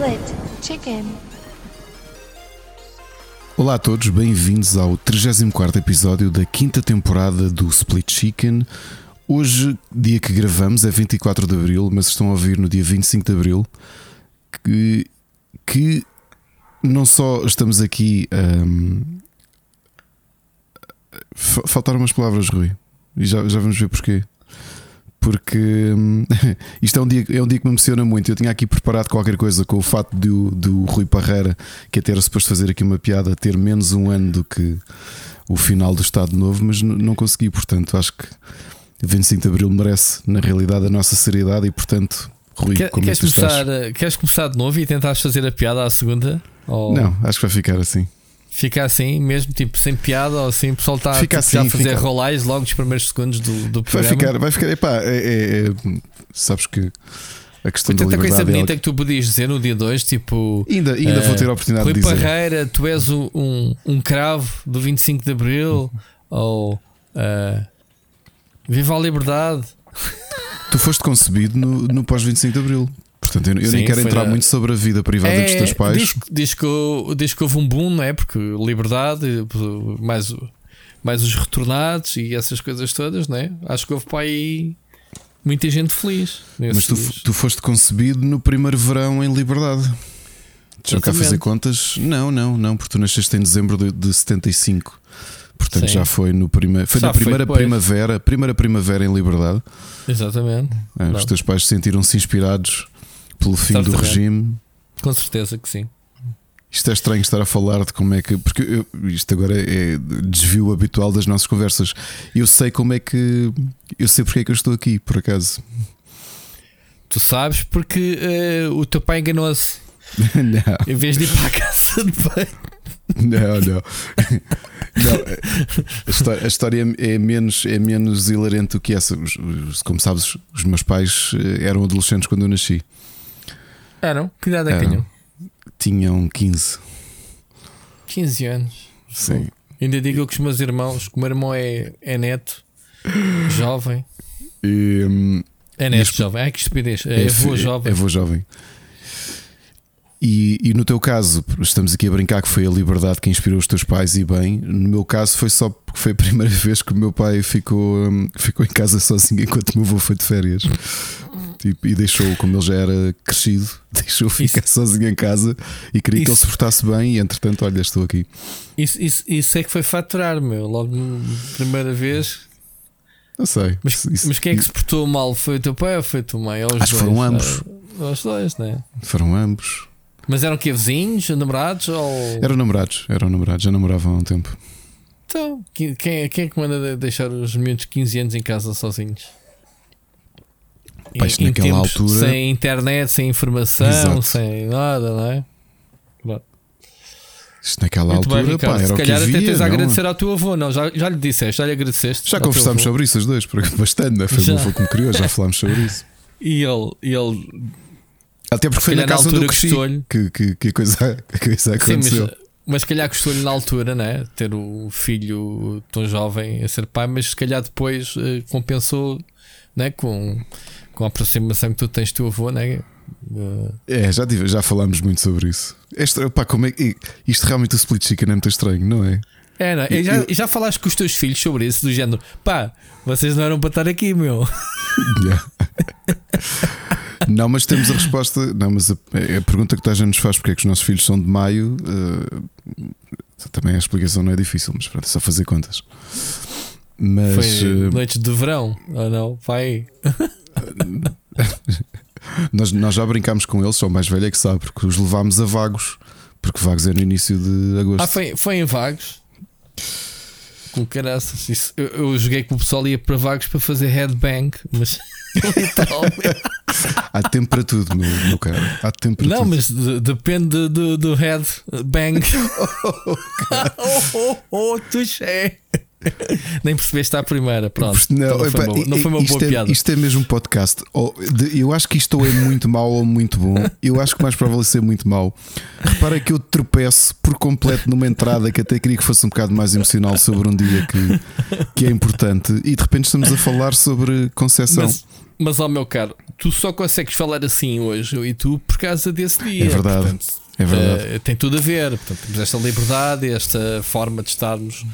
Split Chicken. Olá a todos, bem-vindos ao 34 episódio da quinta temporada do Split Chicken. Hoje, dia que gravamos, é 24 de Abril, mas estão a ouvir no dia 25 de Abril que, que não só estamos aqui. Um, faltaram umas palavras, Rui, e já, já vamos ver porquê porque hum, isto é um, dia, é um dia que me emociona muito. Eu tinha aqui preparado qualquer coisa com o fato do, do Rui Parreira, que até era suposto fazer aqui uma piada, ter menos um ano do que o final do Estado Novo, mas não consegui. Portanto, acho que 25 de Abril merece, na realidade, a nossa seriedade e, portanto, Rui, Quer, como é queres, que começar, queres começar de novo e tentares fazer a piada à segunda? Ou... Não, acho que vai ficar assim. Fica assim, mesmo tipo sem piada ou assim, o pessoal está tipo, assim, já a fazer fica... rolais logo nos primeiros segundos do, do programa. Vai ficar, vai ficar, epá, é, é, é, sabes que a questão da liberdade. coisa é bonita que tu podias dizer no dia 2, tipo. Ainda, ainda uh, vou ter a oportunidade Rui de dizer. Parreira, tu és um, um, um cravo do 25 de Abril, ou uh, Viva a Liberdade. Tu foste concebido no, no pós-25 de Abril. Portanto, eu, eu Sim, nem quero entrar na... muito sobre a vida privada é, dos teus pais. Diz, diz, que, diz que houve um boom, não é? Porque liberdade, mais, mais os retornados e essas coisas todas, não é? Acho que houve para aí muita gente feliz. Mas tu, tu foste concebido no primeiro verão em liberdade. Deixa eu cá fazer contas. Não, não, não, porque tu nasceste em dezembro de, de 75. Portanto, Sim. já foi no primeiro. Foi já na primeira foi primavera, primeira primavera em liberdade. Exatamente. É, os teus pais sentiram-se inspirados pelo fim do regime. Com certeza que sim. Isto é estranho estar a falar de como é que. Porque eu, isto agora é desvio habitual das nossas conversas. Eu sei como é que. Eu sei porque é que eu estou aqui, por acaso. Tu sabes porque uh, o teu pai enganou-se. não. Em vez de ir para a casa de banho. Não, não. não a, história, a, história, é menos, é menos hilarante do que essa. Como sabes, os meus pais eh, eram adolescentes quando eu nasci. Eram? Que idade é que tinham? Tinham 15. 15 anos. Sim. Ainda digo que os meus irmãos, que o meu irmão é, é neto, jovem. E, hum, é neto jovem. Ai que estupidez. É, é avô jovem. É avô jovem. E, e, no teu caso, estamos aqui a brincar que foi a liberdade que inspirou os teus pais e bem. No meu caso, foi só porque foi a primeira vez que o meu pai ficou, hum, ficou em casa sozinho enquanto o meu avô foi de férias. Tipo, e deixou, como ele já era crescido, deixou ficar isso, sozinho em casa e queria isso, que ele se portasse bem. E entretanto, olha, estou aqui. Isso, isso, isso é que foi faturar, meu. Logo, primeira vez. Não sei. Mas, isso, mas quem é que se portou mal? Foi o teu pai ou foi a tua mãe? Acho dois, que foram ambos. Os dois, né? Foram ambos. Mas eram que vizinhos, namorados? Ou... Eram namorados, eram namorados, já namoravam há um tempo. Então, quem, quem é que manda deixar os miúdos de 15 anos em casa sozinhos? Pá, em, naquela tempos, altura. Sem internet, sem informação, Exato. sem nada, não é? Isto naquela Muito altura, bem, pá, era Se o que calhar havia, até tens a agradecer ao teu avô, não? Já, já lhe disseste, já lhe agradeceste. Já conversámos sobre isso, os dois, bastante, né? foi já. o avô que me criou, já falámos sobre isso. E ele, e ele até porque foi na casa eu cresci que, que, que, a coisa, que coisa aconteceu. Sim, mas, mas se calhar custou-lhe na altura, né? Ter o filho tão jovem a ser pai, mas se calhar depois uh, compensou né? com, com a aproximação que tu tens do teu avô, né? É, já, já falámos muito sobre isso. Este, pá, como é, isto realmente o split chicken é muito estranho, não é? É, não, e, já, eu... já falaste com os teus filhos sobre isso, do género, pá, vocês não eram para estar aqui, meu. Yeah. Não, mas temos a resposta. Não, mas a, a pergunta que tu já nos faz porque é que os nossos filhos são de maio. Uh, também a explicação não é difícil, mas pronto, é só fazer contas. Mas, Foi uh, noites de verão, ou não? Vai. Nós, nós já brincámos com eles, só o mais velho é que sabe, porque os levámos a vagos, porque vagos é no início de agosto. Ah, foi, foi em vagos? Com caraças. Isso, eu, eu joguei com o pessoal ia para vagos para fazer headbang, mas. Há tempo para tudo, meu, meu caro. Há tempo para não, tudo. mas de, depende do, do head bang. oh, oh, oh, oh, touché. Nem percebeste à primeira, pronto. Não, não, foi, uma, não foi uma boa é, piada. Isto é mesmo um podcast. Eu acho que isto é muito mau ou muito bom. Eu acho que mais provável é ser muito mau. Repara que eu tropeço por completo numa entrada que até queria que fosse um bocado mais emocional sobre um dia que, que é importante. E de repente estamos a falar sobre Conceição. Mas, mas ao meu caro, tu só consegues falar assim hoje, eu e tu, por causa desse dia. É verdade. Portanto, É verdade. uh, tem tudo a ver. Portanto, temos esta liberdade, esta forma de estarmos.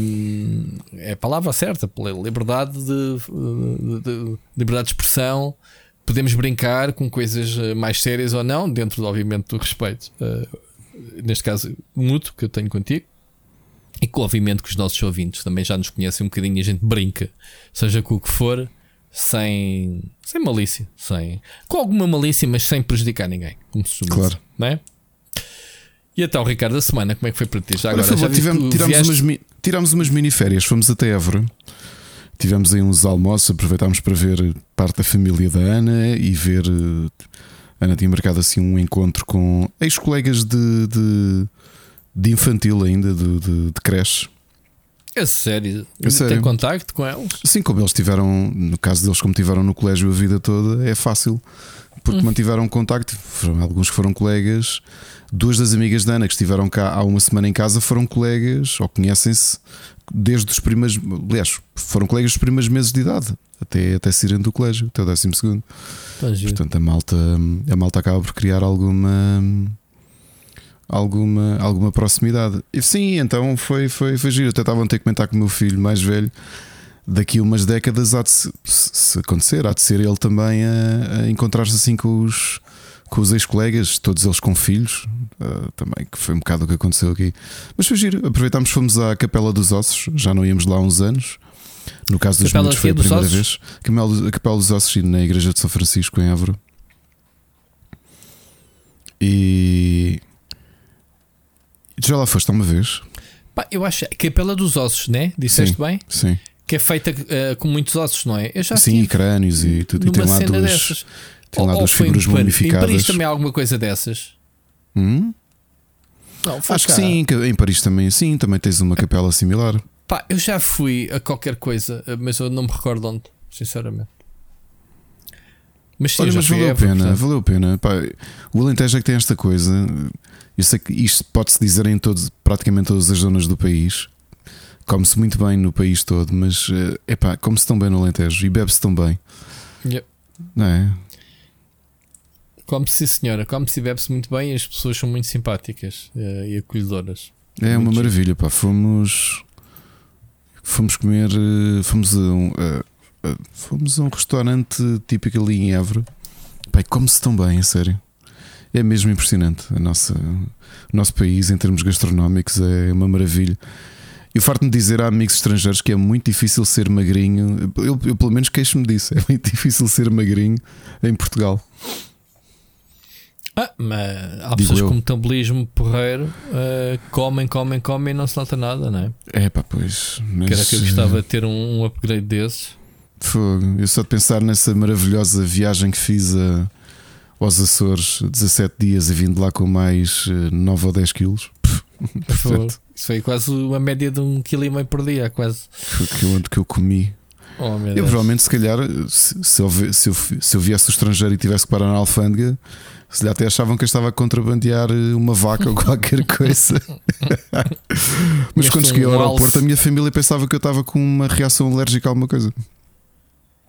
Um, é a palavra certa, liberdade de, de- de- liberdade de expressão. Podemos brincar com coisas uh, mais sérias ou não, dentro, obviamente, do respeito. Uh, neste caso, mútuo que eu tenho contigo. E que, obviamente, que os nossos ouvintes também já nos conhecem um bocadinho. e A gente brinca, seja com o que for, sem, sem malícia, sem, com alguma malícia, mas sem prejudicar ninguém, como se Claro. dizer, não é? E então, Ricardo, a semana, como é que foi para ti? Já Olha, agora, foi já tivemos, tu tirámos, vieste- umas, tirámos umas mini férias, fomos até Évora. Tivemos aí uns almoços, aproveitámos para ver parte da família da Ana e ver. eh, Ana tinha marcado assim um encontro com ex-colegas de, de, de infantil ainda, de, de, de creche. É sério, É sério. tem contacto com eles? Assim como eles tiveram, no caso deles, como tiveram no colégio a vida toda, é fácil, porque mantiveram contacto. Foram alguns que foram colegas. Duas das amigas da Ana que estiveram cá há uma semana em casa foram colegas ou conhecem-se desde os primeiros. Aliás, foram colegas dos primeiros meses de idade, até, até saírem do colégio, até o décimo segundo. Tá giro. Portanto, a malta, a malta acaba por criar alguma. Alguma, alguma proximidade. E sim, então foi, foi, foi giro. Até estavam a ter que comentar com o meu filho mais velho. Daqui a umas décadas há de se, se- acontecer, há de ser ele também a, a encontrar-se assim com os, com os ex-colegas, todos eles com filhos, ah, também, que foi um bocado o que aconteceu aqui. Mas foi giro. Aproveitámos, fomos à Capela dos Ossos, já não íamos lá há uns anos. No caso dos Capela miúdos foi a primeira Ossos? vez. Capela, a Capela dos Ossos na Igreja de São Francisco em Évora. E. e tu já lá foste uma vez? Pá, eu acho Capela dos Ossos, né? Disseste Sim. bem? Sim. Que é feita eh, com muitos ossos, não é? Eu já Sim, e crânios e tudo. E tem lá duas, dessas. tem lá Ou- duas foi em figuras Paris- Em mumificadas. Paris também há alguma coisa dessas? Hum? Não, Acho que sim, em Paris também sim, também tens uma capela similar. Pá, eu já fui a qualquer coisa, mas eu não me recordo onde, sinceramente. Mas sim, Olha, mas valeu a pena, portanto. valeu a pena. Pá, o Alentejo é que tem esta coisa. Eu sei que isto pode-se dizer em todos, praticamente todas as zonas do país. Come-se muito bem no país todo, mas é epá, come-se tão bem no Alentejo e bebe-se tão bem, Yeah. não é? Come-se, senhora, come-se e bebe-se muito bem e as pessoas são muito simpáticas eh, e acolhedoras. É uma giro. maravilha, pá. Fomos. Fomos comer. eh, Fomos a um. a- a- fomos a um restaurante típico ali em Évora. Pá, come-se tão bem, a sério. É mesmo impressionante. A nossa, o nosso país, em termos gastronómicos, é uma maravilha. E o farto de me dizer a amigos estrangeiros que é muito difícil ser magrinho. Eu, eu pelo menos queixo-me disso. É muito difícil ser magrinho em Portugal. Ah, mas há Digo pessoas eu. com metabolismo porreiro, eh, comem, comem, comem e não se nota nada, não é? É pá, pois. Mas, era que eu gostava de ter um, um upgrade desses. Fogo. Eu só de pensar nessa maravilhosa viagem que fiz a, aos Açores, 17 dias, e vindo lá com mais eh, 9 ou 10 quilos. Perfeito. Isso foi quase uma média de um quilo e meio por dia, quase. Foi que eu, que eu comi. Oh, Eu Deus. provavelmente, se calhar, se, se, eu, se, eu, se eu viesse do estrangeiro e tivesse que parar na alfândega, se calhar até achavam que eu estava a contrabandear eh, uma vaca ou qualquer coisa. Mas quando cheguei ao aeroporto, a minha família pensava que eu estava com uma reação alérgica a alguma coisa.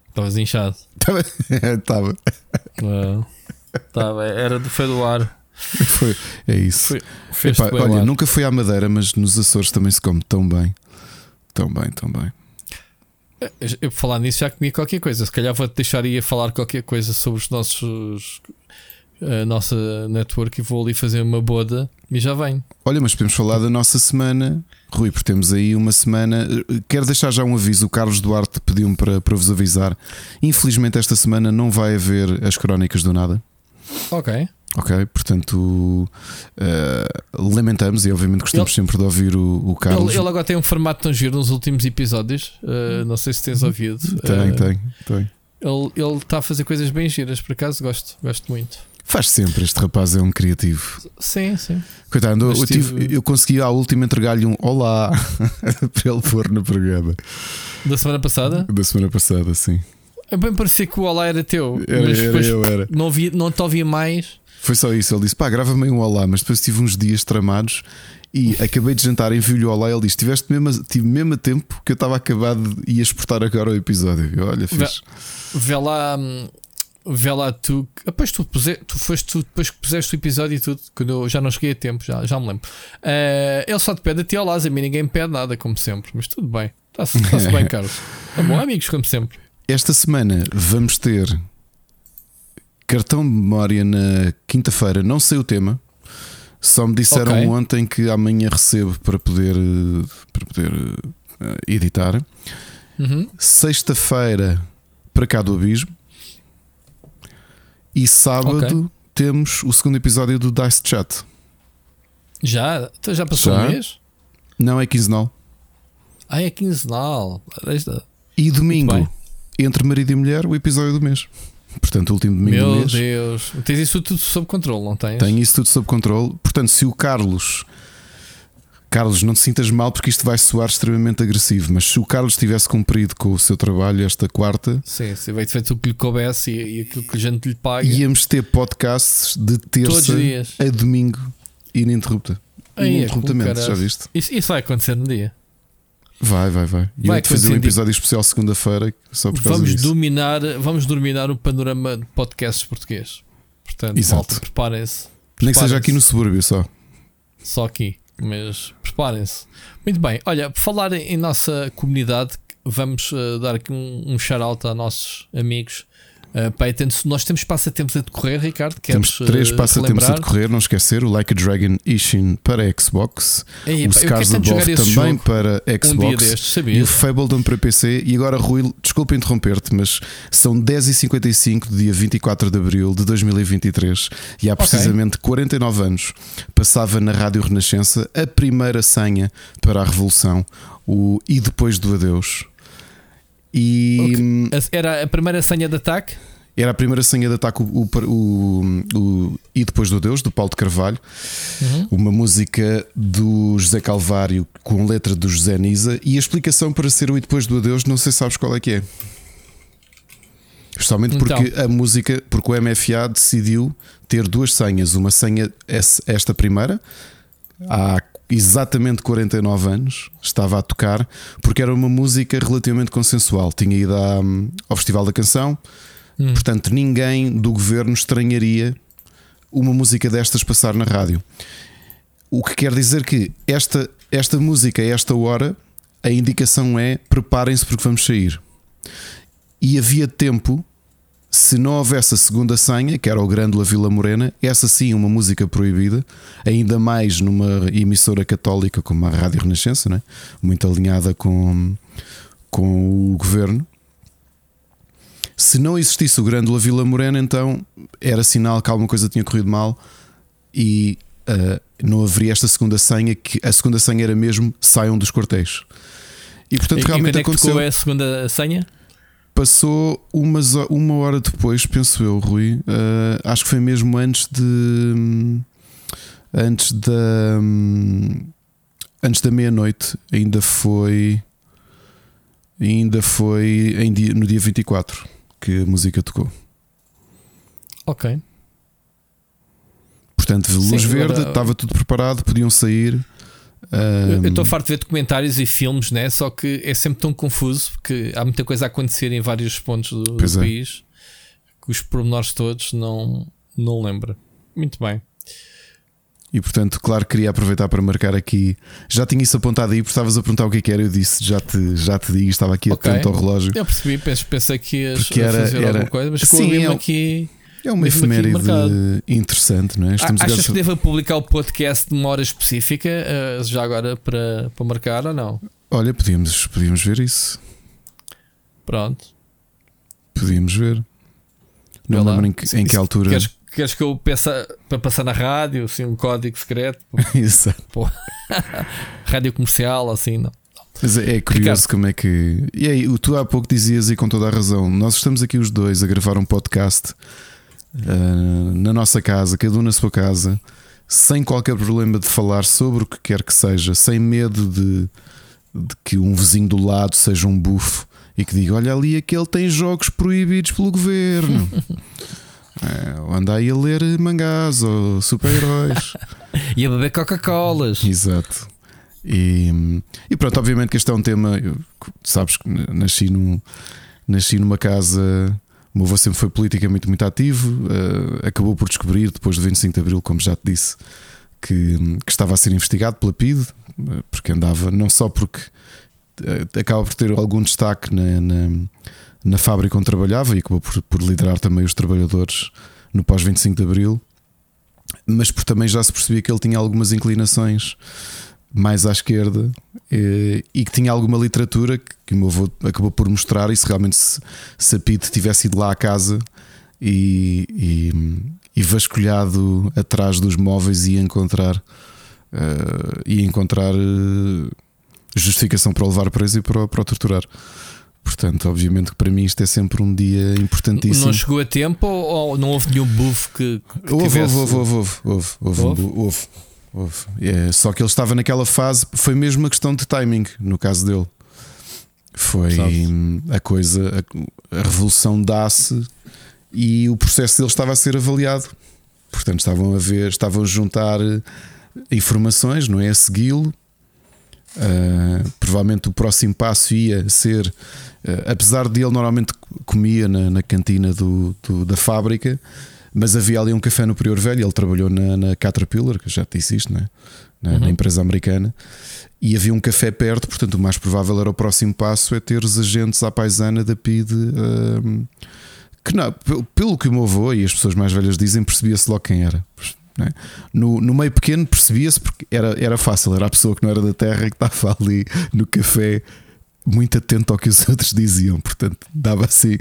Estavas inchado. Estava. Tava, era do foi do ar. Foi. É isso. Foi- Fez Epá, olha, nunca fui à Madeira, mas nos Açores também se come tão bem. Tão bem, tão bem. Eu, por falar nisso, já comi qualquer coisa. Se calhar vou-te deixar ir a falar qualquer coisa sobre os nossos. A nossa network e vou ali fazer uma boda e já venho. Olha, mas podemos falar da nossa semana, Rui, porque temos aí uma semana. Quero deixar já um aviso. O Carlos Duarte pediu-me para, para vos avisar. Infelizmente, esta semana não vai haver as crónicas do nada. Ok. Ok, portanto, eh, lamentamos e obviamente gostamos sempre de ouvir o, o Carlos. Ele, ele agora tem um formato tão giro nos últimos episódios. uh, não sei se tens ouvido. Tem, Uh, tem, tem. Ele ele está a fazer coisas bem giras, por acaso gosto, gosto muito. Faz sempre, este rapaz é um criativo. Sim, sim. Coitado, eu, eu, tive- eu consegui à última entregar-lhe um olá para ele pôr no programa Da semana passada, da semana passada, sim. É bem parecia que o Olá era teu, Era, mas era depois eu, era. não, vi, não te ouvia mais. Foi só isso. Ele disse: pá, grava-me um olá, mas depois tive uns dias tramados e acabei de jantar, envio-lhe o olá. Ele disse: tiveste mesmo, a- tive mesmo a tempo que eu estava acabado de ia exportar agora o episódio. Eu, olha, fiz. Vê lá, hum, vê lá tu. Depois tu, puse, tu foste tu, depois que puseste o episódio e tudo, quando eu já não cheguei a tempo, já, já me lembro. Uh, ele só te pede a ti Lázaro, a mim ninguém me pede nada, como sempre. Mas tudo bem, está-se tá bem, Carlos. Tá bom, amigos, como sempre. Esta semana vamos ter cartão de memória na quinta-feira, não sei o tema. Só me disseram okay. ontem que amanhã recebo para poder, para poder uh, editar. Uhum. Sexta-feira para cá do Abismo. E sábado okay. temos o segundo episódio do Dice Chat. Já? Então já passou já? um mês? Não, é quinzenal. Ah, é quinzenal. E domingo, entre marido e mulher, o episódio do mês. Portanto, o último domingo Meu do mês. Meu Deus, tens isso tudo sob controle, não tens? Tenho isso tudo sob controle. Portanto, se o Carlos. Carlos, não te sintas mal porque isto vai soar extremamente agressivo, mas se o Carlos tivesse cumprido com o seu trabalho esta quarta. Sim, se vai feito o que lhe coubesse e, e aquilo que a gente lhe paga. Íamos ter podcasts de terça a domingo ininterrupta. Ininterruptamente, já viste? Isso, isso vai acontecer no dia. Vai, vai, vai. E vai eu fazer um episódio especial segunda-feira só por causa vamos disso. dominar Vamos dominar o panorama de podcasts português. Portanto, Exato. preparem-se. Nem que seja aqui no subúrbio só. Só aqui, mas preparem-se. Muito bem, olha, por falar em nossa comunidade, vamos uh, dar aqui um, um shout-out a nossos amigos Uh, nós temos passatempos a decorrer, Ricardo. Temos três uh, passatempos a decorrer, não esquecer: o Like a Dragon Ishin para Xbox, o Scars Above também para Xbox um destes, e o Fabledon para PC. E agora, Rui, desculpa interromper-te, mas são 10h55 do dia 24 de abril de 2023 e há precisamente okay. 49 anos passava na Rádio Renascença a primeira senha para a Revolução, o E depois do Adeus. E okay. era a primeira senha de ataque? Era a primeira senha de ataque, o, o, o, E Depois do Deus, do Paulo de Carvalho, uhum. uma música do José Calvário com letra do José Nisa. E a explicação para ser o E Depois do Deus, não sei se sabes qual é que é. Justamente então. porque então. a música, porque o MFA decidiu ter duas senhas. Uma senha, esta primeira, há exatamente 49 anos, estava a tocar, porque era uma música relativamente consensual. Tinha ido à, ao Festival da Canção, hum. portanto, ninguém do governo estranharia uma música destas passar na rádio. O que quer dizer que esta, esta música, a esta hora, a indicação é preparem-se porque vamos sair. E havia tempo se não houvesse a segunda senha, que era o Grândola Vila Morena, essa sim uma música proibida, ainda mais numa emissora católica como a Rádio Renascença, né? muito alinhada com, com o governo. Se não existisse o Grândola Vila Morena, então era sinal que alguma coisa tinha corrido mal e uh, não haveria esta segunda senha, que a segunda senha era mesmo saiam dos quartéis. E portanto e, realmente e é aconteceu. é a segunda senha? Passou umas, uma hora depois, penso eu, Rui. Uh, acho que foi mesmo antes de. Antes da. Antes da meia-noite. Ainda foi. Ainda foi em dia, no dia 24 que a música tocou. Ok. Portanto, luz Sim, verde, estava tudo preparado, podiam sair. Um... Eu estou farto de ver documentários e filmes, né? só que é sempre tão confuso porque há muita coisa a acontecer em vários pontos do, do é. país que os pormenores todos não, não lembra. Muito bem. E portanto, claro, queria aproveitar para marcar aqui. Já tinha isso apontado aí, porque estavas a perguntar o que, é que era. Eu disse, já te, já te digo, estava aqui okay. atento ao relógio. Eu percebi, pensei que ias era, fazer era... alguma coisa, mas Sim, é, aqui. É uma efeméride interessante, não é? Estamos Achas que deva publicar o podcast numa hora específica, uh, já agora para, para marcar ou não? Olha, podíamos, podíamos ver isso. Pronto. Podíamos ver. Não lembro em, que, em que altura. Queres, queres, que eu peça para passar na rádio, assim, um código secreto? Exato. rádio comercial, assim, não. Mas é, é curioso Ricardo. como é que. E aí, tu há pouco dizias, e com toda a razão, nós estamos aqui os dois a gravar um podcast uh, na nossa casa, cada um na sua casa, sem qualquer problema de falar sobre o que quer que seja, sem medo de, de que um vizinho do lado seja um bufo e que diga: Olha ali, aquele tem jogos proibidos pelo governo. É, anda aí a ler mangás ou super-heróis e a beber Coca-Colas. Exato. E, e, pronto, obviamente que este é um tema. Sabes que nasci, num, nasci numa casa O meu avô sempre foi politicamente muito ativo, uh, acabou por descobrir, depois do 25 de Abril, como já te disse, que, que estava a ser investigado pela PID, uh, porque andava, não só porque uh, acaba por ter algum destaque na, na, na fábrica onde trabalhava e acabou por, por liderar também os trabalhadores no pós-25 de Abril, mas por também já se percebia que ele tinha algumas inclinações mais à esquerda e, e que tinha alguma literatura que o meu avô acabou por mostrar. E se realmente se, se a Pete tivesse ido lá à casa e, e, e vasculhado atrás dos móveis e encontrar, uh, ia encontrar uh, justificação para o levar preso e para, para o torturar. Portanto, obviamente que para mim isto é sempre um dia importantíssimo. Não chegou a tempo ou não houve nenhum buff que, que houve, tivesse... houve, houve, houve, houve, houve, houve, houve, houve. É, só que ele estava naquela fase, foi mesmo uma questão de timing, no caso dele. Foi a coisa, a, a revolução dá-se e o processo dele estava a ser avaliado. Portanto, estavam a ver, estavam a juntar informações, não é? A segui-lo. Uh, provavelmente o próximo passo ia ser Uh, apesar de ele normalmente comia na, na cantina do, do, da fábrica, mas havia ali um café no Prior Velho. Ele trabalhou na, na Caterpillar, que já te disse isto, né? na, uhum. na empresa americana, e havia um café perto. Portanto, o mais provável era o próximo passo: é ter os agentes à paisana da PID. Uh, que não, pelo que o meu avô e as pessoas mais velhas dizem, percebia-se logo quem era. É? No, no meio pequeno percebia-se porque era, era fácil, era a pessoa que não era da terra que estava ali no café muito atento ao que os outros diziam, portanto, dava assim,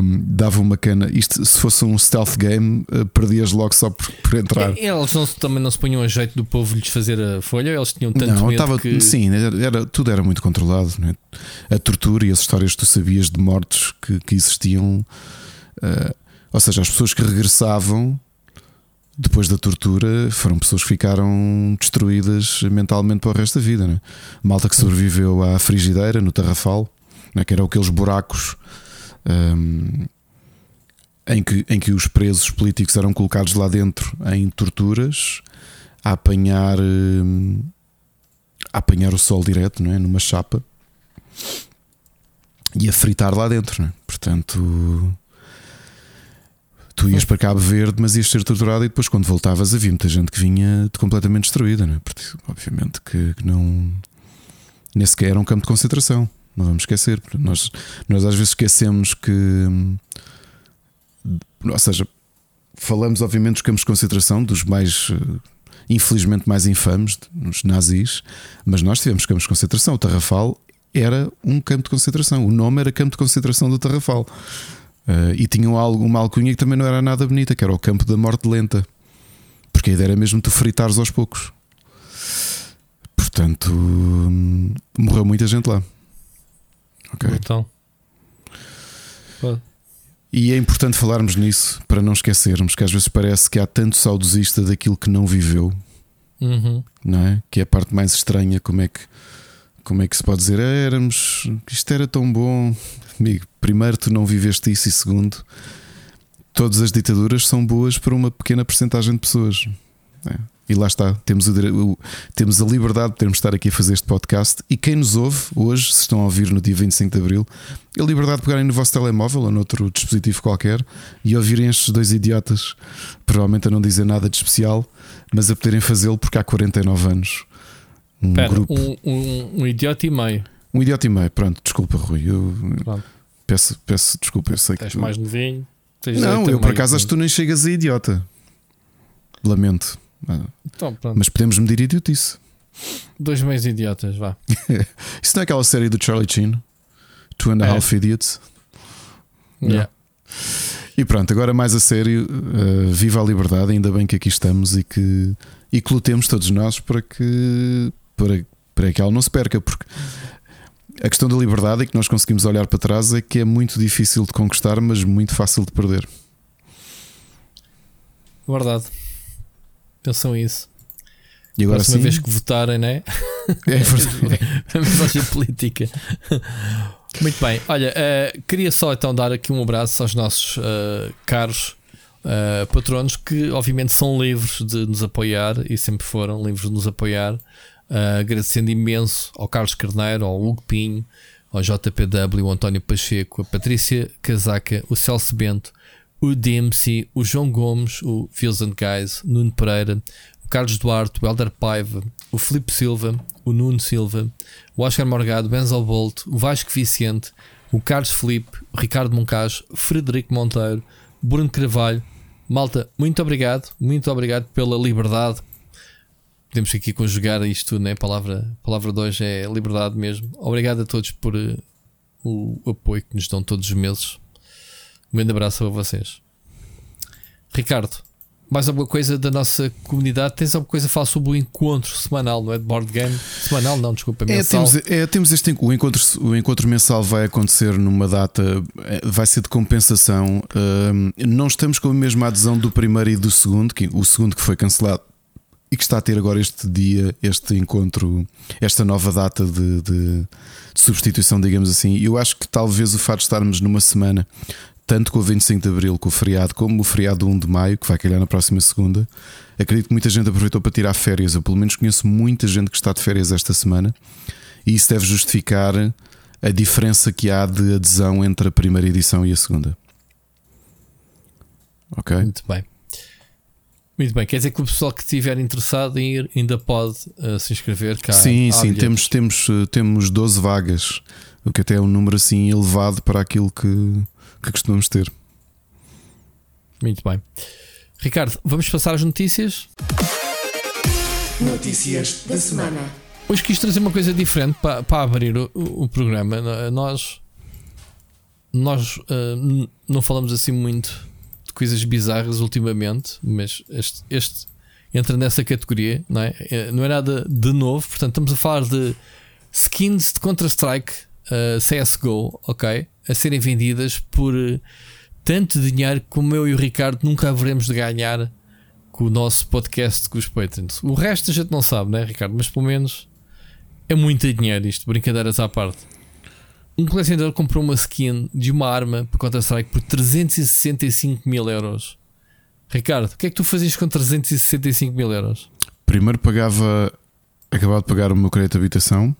um, dava uma cana. Isto, se fosse um stealth game, uh, perdias logo só por, por entrar. E, eles não, também não se punham a jeito do povo lhes fazer a folha, eles tinham tanto não, medo estava, que... Sim, era, tudo era muito controlado. É? A tortura e as histórias que tu sabias de mortes que, que existiam, uh, ou seja, as pessoas que regressavam depois da tortura, foram pessoas que ficaram destruídas mentalmente para o resto da vida. Né? Malta que sobreviveu à frigideira, no Tarrafal, né? que eram aqueles buracos um, em, que, em que os presos políticos eram colocados lá dentro em torturas, a apanhar, um, a apanhar o sol direto, não é? numa chapa e a fritar lá dentro. Né? Portanto tu ias para Cabo Verde, mas ias ser torturado e depois, quando voltavas, havia muita gente que vinha completamente destruída, né? Porque, obviamente, que, que não. Nem sequer era um campo de concentração, não vamos esquecer. Nós, nós às vezes esquecemos que. Ou seja, falamos, obviamente, dos campos de concentração, dos mais. Infelizmente, mais infames, os nazis, mas nós tivemos campos de concentração. O Tarrafal era um campo de concentração. O nome era Campo de Concentração do Tarrafal. Uh, e tinham uma alcunha que também não era nada bonita, que era o campo da morte lenta. Porque a ideia era mesmo tu fritares aos poucos. Portanto, hum, morreu muita gente lá. Ok. Então. E é importante falarmos nisso para não esquecermos que às vezes parece que há tanto saudosista daquilo que não viveu, uhum. não é? Que é a parte mais estranha. Como é que, como é que se pode dizer? Ah, éramos, isto era tão bom, amigo primeiro, tu não viveste isso, e segundo, todas as ditaduras são boas para uma pequena porcentagem de pessoas. É. E lá está, temos, o, temos a liberdade de termos de estar aqui a fazer este podcast. E quem nos ouve hoje, se estão a ouvir no dia 25 de Abril, a liberdade de pegarem no vosso telemóvel ou noutro dispositivo qualquer e ouvirem estes dois idiotas, provavelmente a não dizer nada de especial, mas a poderem fazê-lo porque há 49 anos. Um Pera, grupo. Um, um, um, idiota e meio. Um idiota e meio, pronto, desculpa, Rui. Eu, pronto. Peço, peço desculpa, eu sei que. tu... mais novinho. Não, eu por acaso acho que tu nem chegas a idiota. Lamento. Então, Mas podemos medir idiotice. Dois meios idiotas, vá. Isso não é aquela série do Charlie Chin? Two and a é. Half Idiots? Yeah. E pronto, agora mais a sério, uh, viva a liberdade, ainda bem que aqui estamos e que, e que lutemos todos nós para que, para, para que ela não se perca, porque a questão da liberdade é que nós conseguimos olhar para trás é que é muito difícil de conquistar, mas muito fácil de perder. Verdade. Pensam isso. E agora Próxima sim? vez que votarem, né? É verdade. a mensagem política. Muito bem. Olha, uh, queria só então dar aqui um abraço aos nossos uh, caros uh, patronos que, obviamente, são livres de nos apoiar e sempre foram livres de nos apoiar. Uh, agradecendo imenso ao Carlos Carneiro, ao Hugo Pinho, ao JPW, o António Pacheco, a Patrícia Casaca, o Celso Bento, o DMC, o João Gomes, o and Guys, Nuno Pereira, o Carlos Duarte, o Helder Paiva, o Filipe Silva, o Nuno Silva, o Oscar Morgado, o Benzel Bolt, o Vasco Vicente, o Carlos Felipe, o Ricardo Moncas, Frederico Monteiro, Bruno Carvalho. Malta, muito obrigado, muito obrigado pela liberdade. Podemos aqui conjugar isto, né? A palavra, palavra de hoje é liberdade mesmo. Obrigado a todos por uh, o apoio que nos dão todos os meses. Um grande abraço a vocês. Ricardo, mais alguma coisa da nossa comunidade? Tens alguma coisa a falar sobre o encontro semanal, não é? De board game? Semanal, não, desculpa, É, mensal. temos, é, temos este o encontro, o encontro mensal vai acontecer numa data, eh, vai ser de compensação. Não estamos com a mesma adesão do primeiro e do segundo, que o segundo que foi cancelado e que está a ter agora este dia, este encontro, esta nova data de, de- de substituição, digamos assim. Eu acho que talvez o fato de estarmos numa semana, tanto com o 25 de Abril, com o feriado, como o feriado 1 de Maio, que vai calhar na próxima segunda, acredito que muita gente aproveitou para tirar férias. Eu, pelo menos, conheço muita gente que está de férias esta semana, e isso deve justificar a diferença que há de adesão entre a primeira edição e a segunda. Ok? Muito bem. Muito bem, quer dizer que o pessoal que estiver interessado em ir ainda pode uh, se inscrever cá. sim, há sim, bilhetes. temos, temos, eh, temos 12 vagas, o que até é um número assim elevado para aquilo que, que costumamos ter. Muito bem. Ricardo, vamos passar às notícias. Notícias da semana. Hoje quis trazer uma coisa diferente para, para abrir o, o- programa. Nós, nós uh, não falamos assim muito de coisas bizarras ultimamente, mas este, este entra nessa categoria, não é? É, Não é nada de novo, portanto, estamos a falar de skins de Counter-Strike uh, CSGO, ok? A serem vendidas por uh, tanto dinheiro como eu e o Ricardo nunca haveremos de ganhar com o nosso podcast com os Patreons. O resto a gente não sabe, né, Ricardo? Mas pelo menos é muito dinheiro isto, brincadeiras à parte. Um colecionador comprou uma skin de uma arma para Counter-Strike por 365 mil euros. Ricardo, o que é que tu fazias com 365 mil euros? Primeiro pagava, acabava de pagar o meu crédito de habitação,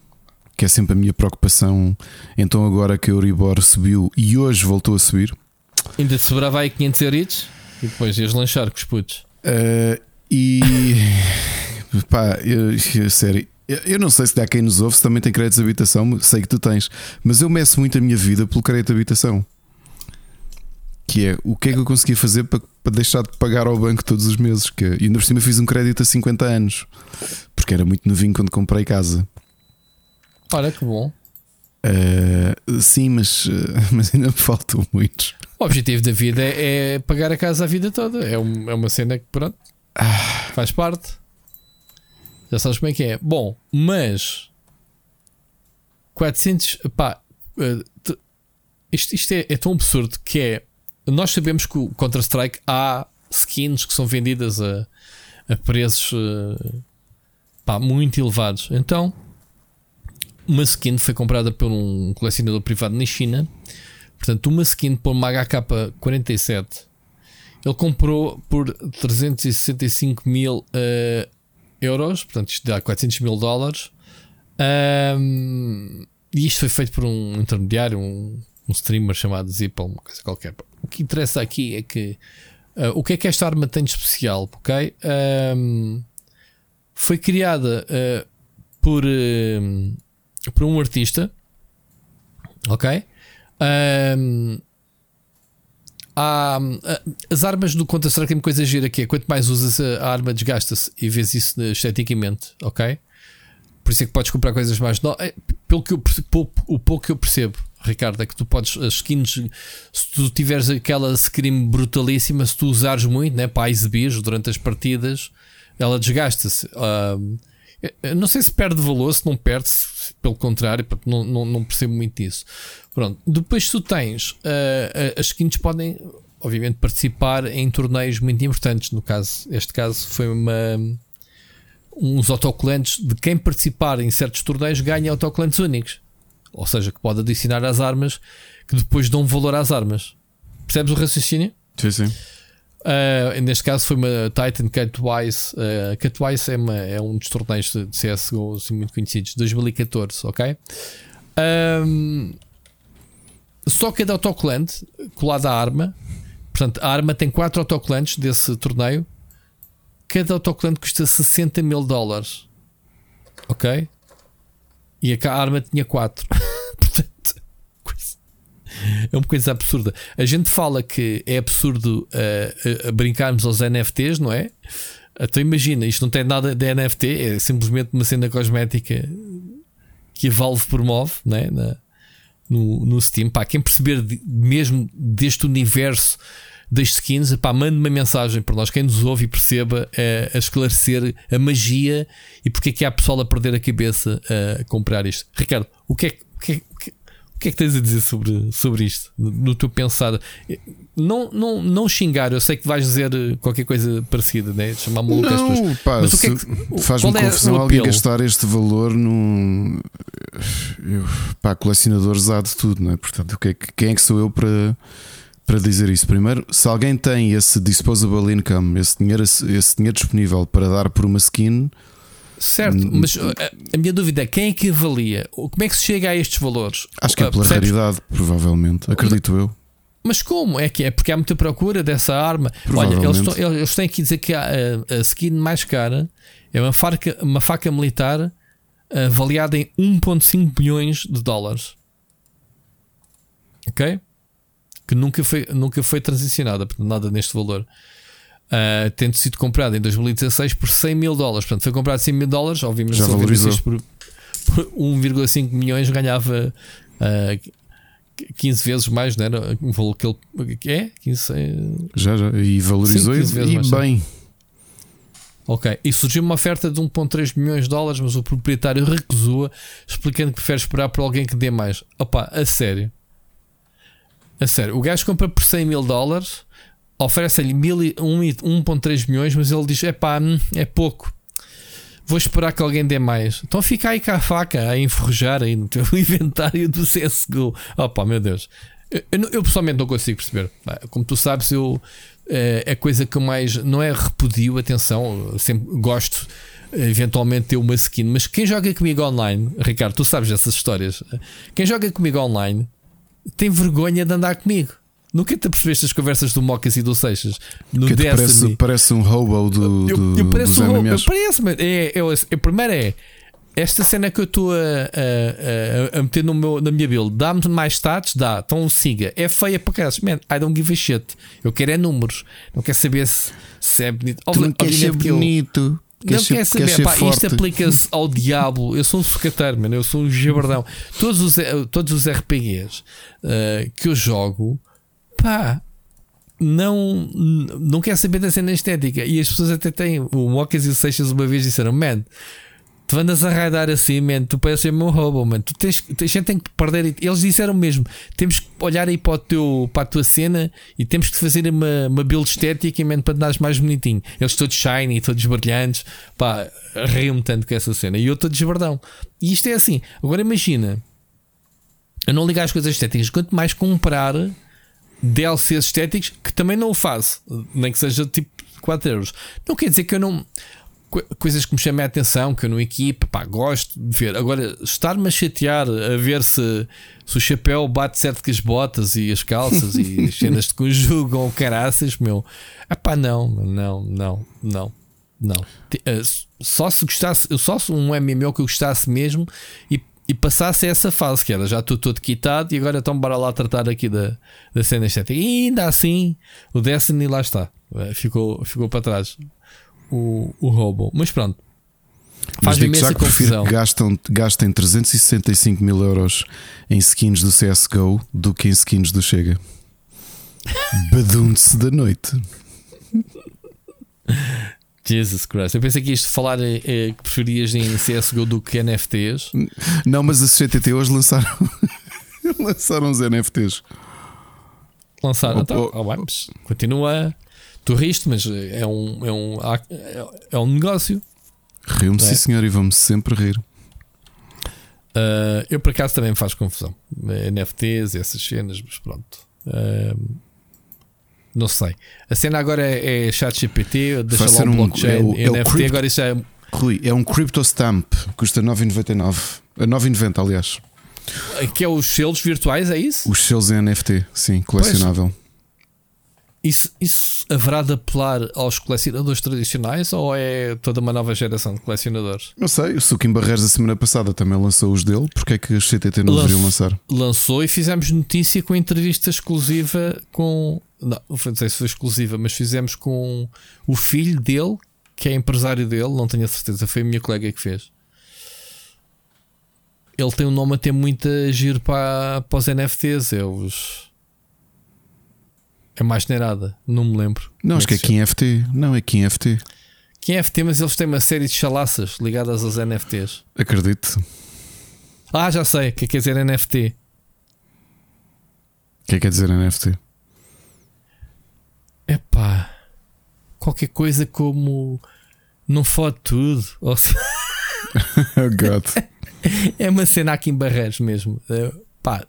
que é sempre a minha preocupação. Então, agora que a Euribor subiu e hoje voltou a subir, Ainda te sobrava aí 500 euros e depois ias lanchar com os putos. Uh, e pá, eu- sério, eu, não sei se dá quem nos ouve se também tem créditos de habitação, sei que tu tens, mas eu meço muito a minha vida pelo crédito de habitação. Que é o que é que eu conseguia fazer para, para deixar de pagar ao banco todos os meses? Que, e ainda por cima fiz um crédito a 50 anos, porque era muito novinho quando comprei casa. Olha que bom. Uh, sim, mas, uh, mas ainda me faltam muitos. O objetivo da vida é, é pagar a casa a vida toda. É, um- é uma cena que, pronto, faz parte. Já sabes como é que é. Bom, mas 400, pá, eh, isto, isto é, é tão absurdo que é. Nós sabemos que o Counter-Strike há skins que são vendidas a, a preços eh, pá, muito elevados. Então, uma skin foi comprada por um colecionador privado na China. Portanto, uma skin por uma HK47 ele comprou por 365 mil eh, euros, portanto, isto dá 400 mil dólares. Ahm, e isto foi feito por um intermediário, um, um streamer chamado Zippel, uma coisa qualquer. O que interessa aqui é que ah, o que é que esta arma tem de especial, ok? Ahm, foi criada ah, por, ahm, por um artista, ok? Ahm, há, ah, as armas do Counter-Strike têm uma coisa gira que é quanto mais usas a, arma desgasta-se e vês isso eh, esteticamente, ok? Por isso é que podes comprar coisas mais no... eh, pelo que eu pou- o pouco que eu percebo, Ricardo, é que tu podes as skins, se tu tiveres aquela scream brutalíssima, se tu usares muito né, para exibir durante as partidas, ela desgasta-se. Eu não sei se perde valor, se não perde, se- pelo contrário, não, não, não percebo muito disso. Pronto, depois tu tens ah, as skins podem, obviamente, participar em torneios muito importantes. No caso, este caso foi uma uns autocolantes de quem participar em certos torneios ganha autocolantes únicos. Ou seja, que pode adicionar às armas que depois dão valor às armas. Percebes o raciocínio? Sim, sim. Uh, neste caso foi uma Titan Catwise. Uh, Catwise é, uma, é um dos torneios de CSGO assim, muito conhecidos, 2014, ok? Um, só cada autocolante colado à arma. Portanto, a arma tem 4 autocolantes desse torneio. Cada autocolante custa 60 mil dólares. Ok? E a arma tinha 4. Portanto, é uma coisa absurda. A gente fala que é absurdo uh, brincarmos aos NFTs, não é? Então imagina, isto não tem nada de NFT, é simplesmente uma cena cosmética que a Valve promove né? Na, no, no Steam. Pá, quem perceber de, mesmo deste universo das skins, pá, mande uma mensagem para nós, quem nos ouve e perceba é, a esclarecer a magia e porque é que há pessoal a perder a cabeça a comprar isto. Ricardo, o que é, o que, é, que é que tens a dizer sobre, sobre isto? No teu pensar, não, não, não xingar, eu sei que vais dizer qualquer coisa parecida, né? chamar maluco as pessoas. Pá, Mas o que é que, faz-me é confusão alguém gastar este valor num. Eu, pá, colecionadores há de tudo, não é? Portanto, que é, quem é que sou eu para, para dizer isso? Primeiro, se alguém tem esse disposable income, esse dinheiro, esse dinheiro disponível para dar por uma skin Certo, mas a, uh, a, minha dúvida é quem é que avalia? Como é que se chega a estes valores? Acho que é uh, pela Percebes? raridade, provavelmente, acredito eu. Mas como? É que é porque há muita procura dessa arma. Olha, eles, eles têm que dizer que a, a, skin mais cara é uma faca, uma faca militar avaliada em 1,5 bilhões de dólares. Ok? Que nunca foi, nunca foi transicionada, nada neste valor uh, tendo sido comprado em 2016 por 100 mil dólares. Portanto, foi comprado 100 mil dólares, obviamente, já valorizou. Por, por 1,5 milhões ganhava uh, 15 vezes mais, não era? O valor que ele é? 15, já, já, e valorizou Sim, e, e bem. Ok, e surgiu uma oferta de 1,3 milhões de dólares, mas o proprietário recusou, explicando que prefere esperar por alguém que dê mais. Opa, a sério. A sério, o gajo compra por 100 mil dólares oferece-lhe 1,3 milhões, mas ele diz: é pá, hum, é pouco. Vou esperar que alguém dê mais. Então fica aí com a faca a enferrujar aí no teu inventário do CSGO. Oh meu Deus. Eu, eu, eu, pessoalmente não consigo perceber. Como tu sabes, eu é, é coisa que mais não é repudio, atenção, sempre gosto eventualmente ter uma skin, mas quem joga comigo online, Ricardo, tu sabes dessas histórias. Quem joga comigo online tem vergonha de andar comigo. Nunca te percebeste as conversas do Mocas e do Seixas no que Destiny? Parece, parece um hobo do, eu, do, eu pareço um eu pareço, é, eu, a primeira é esta cena que eu estou a, a, a, meter no meu, na minha build dá-me mais stats? Dá, então siga. É feia para cá. Man, I don't give a shit. Eu quero é números. Não quero saber se, se é bonito. Tu não queres ser bonito. Não quer saber, quer pá, isto aplica-se ao diabo. Eu sou um sucateiro, mano. Eu sou um jabardão. Todos os, todos os RPGs uh, que eu jogo pá, não, não quer saber da cena estética. E as pessoas até têm. O Mocas e o Seixas uma vez disseram: Man, tu andas a raidar assim, man, tu pareces o meu robô, man. Tu tens, a gente tem que perder. Eles disseram mesmo: temos que olhar aí para, o teu, para a tua cena e temos que fazer uma, uma build estética man, para te dares mais bonitinho. Eles todos shiny, todos brilhantes, pá, riam-me tanto com essa cena. E eu estou desbardão. E isto é assim. Agora imagina. Eu não ligar as coisas estéticas, quanto mais comprar DLCs estéticos que também não o faço, nem que seja tipo 4 euros. Não quer dizer que eu não. Coisas que me chamem a atenção, que eu não equipe, pá, gosto de ver. Agora, estar-me a chatear a ver se, se o chapéu bate certo com as botas e as calças e as cenas de conjugam caraças, meu. Ah, pá, não, não, não, não, não. Eh, só se gostasse, só se um MMO que eu gostasse mesmo e e passasse essa fase que era já estou todo quitado e agora então bora lá tratar aqui da, da cena estética. E ainda assim, o Destiny lá está, eh, ficou, ficou para trás o, o Robo. Mas pronto, faz Mas imensa confusão. Que gastam, gastem 365 mil euros em skins do CSGO do que em skins do Chega. Badunce da noite. Jesus Christ. Eu pensei que isto falar é, que preferias em CSGO do que NFTs. Não, mas a CTT hoje lançaram, lançaram os NFTs. Lançaram, oh, então, oh, oh, continua. Tu riste, mas é um, é um, é um negócio. Rio-me, é? sim, senhor, e vamos sempre rir. Uh, eu, por acaso, também me faz confusão. NFTs, essas cenas, mas pronto. Uh, não sei. A cena agora é, é chat GPT, deixa lá um blockchain, é o, é NFT, crypto, agora isso é. Rui, é um crypto stamp, custa 9,99. 9,90 aliás. Que é os selos virtuais, é isso? Os selos em NFT, sim, colecionável. Isso, isso haverá de apelar aos colecionadores tradicionais ou é toda uma nova geração de colecionadores? Não sei, o Suquim Barreiros a semana passada também lançou os dele, porque é que os CTT não deveriam lançar? Lançou e fizemos notícia com entrevista exclusiva com. Não, não sei se foi exclusiva, mas fizemos com o filho dele, que é empresário dele, não tenho a certeza, foi a minha colega que fez. Ele tem um nome até muito giro para, para os NFTs, é os. É mais generada, não me lembro. Não, acho que é Kim FT. Não, é Kim FT. Kim FT, mas eles têm uma série de chalaças ligadas aos NFTs. Acredito. Ah, já sei, o que é que quer dizer NFT? O que é que quer dizer NFT? Epá, qualquer coisa como não fode tudo. Ou se... oh God. é uma cena aqui em Barreiros mesmo. Uh, pá,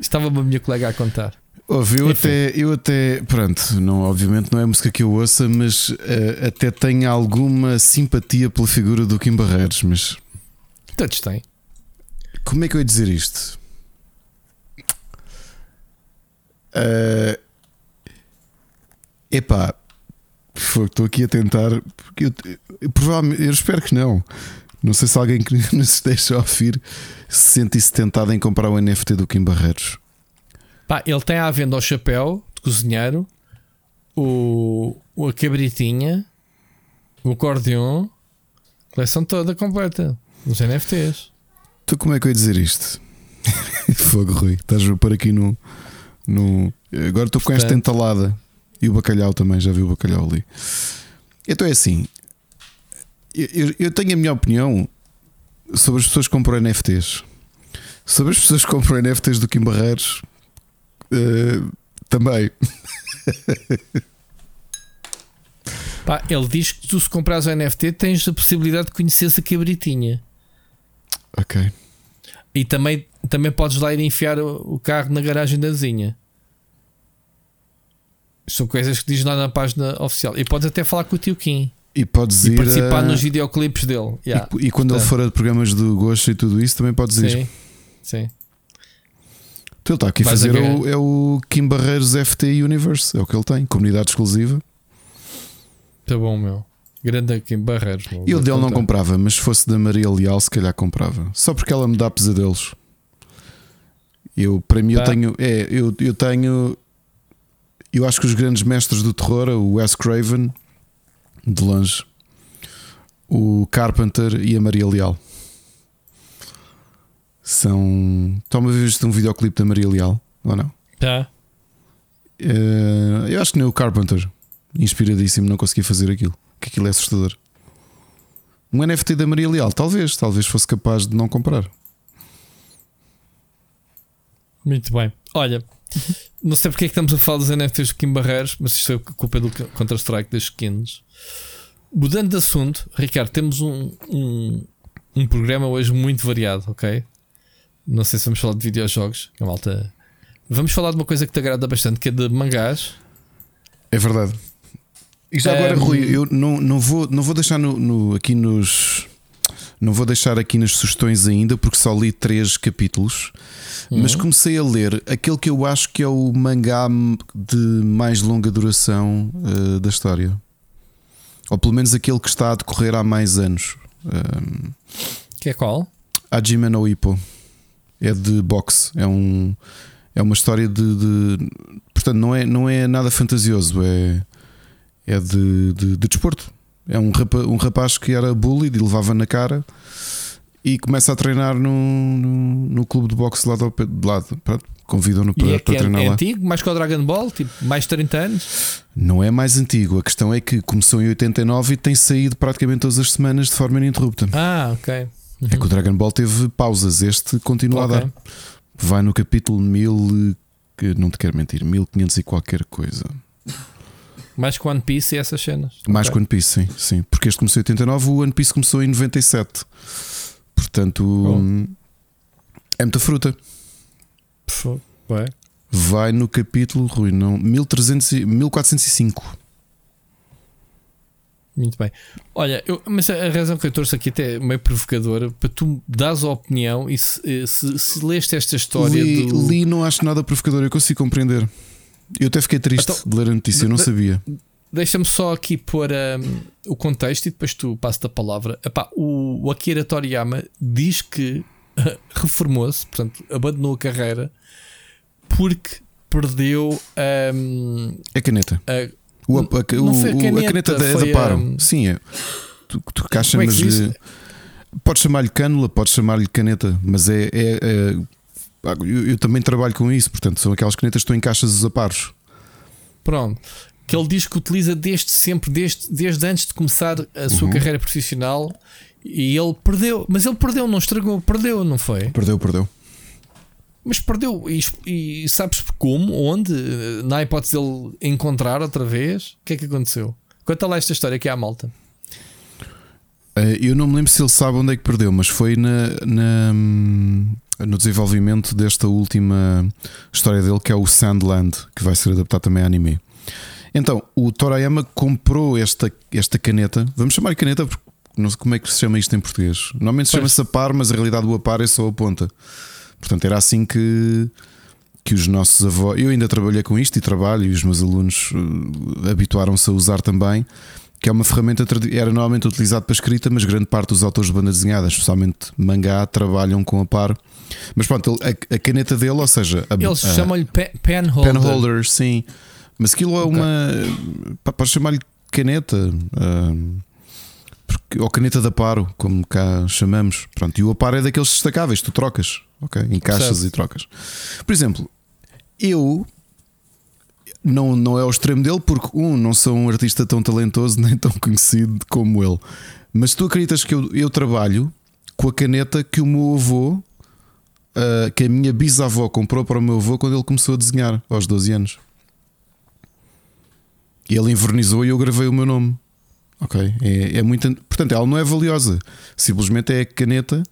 estava-me a minha colega a contar. Ouve, eu até, eu até, pronto, não, obviamente não é música que eu ouça, mas uh, até tenho alguma simpatia pela figura do Kim Barreiros, mas. Todos têm. Como é que eu ia dizer isto? Uh, epá, estou aqui a tentar. Eu, eu, provavelmente, eu espero que não. Não sei se alguém que nos deixa ouvir se sente-se tentado em comprar o NFT do Kim Barreiros. Pá, ele tem à venda o chapéu de cozinheiro, o, a cabritinha, o acordeon, coleção toda completa, os NFTs. Tu como é que eu ia dizer isto? Fogo, Rui. Estás a pôr aqui no. no... Agora estou com esta entalada. E o bacalhau também, já vi o bacalhau ali. Então é assim. Eu, eu tenho a minha opinião sobre as pessoas que compram NFTs. Sobre as pessoas que compram NFTs do Kim Barreiros, uh, também. Pá, ele diz que tu, se comprares o NFT, tens a possibilidade de conhecer essa cabritinha. Ok. E também, também podes lá ir enfiar o, o carro na garagem da vizinha. São coisas que diz lá na página oficial. E podes até falar com o tio Kim. E podes e ir participar a... nos videoclipes dele. Yeah. E, e, quando Portanto. ele for a programas do Gosto e tudo isso, também podes ir. Sim. Sim. Então ele está aqui a fazer a o, é o Kim Barreiros FT Universe, é o que ele tem, comunidade exclusiva. Tá bom, meu. Grande Kim Barreiros. Meu. Eu dele não comprava, mas se fosse da Maria Leal, se calhar comprava. Só porque ela me dá pesadelos. Eu, para mim, tá. eu tenho. É, eu, eu tenho. Eu acho que os grandes mestres do terror, o Wes Craven, de longe, o Carpenter e a Maria Leal. São. Toma visto um videoclipe da Maria Leal, ou não? Tá. Uh, eu acho que nem o Carpenter, inspiradíssimo, não conseguia fazer aquilo. Que aquilo é assustador. Um NFT da Maria Leal, talvez, talvez fosse capaz de não comprar. Muito bem. Olha, não sei porque é que estamos a falar dos NFTs do Kim Barreiros, mas isto é culpa do Counter-Strike das skins. Mudando de assunto, Ricardo, temos um, um, um programa hoje muito variado, ok? Não sei se vamos falar de videojogos, que a malta. Vamos falar de uma coisa que te agrada bastante, que é de mangás. É verdade. E já agora, um... Rui, eu não, não, vou, não vou deixar no, no, aqui nos. Não vou deixar aqui nas sugestões ainda, porque só li três capítulos. Uhum. Mas comecei a ler aquele que eu acho que é o mangá de mais longa duração uh, da história. Ou pelo menos aquele que está a decorrer há mais anos. Um, que é qual? Hajime no Ippo é de boxe, é um é uma história de, de, portanto não é não é nada fantasioso, é é de, de, de desporto. É um rapaz, um rapaz que era bully e levava na cara e começa a treinar no, no, no clube de boxe lá do lado. Pronto, convidam-no para, é para é, treinar é lá. antigo, mais que o Dragon Ball, tipo, mais de 30 anos? Não é mais antigo. A questão é que começou em 89 e tem saído praticamente todas as semanas de forma ininterrupta. Ah, ok. Uhum. É que o Dragon Ball teve pausas, este continua okay. a dar. Vai no capítulo 1000, que não te quero mentir, 1500 e qualquer coisa. Mais que One Piece e essas cenas. Mais okay. que One Piece, sim, sim. Porque este começou em 89, o One Piece começou em 97. Portanto, oh. é muita fruta. Ué. Vai no capítulo, Rui, não, 1300, 1405. Muito bem. Olha, eu, mas a razão que eu trouxe aqui até é meio provocadora para tu dares a opinião e se, eh, se, se leste esta história li, do... li, não acho nada provocador, eu consigo compreender. Eu até fiquei triste então, de ler a notícia, eu não sabia. Deixa-me só aqui pôr um, o contexto e depois tu passas a palavra. Epá, o, o Akira Toriyama diz que reformou-se, portanto, abandonou a carreira porque perdeu um, a caneta. A, o, a, a, o, a, caneta, da, da Paro. Sim, é. Tu, tu cá chamas-lhe. Podes chamar-lhe cânula, podes chamar-lhe caneta, mas é. é, é eu, eu, também trabalho com isso, portanto, são aquelas canetas que tu encaixas os aparos. Pronto. Que ele diz que utiliza desde sempre, desde, desde antes de começar a sua uhum. carreira profissional. E ele perdeu, mas ele perdeu, não estragou, perdeu, não foi? Perdeu, perdeu. Mas perdeu. E, e sabes como? Onde? Na hipótese dele encontrar outra vez? O que é que aconteceu? Conta lá esta história aqui à malta. Eh, eu não me lembro se ele sabe onde é que perdeu, mas foi na, na, no desenvolvimento desta última história dele, que é o Sandland, que vai ser adaptado também a anime. Então, o Torayama comprou esta, esta caneta, vamos chamar caneta porque não sei como é que se chama isto em português. Normalmente chama-se a par, mas a realidade do apar é só a ponta. Portanto, era assim que, que os nossos avós. Eu ainda trabalhei com isto e trabalho, e os meus alunos uh, habituaram-se a usar também. Que é uma ferramenta era normalmente utilizada para escrita, mas grande parte dos autores de banda desenhada, especialmente mangá, trabalham com a par. Mas pronto, a, a caneta dele, ou seja, a, eles chamam-lhe pen holder. Pen holder, sim. Mas aquilo é okay. uma. Podes chamar-lhe caneta. Uh, porque, ou caneta de aparo, como cá chamamos. Pronto, e o aparo é daqueles destacáveis, tu trocas ok? Encaixas e trocas. Por exemplo, eu não, não é o extremo dele, porque um, não sou um artista tão talentoso nem tão conhecido como ele. Mas tu acreditas que eu, eu trabalho com a caneta que o meu avô, uh, que a minha bisavó comprou para o meu avô quando ele começou a desenhar aos 12 anos. E ele invernizou e eu gravei o meu nome. Ok? É, é muito. Portanto, ela não é valiosa. Simplesmente é a caneta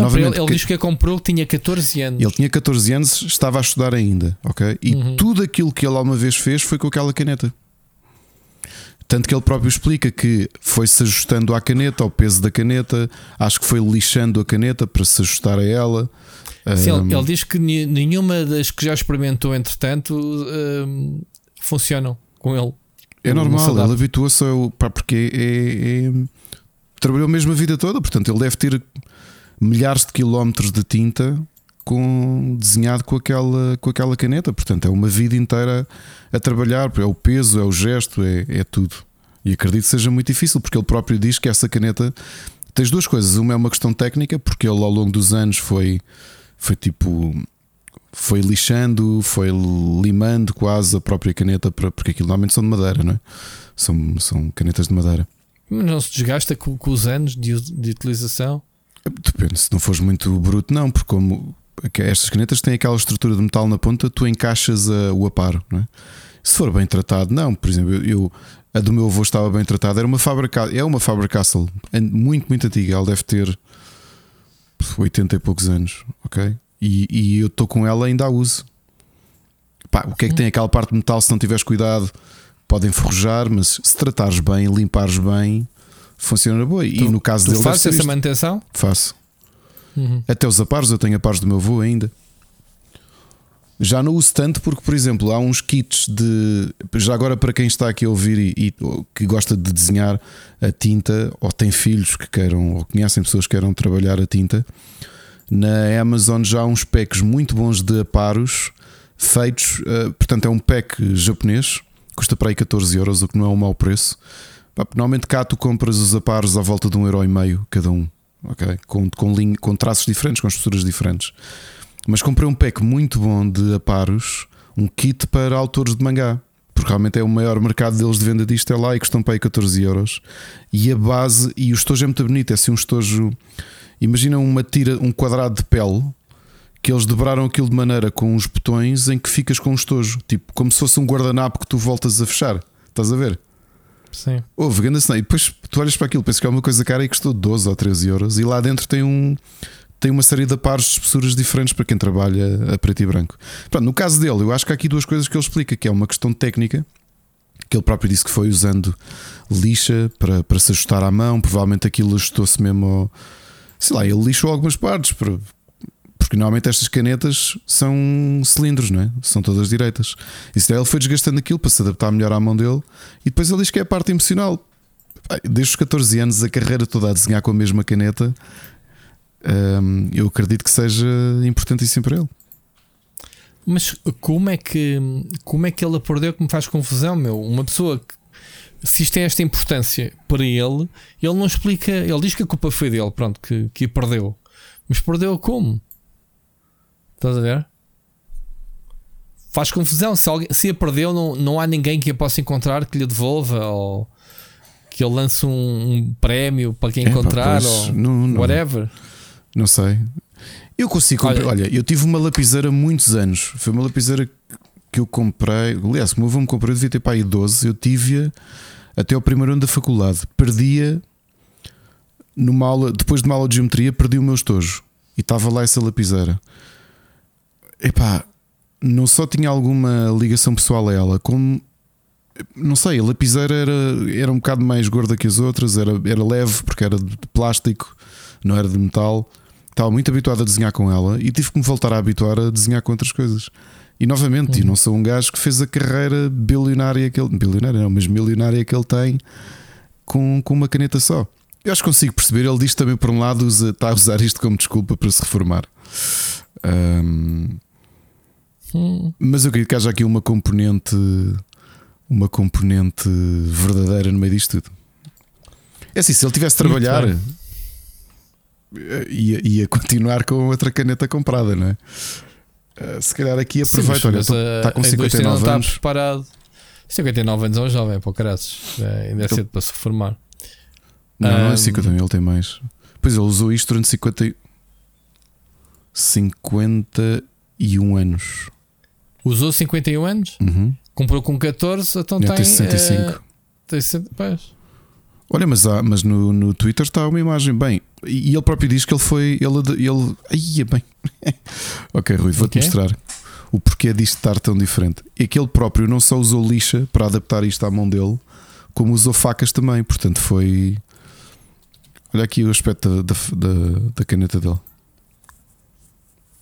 não, ele, ele que... diz que a comprou tinha 14 anos. Ele tinha 14 anos, estava a estudar ainda, ok? E uhum. tudo aquilo que ele alguma vez fez foi com aquela caneta. Tanto que ele próprio explica que foi-se ajustando à caneta, ao peso da caneta, acho que foi lixando a caneta para se ajustar a ela. Sim, um... ele diz que nenhuma das que já experimentou, entretanto, um, funcionam com ele. É normal, ele habitua-se porque é, é, trabalhou mesmo a vida toda, portanto, ele deve ter milhares de quilómetros de tinta com, desenhado com aquela, com aquela caneta. Portanto, é uma vida inteira a trabalhar. É o peso, é o gesto, é, é tudo. E acredito que seja muito difícil, porque ele próprio diz que essa caneta tens duas coisas. Uma é uma questão técnica, porque ele ao longo dos anos foi, foi tipo. Foi lixando, foi limando quase a própria caneta, para, porque aquilo normalmente são de madeira, não é? São, são canetas de madeira. Mas não se desgasta com, com os anos de, de utilização? Depende, se não fores muito bruto, não, porque como estas canetas têm aquela estrutura de metal na ponta, tu encaixas a, o aparo. Não é? Se for bem tratado, não. Por exemplo, eu, a do meu avô estava bem tratada, era uma fábrica, é uma Faber Castle, muito, muito antiga. Ela deve ter 80 e poucos anos, ok? E, e eu estou com ela ainda a uso. Pá, o que é que tem aquela parte de metal? Se não tiveres cuidado, podem enferrujar, mas se tratares bem, limpares bem, funciona boa. Tu, e no caso tu dele. Fazes essa manutenção? Faço. Uhum. Até os aparos, eu tenho aparos do meu avô ainda. Já não uso tanto porque, por exemplo, há uns kits de. Já agora, para quem está aqui a ouvir e, e, que gosta de desenhar a tinta, ou tem filhos que queiram, ou conhecem pessoas que queiram trabalhar a tinta, na Amazon já há uns packs muito bons de aparos feitos. Uh, portanto, é um pack japonês, custa para aí 14 euros, o que não é um mau preço. Normalmente cá tu compras os aparos à volta de um euro e meio cada um, ok? Com, com, linha, com traços diferentes, com estruturas diferentes. Mas comprei um pack muito bom de aparos, um kit para autores de mangá. Porque realmente é o maior mercado deles de venda disto é lá e custam para aí 14 euros. E a base, e o estojo é muito bonito, é assim um estojo. Imagina uma tira, um quadrado de pele que eles dobraram aquilo de maneira com uns botões em que ficas com um estojo, tipo como se fosse um guardanapo que tu voltas a fechar. Estás a ver? Sim. Houve grande cena. E depois tu olhas para aquilo, pensas que é uma coisa cara e custou 12 ou 13 euros. E lá dentro tem um. Tem uma série de pares de espessuras diferentes para quem trabalha a preto e branco. Pronto, no caso dele, eu acho que há aqui duas coisas que ele explica: que é uma questão técnica, que ele próprio disse que foi usando lixa para, para se ajustar à mão. Provavelmente aquilo ajustou-se mesmo ao, sei lá, ele lixou algumas partes. Porque normalmente estas canetas são cilindros, não é? São todas direitas. E se ele foi desgastando aquilo para se adaptar melhor à mão dele. E depois ele diz que é a parte emocional. Desde os 14 anos, a carreira toda a desenhar com a mesma caneta, hum, eu acredito que seja importantíssimo para ele. Mas como é que como é que ele a perdeu que me faz confusão, meu? Uma pessoa que se isto tem esta importância para ele, ele não explica. Ele diz que a culpa foi dele, pronto, que, que a perdeu. Mas perdeu como? Estás a ver? Faz confusão. Se, alguém, se a perdeu, não, não há ninguém que a possa encontrar que lhe devolva ou que ele lance um, um prémio para quem é, encontrar pá, ou não, não, whatever. Não sei. Eu consigo. Olha, olha, eu tive uma lapiseira há muitos anos. Foi uma lapiseira que eu comprei. Aliás, o meu avô me comprou, eu devia ter para aí 12. Eu tive-a até o primeiro ano da faculdade. Perdia numa aula, depois de uma aula de geometria, perdi o meu estojo e estava lá essa lapiseira. Epá, não só tinha alguma ligação pessoal a ela, como não sei, a lapiseira era, era um bocado mais gorda que as outras, era, era leve porque era de plástico, não era de metal. Estava muito habituado a desenhar com ela e tive que me voltar a habituar a desenhar com outras coisas. E novamente, uhum. não sou um gajo que fez a carreira bilionária que ele. Bilionária não, mas milionária que ele tem com, com uma caneta só. Eu acho que consigo perceber. Ele diz também, por um lado, usa, está a usar isto como desculpa para se reformar. Um, hum. Mas eu acredito que haja aqui uma componente. Uma componente verdadeira no meio disto tudo. É assim, se ele tivesse de trabalhar, ia, ia continuar com outra caneta comprada, não é? Uh, se calhar aqui aproveita, olha, está com 59 não anos. Está preparado. 59 anos é um jovem, para caraças. É, ainda é então, cedo para se reformar. Não, não é 51, ele tem mais. Pois ele usou isto durante 50, 51 anos. Usou 51 anos? Uhum. Comprou com 14, então tem. Tem 65. É, tem, pois. Olha, mas, há, mas no, no Twitter está uma imagem. Bem, e ele próprio diz que ele foi. Ele. ele ai, é bem. ok, Rui, vou-te okay. mostrar o porquê disto estar tão diferente. É que ele próprio não só usou lixa para adaptar isto à mão dele, como usou facas também. Portanto, foi. Olha aqui o aspecto da, da, da caneta dele.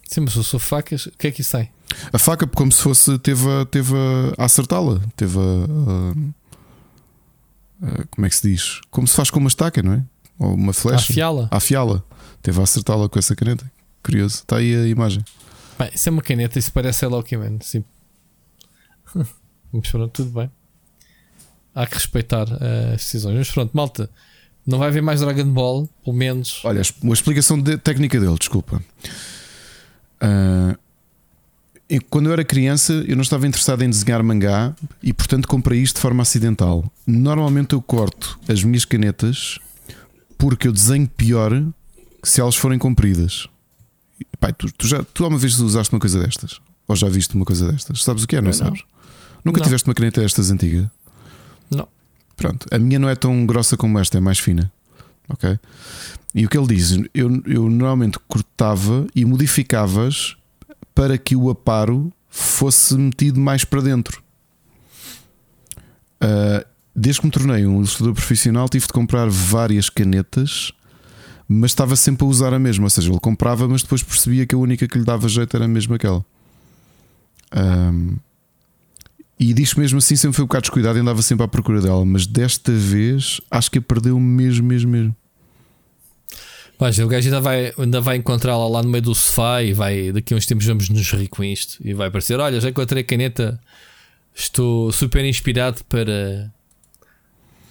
Sim, mas usou facas, o que é que isso tem? A faca, como se fosse. Teve a, teve a acertá-la. Teve a, a eh, como é que se diz? Como se faz com uma estaca, não é? Ou uma flecha. Afiá-la. Afiá-la. Teve a acertá-la com essa caneta. Curioso. Está aí a imagem. Bem, isso é uma caneta, isso parece a Loki Man. Sim. Mas pronto, tudo bem. Há que respeitar uh, as decisões. Mas pronto, malta. Não vai haver mais Dragon Ball, pelo menos. Olha, uma explicação de técnica dele, desculpa. Uh, quando eu era criança, eu não estava interessado em desenhar mangá e, portanto, comprei isto de forma acidental. Normalmente eu corto as minhas canetas porque eu desenho pior se elas forem compridas. Pai, tu, tu, já, tu alguma vez usaste uma coisa destas? Ou já viste uma coisa destas? Sabes o que é, não, não. sabes? Nunca não. tiveste uma caneta destas antiga? Não. Pronto, a minha não é tão grossa como esta, é mais fina. Ok? E o que ele diz, eu, eu normalmente cortava e modificavas para que o aparo fosse metido mais para dentro. Uh, desde que me tornei um ilustrador profissional, tive de comprar várias canetas, mas estava sempre a usar a mesma. Ou seja, ele comprava, mas depois percebia que a única que lhe dava jeito era mesmo aquela. Um, e diz mesmo assim, sempre foi um bocado descuidado e andava sempre à procura dela, mas desta vez acho que a perdeu mesmo, mesmo, mesmo. Mas o gajo ainda vai, ainda vai encontrá-la lá no meio do sofá e vai daqui a uns tempos vamos nos rir com isto e vai aparecer: Olha, já encontrei a caneta, estou super inspirado para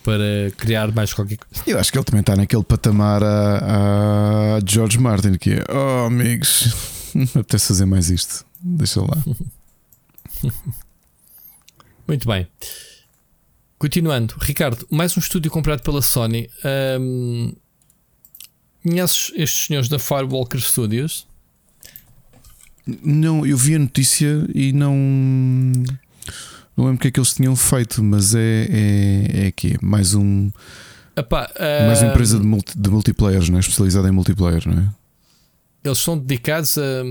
para criar mais qualquer coisa. Eu acho que ele também está naquele patamar a, a George Martin que é, oh amigos, apetece fazer mais isto. Deixa lá. Muito bem. Continuando, Ricardo, mais um estúdio comprado pela Sony. Um, Conheces estes senhores da Firewalker Studios? Não, eu vi a notícia e não. Não lembro o que é que eles tinham feito, mas é, é, é que mais um. Epá, mais uma empresa de, multi, de multiplayer, não é? especializada em multiplayer, não é? Eles são dedicados a.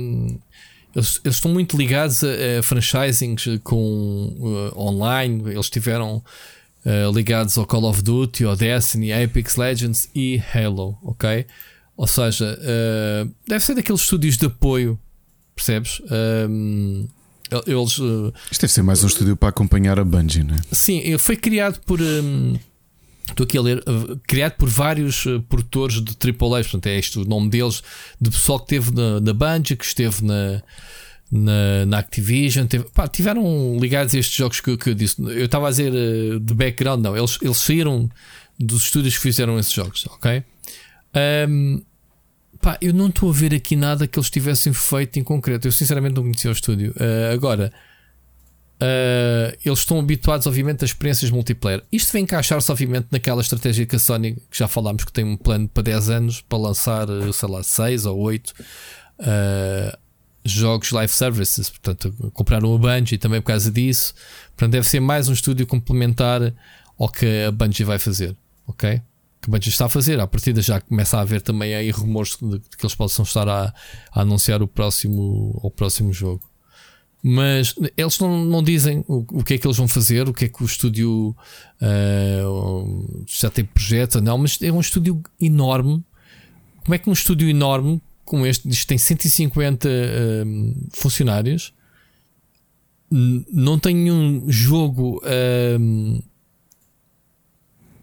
Eles, eles estão muito ligados a, a franchisings com uh, online. Eles tiveram uh, ligados ao Call of Duty, ao Destiny, Apex Legends e Halo, ok? Ou seja, uh, deve ser daqueles estúdios de apoio, percebes? Um, eles, uh, Isto deve ser mais um estúdio para acompanhar a Bungie, não é? Sim, foi criado por. Um, Estou aqui a ler, criado por vários produtores de AAA, portanto, é este o nome deles, de pessoal que esteve na, na Bungie, que esteve na, na, na Activision, teve, pá, tiveram ligados a estes jogos que, que eu disse. Eu estava a dizer uh, de background, não, eles, eles saíram dos estúdios que fizeram esses jogos, ok? Um, pá, eu não estou a ver aqui nada que eles tivessem feito em concreto. Eu sinceramente não conhecia o estúdio. Uh, agora, uh, eles estão habituados, obviamente, a experiências multiplayer. Isto vem encaixar-se, obviamente, naquela estratégia que a Sony, que já falámos, que tem um plano para 10 anos para lançar, sei lá, 6 ou 8. Uh, jogos live services, portanto, compraram a Bungie também por causa disso. Portanto, deve ser mais um estúdio complementar ao que a Bungie vai fazer, ok? Que a Bungie está a fazer. À partida já começa a haver também aí rumores de, que eles possam estar a, a, anunciar o próximo, o próximo jogo. Mas eles não, não dizem o, o, que é que eles vão fazer, o que é que o estúdio uh, já tem projeto, não, mas é um estúdio enorme. Como é que um estúdio enorme como este, isto tem 150 uh, funcionários, não tem nenhum jogo uh,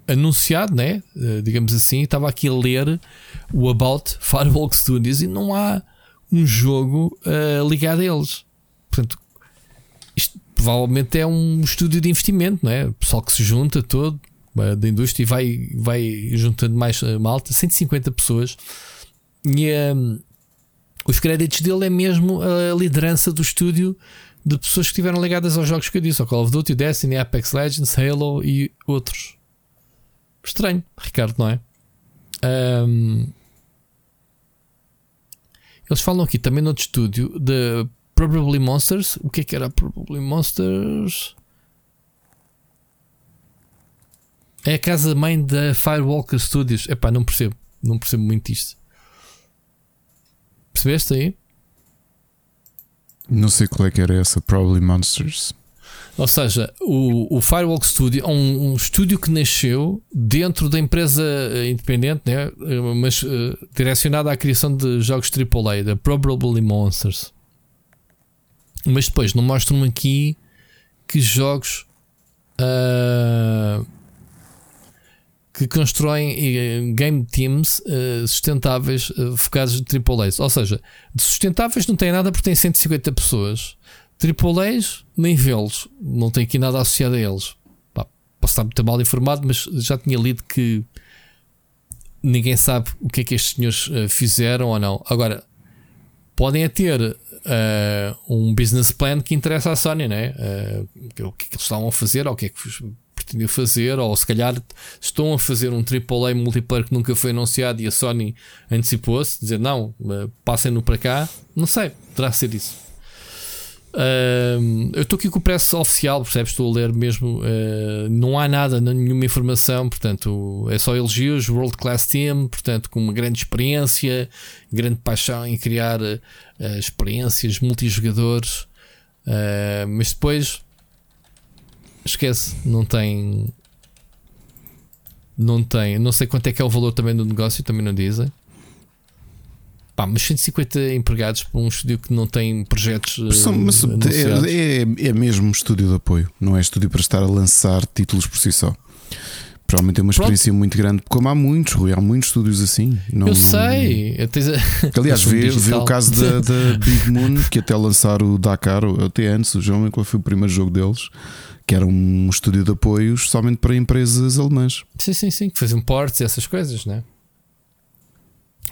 anunciado, né? Uh, digamos assim. Estava aqui a ler o About Firewall Studios e não há um jogo uh, ligado a eles. Portanto, isto provavelmente é um estúdio de investimento, não é? O pessoal que se junta todo da indústria e vai, vai juntando mais malta, 150 pessoas e um, os créditos dele é mesmo a liderança do estúdio de pessoas que estiveram ligadas aos jogos que eu disse: ao Call of Duty, Destiny, Apex Legends, Halo e outros. Estranho, Ricardo, não é? Um, eles falam aqui também no outro estúdio de Probably Monsters. O que é que era Probably Monsters? É a casa mãe da Firewalker Studios. Epá, não percebo. Não percebo muito isto. Percebeste aí? Não sei qual é que era essa, Probably Monsters. Ou seja, o, o Firewalk Studio é um, um estúdio que nasceu dentro da empresa eh, independente, né? Eh, mas uh, direcionada à criação de jogos AAA, da Probably Monsters. Mas depois não mostram aqui que jogos uh, que constroem game teams sustentáveis focados em AAAs. Ou seja, de sustentáveis não tem nada porque tem 150 pessoas. AAAs, nem vê-los. Não tem aqui nada associado a eles. Pá, posso estar muito mal informado, mas já tinha lido que ninguém sabe o que é que estes senhores fizeram ou não. Agora, podem ter um business plan que interessa à Sony, né? o que é que eles estavam a fazer ou o que é que pretendiam fazer, ou se calhar estão a fazer um AAA multiplayer que nunca foi anunciado e a Sony antecipou-se, dizer não, passem-no para cá, não sei, poderá ser isso. Uh, eu estou aqui com o preço oficial, percebes? Estou a ler mesmo. Uh, não há nada, nenhuma informação, portanto, é só elogios. World Class Team, portanto, com uma grande experiência, grande paixão em criar uh, experiências multijogadores. Mas depois esquece, não tem. Não tem. Não sei quanto é que é o valor também do negócio, também não dizem. Pá, mas 150 empregados para um estúdio que não tem projetos. São, mas é, é, é, mesmo estúdio de apoio, não é estúdio para estar a lançar títulos por si só. Provavelmente é uma experiência Pronto. muito grande, como há muitos, Rui, há muitos estúdios assim. Não, eu sei. Não... Aliás, vê, vê o caso da, da, Big Moon, que até lançar o Dakar, até antes, o João, qual foi o primeiro jogo deles? que era um estúdio de apoios somente para empresas alemãs. Sim, sim, sim, que faziam portes e essas coisas, né?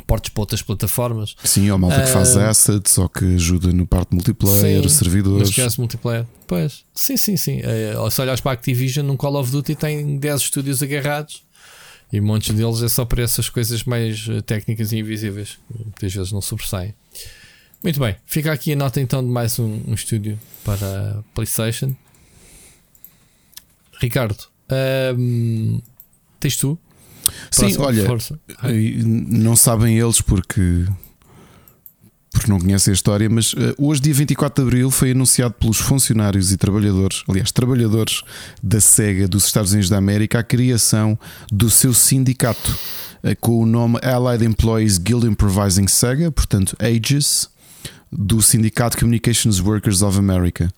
Portes para outras plataformas. Sim, ou malta uh, que faz ah, assets ou que ajuda no parte multiplayer, sim, servidores. Mas multiplayer. Pois, sim, sim, sim. Uh, se olhares para a Activision, num Call of Duty tem 10 estúdios agarrados e muitos deles é só para essas coisas mais eh, técnicas e invisíveis, que muitas vezes não sobressaem. Muito bem, fica aqui a nota então de mais um, um estúdio para a PlayStation. Ricardo, um, tens tu? Sim, olha, não sabem eles porque porque não conhecem a história, mas uh, hoje, dia 24 de Abril, foi anunciado pelos funcionários e trabalhadores, aliás, trabalhadores da SEGA dos Estados Unidos da América, a criação do seu sindicato uh, com o nome Allied Employees Guild Improvising SEGA, portanto, AGES do Sindicato Communications Workers of America.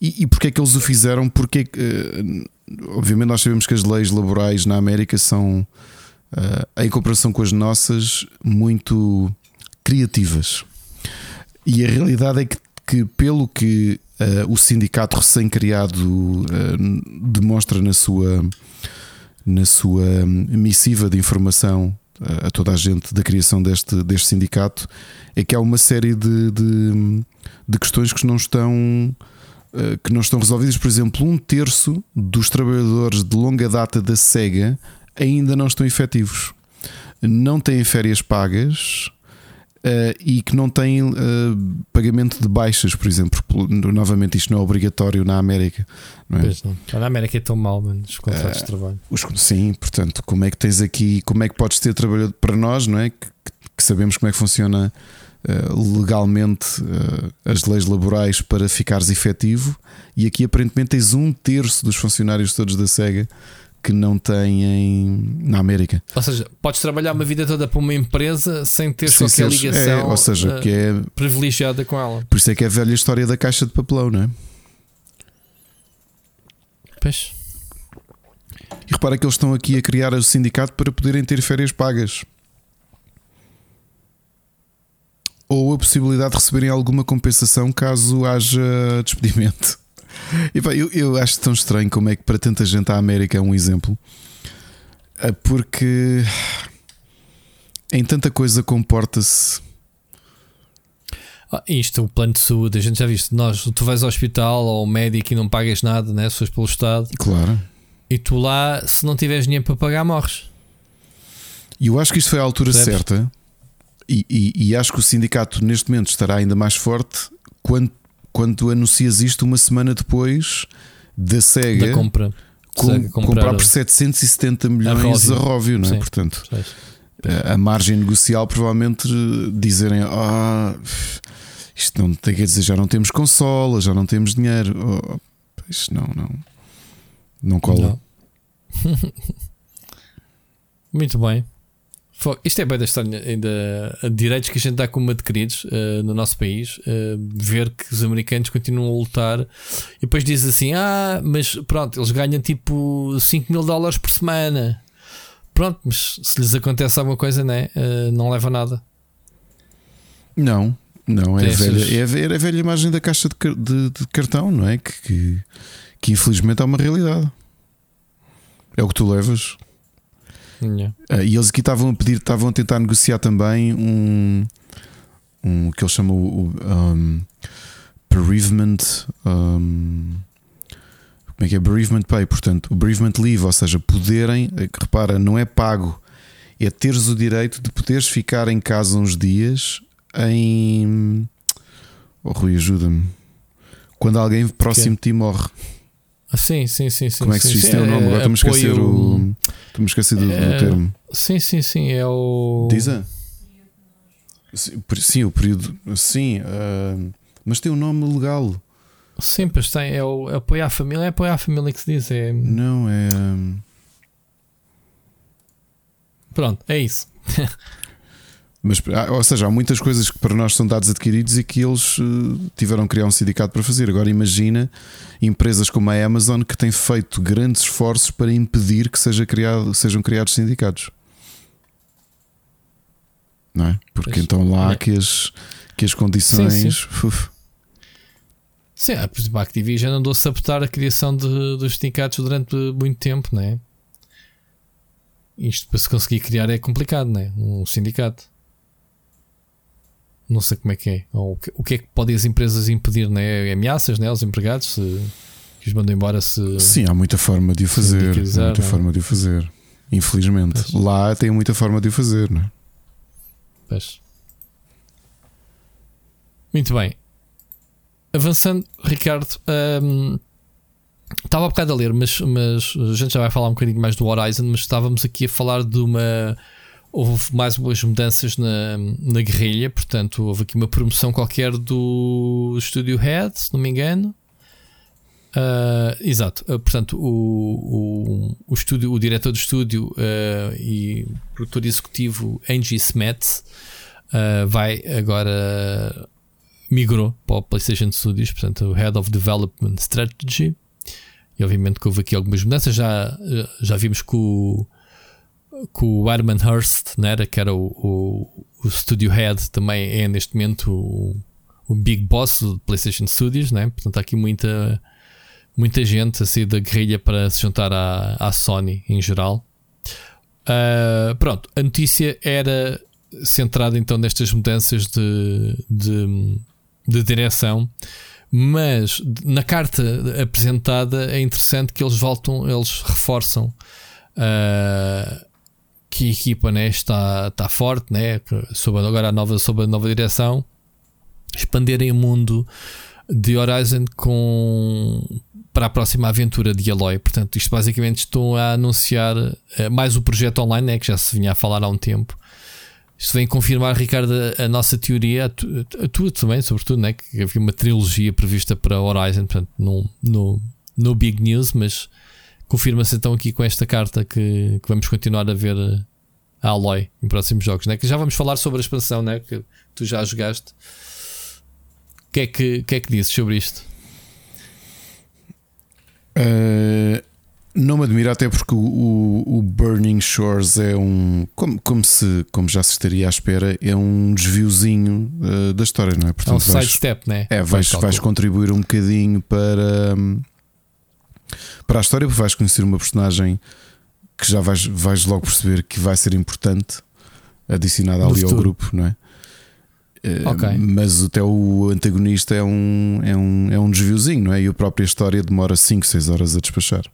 E, e porquê é que eles o fizeram? Porque, uh, obviamente, nós sabemos que as leis laborais na América são, uh, em comparação com as nossas, muito criativas. E a realidade é que, que pelo que uh, o sindicato recém-criado demonstra na sua, na sua missiva de informação a toda a gente da criação deste, deste sindicato é que há uma série de, de, de questões que não estão eh, que não estão resolvidas. Por exemplo, um terço dos trabalhadores de longa data da SEGA ainda não estão efetivos, não têm férias pagas. Uh, e que não têm uh, pagamento de baixas, por exemplo. Novamente, isto não é obrigatório na América. Não é? Pois não. Na América é tão mal, mano, os contratos uh, de trabalho. Os, sim, portanto, como é que tens aqui, como é que podes ter trabalhador para nós, não é? Que, que sabemos como é que funciona legalmente as leis laborais para ficares efetivo, e aqui aparentemente tens um terço dos funcionários todos da SEGA que não têm na América. Ou seja, podes trabalhar uma vida toda para uma empresa sem ter sem qualquer seres, ligação é, ou seja, uh, que é privilegiada com ela. Por isso é que é a velha história da caixa de papelão, não é? Pois. E repara que eles estão aqui a criar o sindicato para poderem ter férias pagas. Ou a possibilidade de receberem alguma compensação caso haja despedimento. E pá, eu, eu acho tão estranho como é que para tanta gente a América é um exemplo. É porque em tanta coisa comporta-se. Ah, isto, o plano de saúde, a gente já visto. Nós, tu vais ao hospital ou ao médico e não pagas nada, né? Se fores pelo Estado. Claro. E tu lá, se não tiveres dinheiro para pagar, morres. E eu acho que isto foi a altura Percebes? certa. E, e, e, acho que o sindicato neste momento estará ainda mais forte quando quando anuncias isto uma semana depois da SEGA da compra. Com, Sega comprar, comprar, por 770 milhões a Róvio, não é? Sim, Portanto, a margem negocial provavelmente dizerem ah, isto não tem que dizer, já não temos consola, já não temos dinheiro. Oh, isto não, não, não cola. Não. Muito bem. Isto é bem da história ainda direitos que a gente dá como adquiridos uh, no nosso país. Uh, ver que os americanos continuam a lutar e depois diz assim: Ah, mas pronto, eles ganham tipo 5 mil dólares por semana. Pronto, mas se lhes acontece alguma coisa, né, uh, não leva nada. Não, não, é, velha, é, a, é a velha imagem da caixa de, de, de cartão, não é? Que, que, que infelizmente é uma realidade. É o que tu levas. Yeah. Uh, e eles aqui estavam a pedir, estavam a tentar negociar também um, um que eles chamam o um, bereavement. Um, como é que é? Bereavement pay, portanto, o bereavement leave, ou seja, poderem, eh, repara, não é pago, é teres o direito de poderes ficar em casa uns dias em. Oh, Rui, ajuda-me. Quando alguém próximo de ti morre. Ah, sim, sim, sim, sim. Como é que se diz? Tem o nome, agora estamos a esquecer o. Estamos esquecido do, do é, termo. Sim, sim, sim. É o. Diza? Sim, o período. Sim, uh, mas tem um nome legal. Sim, pois tem. É o é apoiar a família. É apoiar a família que se diz. É... Não, é. Um... Pronto, é isso. Mas, ah, ou seja, há muitas coisas que para nós são dados adquiridos e que eles uh, tiveram que criar um sindicato para fazer. Agora imagina empresas como a Amazon que têm feito grandes esforços para impedir que seja criado, sejam criados sindicatos. Não é? Porque pois, então lá é. que, as, que as condições. Sim, sim. sim a, a Activision andou a sabotar a criação de, dos sindicatos durante muito tempo, não é? Isto para se conseguir criar é complicado, não é? Um sindicato. Não sei como é que é. Ou o que é que podem as empresas impedir, né? Ameaças, né? Aos empregados se, que os mandam embora se. Sim, há muita forma de o fazer. Há muita? É? forma de o fazer. Infelizmente. Pois. Lá tem muita forma de o fazer, não é? Pois. Muito bem. Avançando, Ricardo. Um, estava há bocado a ler, mas, mas a gente já vai falar um bocadinho mais do Horizon, mas estávamos aqui a falar de uma houve mais boas mudanças na, na guerrilha, portanto, houve aqui uma promoção qualquer do Studio Head, se não me engano. Uh, exato, uh, portanto, o, o, o, estúdio, o diretor do estúdio uh, e produtor executivo Angie Smets vai agora migrou para o PlayStation Studios, portanto, o Head of Development Strategy. E obviamente que houve aqui algumas mudanças. Já, já vimos que o, que o Arman Hurst, né, que era o, o, o Studio Head, também é neste momento o, o Big Boss do PlayStation Studios. Né? Portanto, há aqui muita muita gente a sair da guerrilha para se juntar à, à Sony em geral. Uh, pronto, a notícia era centrada então nestas mudanças de, de, de, direção, mas na carta apresentada é interessante que eles voltam, eles reforçam uh, que a equipa né, está, está forte, né, sob agora a nova, sob a nova direção, expandirem o mundo de Horizon com para a próxima aventura de Aloy. Portanto, isto basicamente estou a anunciar uh, mais o projeto online, né, que já se vinha a falar há um tempo. Isto vem confirmar, Ricardo, a, nossa teoria, a, a tua também, sobretudo, né, que havia uma trilogia prevista para Horizon, portanto, no, no, no Big News, mas confirma-se então aqui com esta carta que, que, vamos continuar a ver a Aloy em próximos jogos, né? que já vamos falar sobre a expansão né? que tu já jogaste. O que é que, que, é que dizes sobre isto? Uh, não me admira, até porque o, o, Burning Shores é um. Como, como, se, como já se estaria à espera, é um desviozinho uh, da história, não é? Portanto, é um sidestep, né? É, vais, vais contribuir um bocadinho para. Para a história, porque vais conhecer uma personagem que já vais, vais logo perceber que vai ser importante, adicionada ali ao grupo, não é? Eh, okay. Mas até o antagonista é um, é, um, é um desviozinho, não é? E a própria história demora 5, 6 horas a despachar.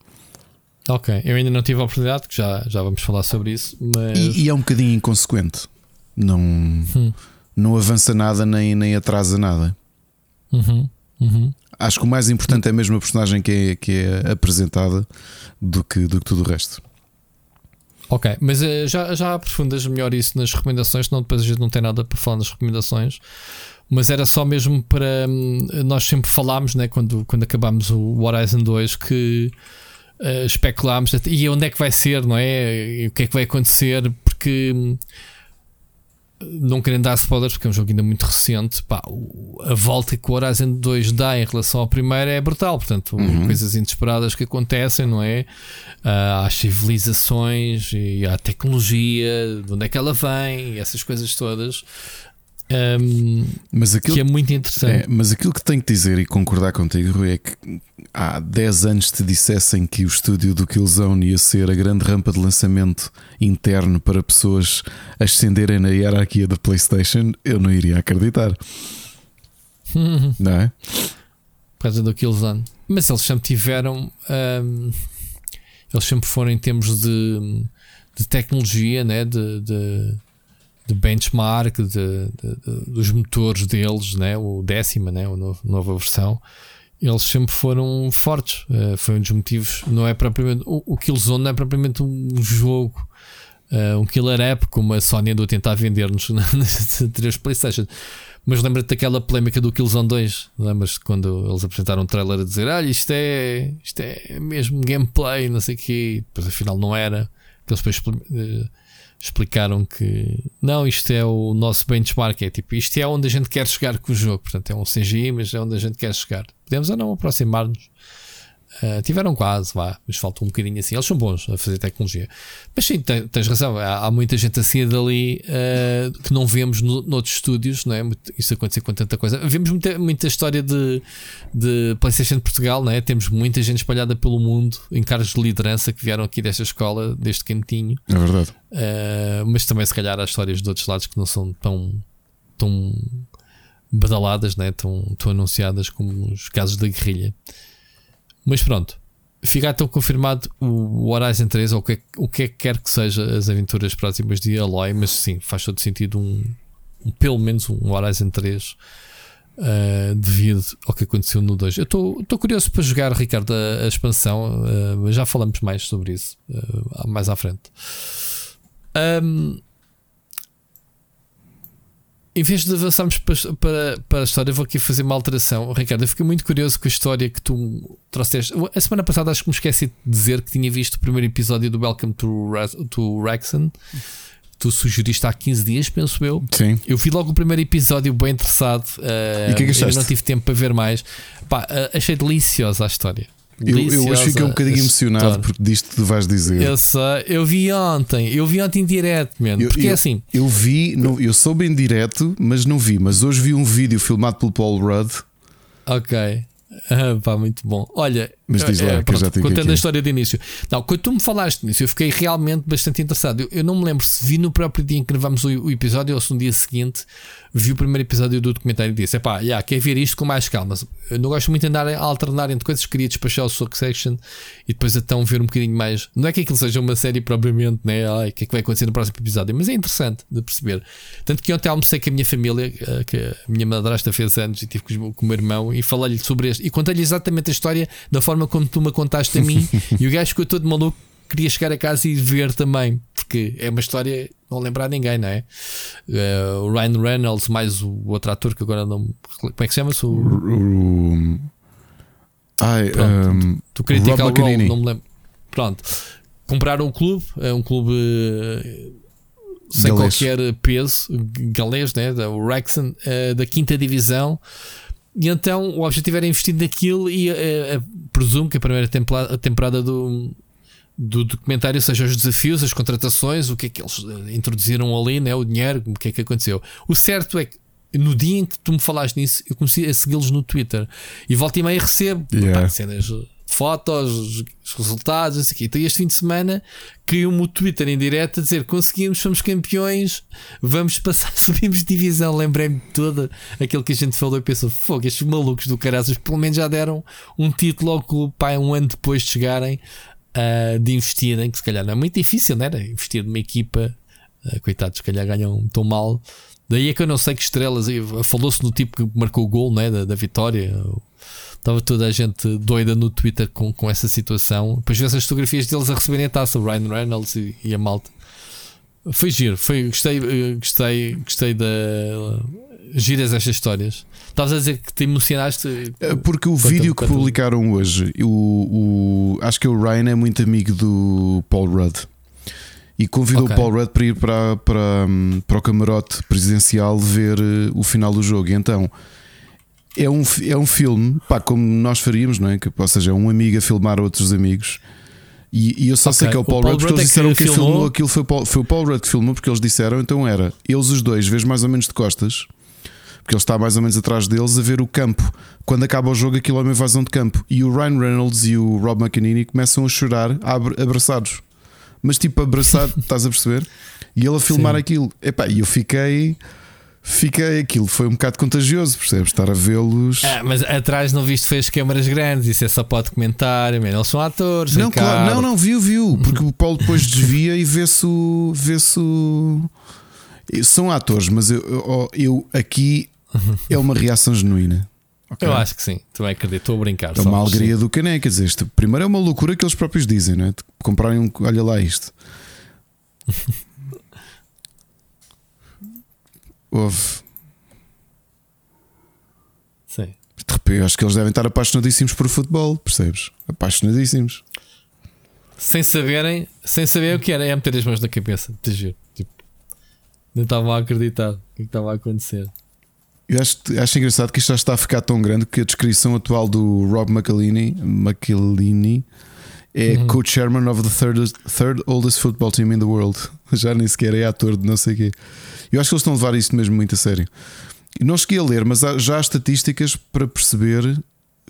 Ok, eu ainda não tive a oportunidade, que já, já vamos falar sobre isso. Mas... E, e é um bocadinho inconsequente, não, hum. não avança nada nem, nem atrasa nada. Uhum. Uhum. Acho que o mais importante é mesmo a personagem que é, que é apresentada do que, do que tudo o resto. Ok, mas uh, já, já aprofundas melhor isso nas recomendações, senão depois a gente não tem nada para falar nas recomendações. Mas era só mesmo para. Hum, nós sempre falámos, né, quando, quando acabámos o Horizon 2, que uh, especulámos e onde é que vai ser, não é? E o que é que vai acontecer, porque. Hum, não querendo dar spoilers, porque é um jogo ainda muito recente, pá, a volta que o Horizon 2 dá em relação ao primeiro é brutal. Portanto, uhum. coisas inesperadas que acontecem, não é? Uh, às civilizações e à tecnologia, de onde é que ela vem, e essas coisas todas. Um, mas aquilo, que é muito interessante. É, mas aquilo que tenho que dizer e concordar contigo, Rui, é que há 10 anos te dissessem que o estúdio do Killzone ia ser a grande rampa de lançamento interno para pessoas ascenderem na hierarquia da PlayStation, eu não iria acreditar. não é? Por causa do Killzone. Mas eles sempre tiveram. Eles sempre foram em termos de, de tecnologia, né? de, de de benchmark de, de, dos motores deles, né? o décima, né? a nova versão, eles sempre foram fortes. Uh, foi um dos motivos. Não é propriamente o, o Killzone não é propriamente um jogo, uh, um killer app como a Sony andou a tentar vender-nos nas anteriores PlayStation. Mas lembra-te daquela polémica do Killzone 2? Lembras quando eles apresentaram um trailer a dizer: Olha, isto é, isto é mesmo gameplay, não sei o quê. Depois afinal não era. Que eles depois uh, explicaram que não, isto é o nosso benchmark, é tipo, isto é onde a gente quer chegar com o jogo, portanto é um CGI, mas é onde a gente quer chegar. Podemos ou não aproximar-nos Uh, tiveram quase, vá, mas falta um bocadinho assim. Eles são bons a fazer tecnologia. Mas sim, tens, tens razão. Há, há, muita gente assim dali uh, que não vemos no, noutros estúdios, não é? Isso acontece com tanta coisa. Vemos muita, muita história de, de PlayStation de Portugal, não é? Temos muita gente espalhada pelo mundo em cargos de liderança que vieram aqui desta escola, deste cantinho. É verdade. Uh, mas também, se calhar, há histórias de outros lados que não são tão, tão badaladas, né? tão, tão anunciadas como os casos da guerrilha. Mas pronto, fica então confirmado o Horizon 3 ou o que, o que é que quer que seja as aventuras próximas de Aloy, mas sim, faz todo sentido um, um pelo menos um Horizon 3 uh, eh, devido ao que aconteceu no 2. Eu estou curioso para jogar, Ricardo, a, a expansão, uh, já falamos mais sobre isso uh, mais à frente. Um, em vez de avançarmos para, para, para, a história, vou aqui fazer uma alteração. Ricardo, eu fiquei muito curioso com a história que tu trouxeste. A semana passada acho que me esqueci de dizer que tinha visto o primeiro episódio do Welcome to, to Wrexham. Tu sugeriste há 15 dias, penso eu. Sim. Eu vi logo o primeiro episódio bem interessado. Uh, e que é que eu não tive tempo para ver mais. Pá, uh, achei deliciosa a história. Eu, eu acho que fiquei um bocadinho emocionado porque disto tu vais dizer. Eu sei, eu vi ontem, eu vi ontem em direto, mesmo. Porque eu, é assim. Eu vi, não, eu soube em direto, mas não vi. Mas hoje vi um vídeo filmado pelo Paul Rudd. Ok. Ah, pá, muito bom. Olha, mas diz lá, é, pronto, já contando aqui. a história de início. Não, quando tu me falaste nisso, eu fiquei realmente bastante interessado. Eu, eu, não me lembro se vi no próprio dia em que gravamos o, o episódio ou se no dia seguinte vi o primeiro episódio do documentário e disse: é pá, yeah, quer ver isto com mais calma. Eu não gosto muito de andar a alternar entre coisas, queria despachar o Succession e depois então ver um bocadinho mais. Não é que aquilo seja uma série propriamente, né? Ai, o que é que vai acontecer no próximo episódio, mas é interessante de perceber. Tanto que ontem almocei com a minha família, eh, que a minha madrasta fez anos e tive com o meu irmão e falei-lhe sobre este e contei-lhe exatamente a história da forma como tu me contaste a mim e o gajo ficou todo maluco queria chegar a casa e ver também, porque é uma história não lembrar ninguém, não é? Uh, o Ryan Reynolds, mais o outro ator que agora não. Como é que se chama-se? O... o... Ai, um, tu criticar o role, não me lembro. Pronto. Compraram um clube, é um clube uh, sem galês. qualquer peso, galês, né? o Wrexham, uh, da quinta divisão. E então o objetivo era investir naquilo e uh, presumo que a primeira temporada, a temporada do, do documentário, seja os desafios, as contratações, o que é que eles eh, introduziram ali, né? o dinheiro, o que é que aconteceu. O certo é que no dia em que tu me falaste nisso, eu comecei a segui-los no Twitter e volta e meia recebo yeah. pá, cenas fotos, os resultados, isso aqui. Então, este fim de semana criou-me o Twitter em direto a dizer: conseguimos, somos campeões, vamos passar, subimos divisão. Lembrei-me de todo aquilo que a gente falou e pensou: fogo, estes malucos do caraças, pelo menos já deram um título ao clube, pá, um ano depois de chegarem uh, de investirem, que se calhar não é muito difícil, né? Investir numa equipa, uh, coitados, se calhar ganham tão mal. Daí é que eu não sei que estrelas. Falou-se no tipo que marcou o gol né, da, da vitória. Estava toda a gente doida no Twitter com, com essa situação. Depois vê as fotografias deles a receberem a taça, o Ryan Reynolds e, e a malta. Foi giro, foi, gostei, eh, gostei, gostei da. Giras estas histórias. Estavas a dizer que te emocionaste. É, porque o vídeo que publicaram hoje, o, o, acho que o Ryan é muito amigo do Paul Rudd e convidou okay. o Paul Rudd para ir para, para, para o camarote presidencial ver eh, o final do jogo. E então é um, é um filme, pá, como nós faríamos, não é? Que, ou seja, é um amigo a filmar outros amigos. E, e eu só okay. sei que é o Paul, o Paul Rudd porque eles disseram é que, que filmou aquilo foi, foi o Paul Rudd que filmou porque eles disseram, então era eles os dois, vês mais ou menos de costas porque ele está mais ou menos atrás deles a ver o campo. Quando acaba o jogo, aquilo é uma invasão de campo. E o Ryan Reynolds e o Rob McEnany começam a chorar abraçados. Mas tipo, abraçado, estás a perceber? E ele a filmar Sim. aquilo. Epá, e eu fiquei. Fiquei aquilo, foi um bocado contagioso, percebes? Estar a vê-los. Ah, mas atrás não viste, fez câmaras grandes, isso é só para documentário, eles são atores. Não, claro, não, não, viu, viu, porque o Paulo depois desvia e vê-se o. Vê-se o. São atores, mas eu, eu, eu aqui é uma reação genuína. Okay. Eu acho que sim, tu vai acreditar, estou a brincar. É uma alegria sim. do caneco. Quer dizer, isto, primeiro é uma loucura que eles próprios dizem, não é? De comprarem um. Olha lá isto. Houve. Sim. De repente, acho que eles devem estar apaixonadíssimos por futebol, percebes? Apaixonadíssimos. Sem saberem, sem saber o que era, é meter as mãos na cabeça. Te juro. Tipo, não estavam a acreditar o que estava a acontecer. Eu acho, acho engraçado que isto já está a ficar tão grande que a descrição atual do Rob McElhenney, McElhenney é uhum. co-chairman of the third, third oldest football team in the world. Já nem sequer é ator de não sei o quê. Eu acho que eles estão a levar isto mesmo muito a sério. Não cheguei a ler, mas há, já há estatísticas para perceber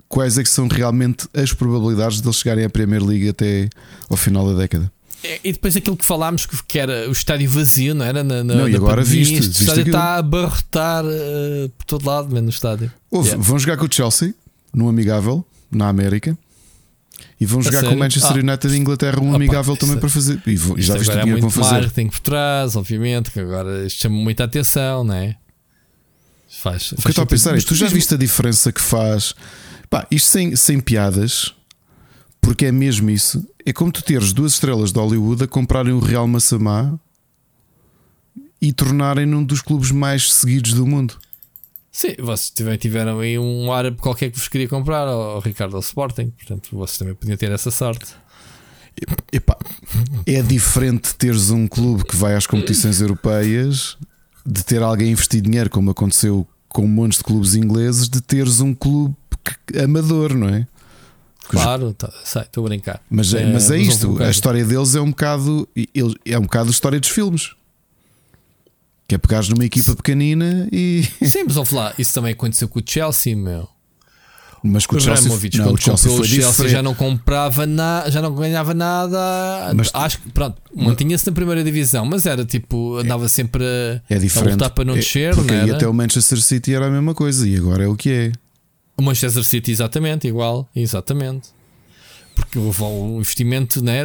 quais é que são realmente as probabilidades de eles chegarem à Premier League até ao final da década. É, e depois aquilo que falámos que era o estádio vazio, não era? Na, na, não, e agora viste, o estádio está a abarrotar uh, por todo lado, mesmo no estádio. Ouve, yeah. Vão jogar com o Chelsea, num amigável, na América. E vão jogar com o Manchester ah. United de Inglaterra, um amigável também para fazer. E, vão, já viste o dinheiro é muito vão fazer. marketing por trás, obviamente, que agora isto chama muita atenção, não é? Faz, o que eu estou a pensar é: tu já viste a diferença que faz? Pá, isto sem, sem piadas, porque é mesmo isso. É como tu teres duas estrelas de Hollywood a comprarem o Real Massamá e tornarem um dos clubes mais seguidos do mundo. Sim, vocês também tiveram aí um árabe qualquer que vos queria comprar, o Ricardo ao Sporting, portanto vocês também podiam ter essa sorte. Epá, é diferente teres um clube que vai às competições europeias de ter alguém investir dinheiro, como aconteceu com montes de clubes ingleses, de teres um clube amador, não é? Claro, tá, sei, estou a brincar. Mas é, mas é isto, a história deles é um bocado é um bocado a história dos filmes. Que é pegares numa equipa pequenina e. Sim, mas vamos lá, isso também aconteceu com o Chelsea, meu. Mas com o Chelsea, não, quando o Chelsea, comprou, o Chelsea já não comprava nada, já não ganhava nada. Mas, Acho que pronto, mantinha-se na primeira divisão, mas era tipo, andava sempre a, é diferente. a lutar para não é, descer. Porque não até o Manchester City era a mesma coisa e agora é o que é. O Manchester City, exatamente, igual, exatamente. Porque o investimento, né?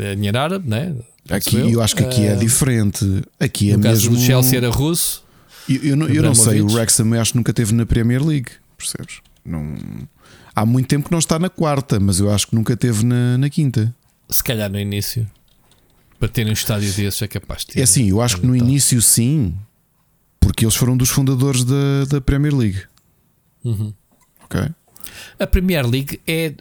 É dinheiro árabe, né? Aqui, eu. eu acho que aqui é ah, diferente. Aqui é no mesmo. Caso do Chelsea era russo. Eu, eu, não, eu não sei, o Wrexham acho que nunca teve na Premier League, percebes? Não... Há muito tempo que não está na quarta, mas eu acho que nunca teve na, na quinta. Se calhar no início. Para ter um estádio desses é capaz de ter. É assim, eu acho que no início sim, porque eles foram dos fundadores da, da Premier League. Uhum. Ok. A Premier League é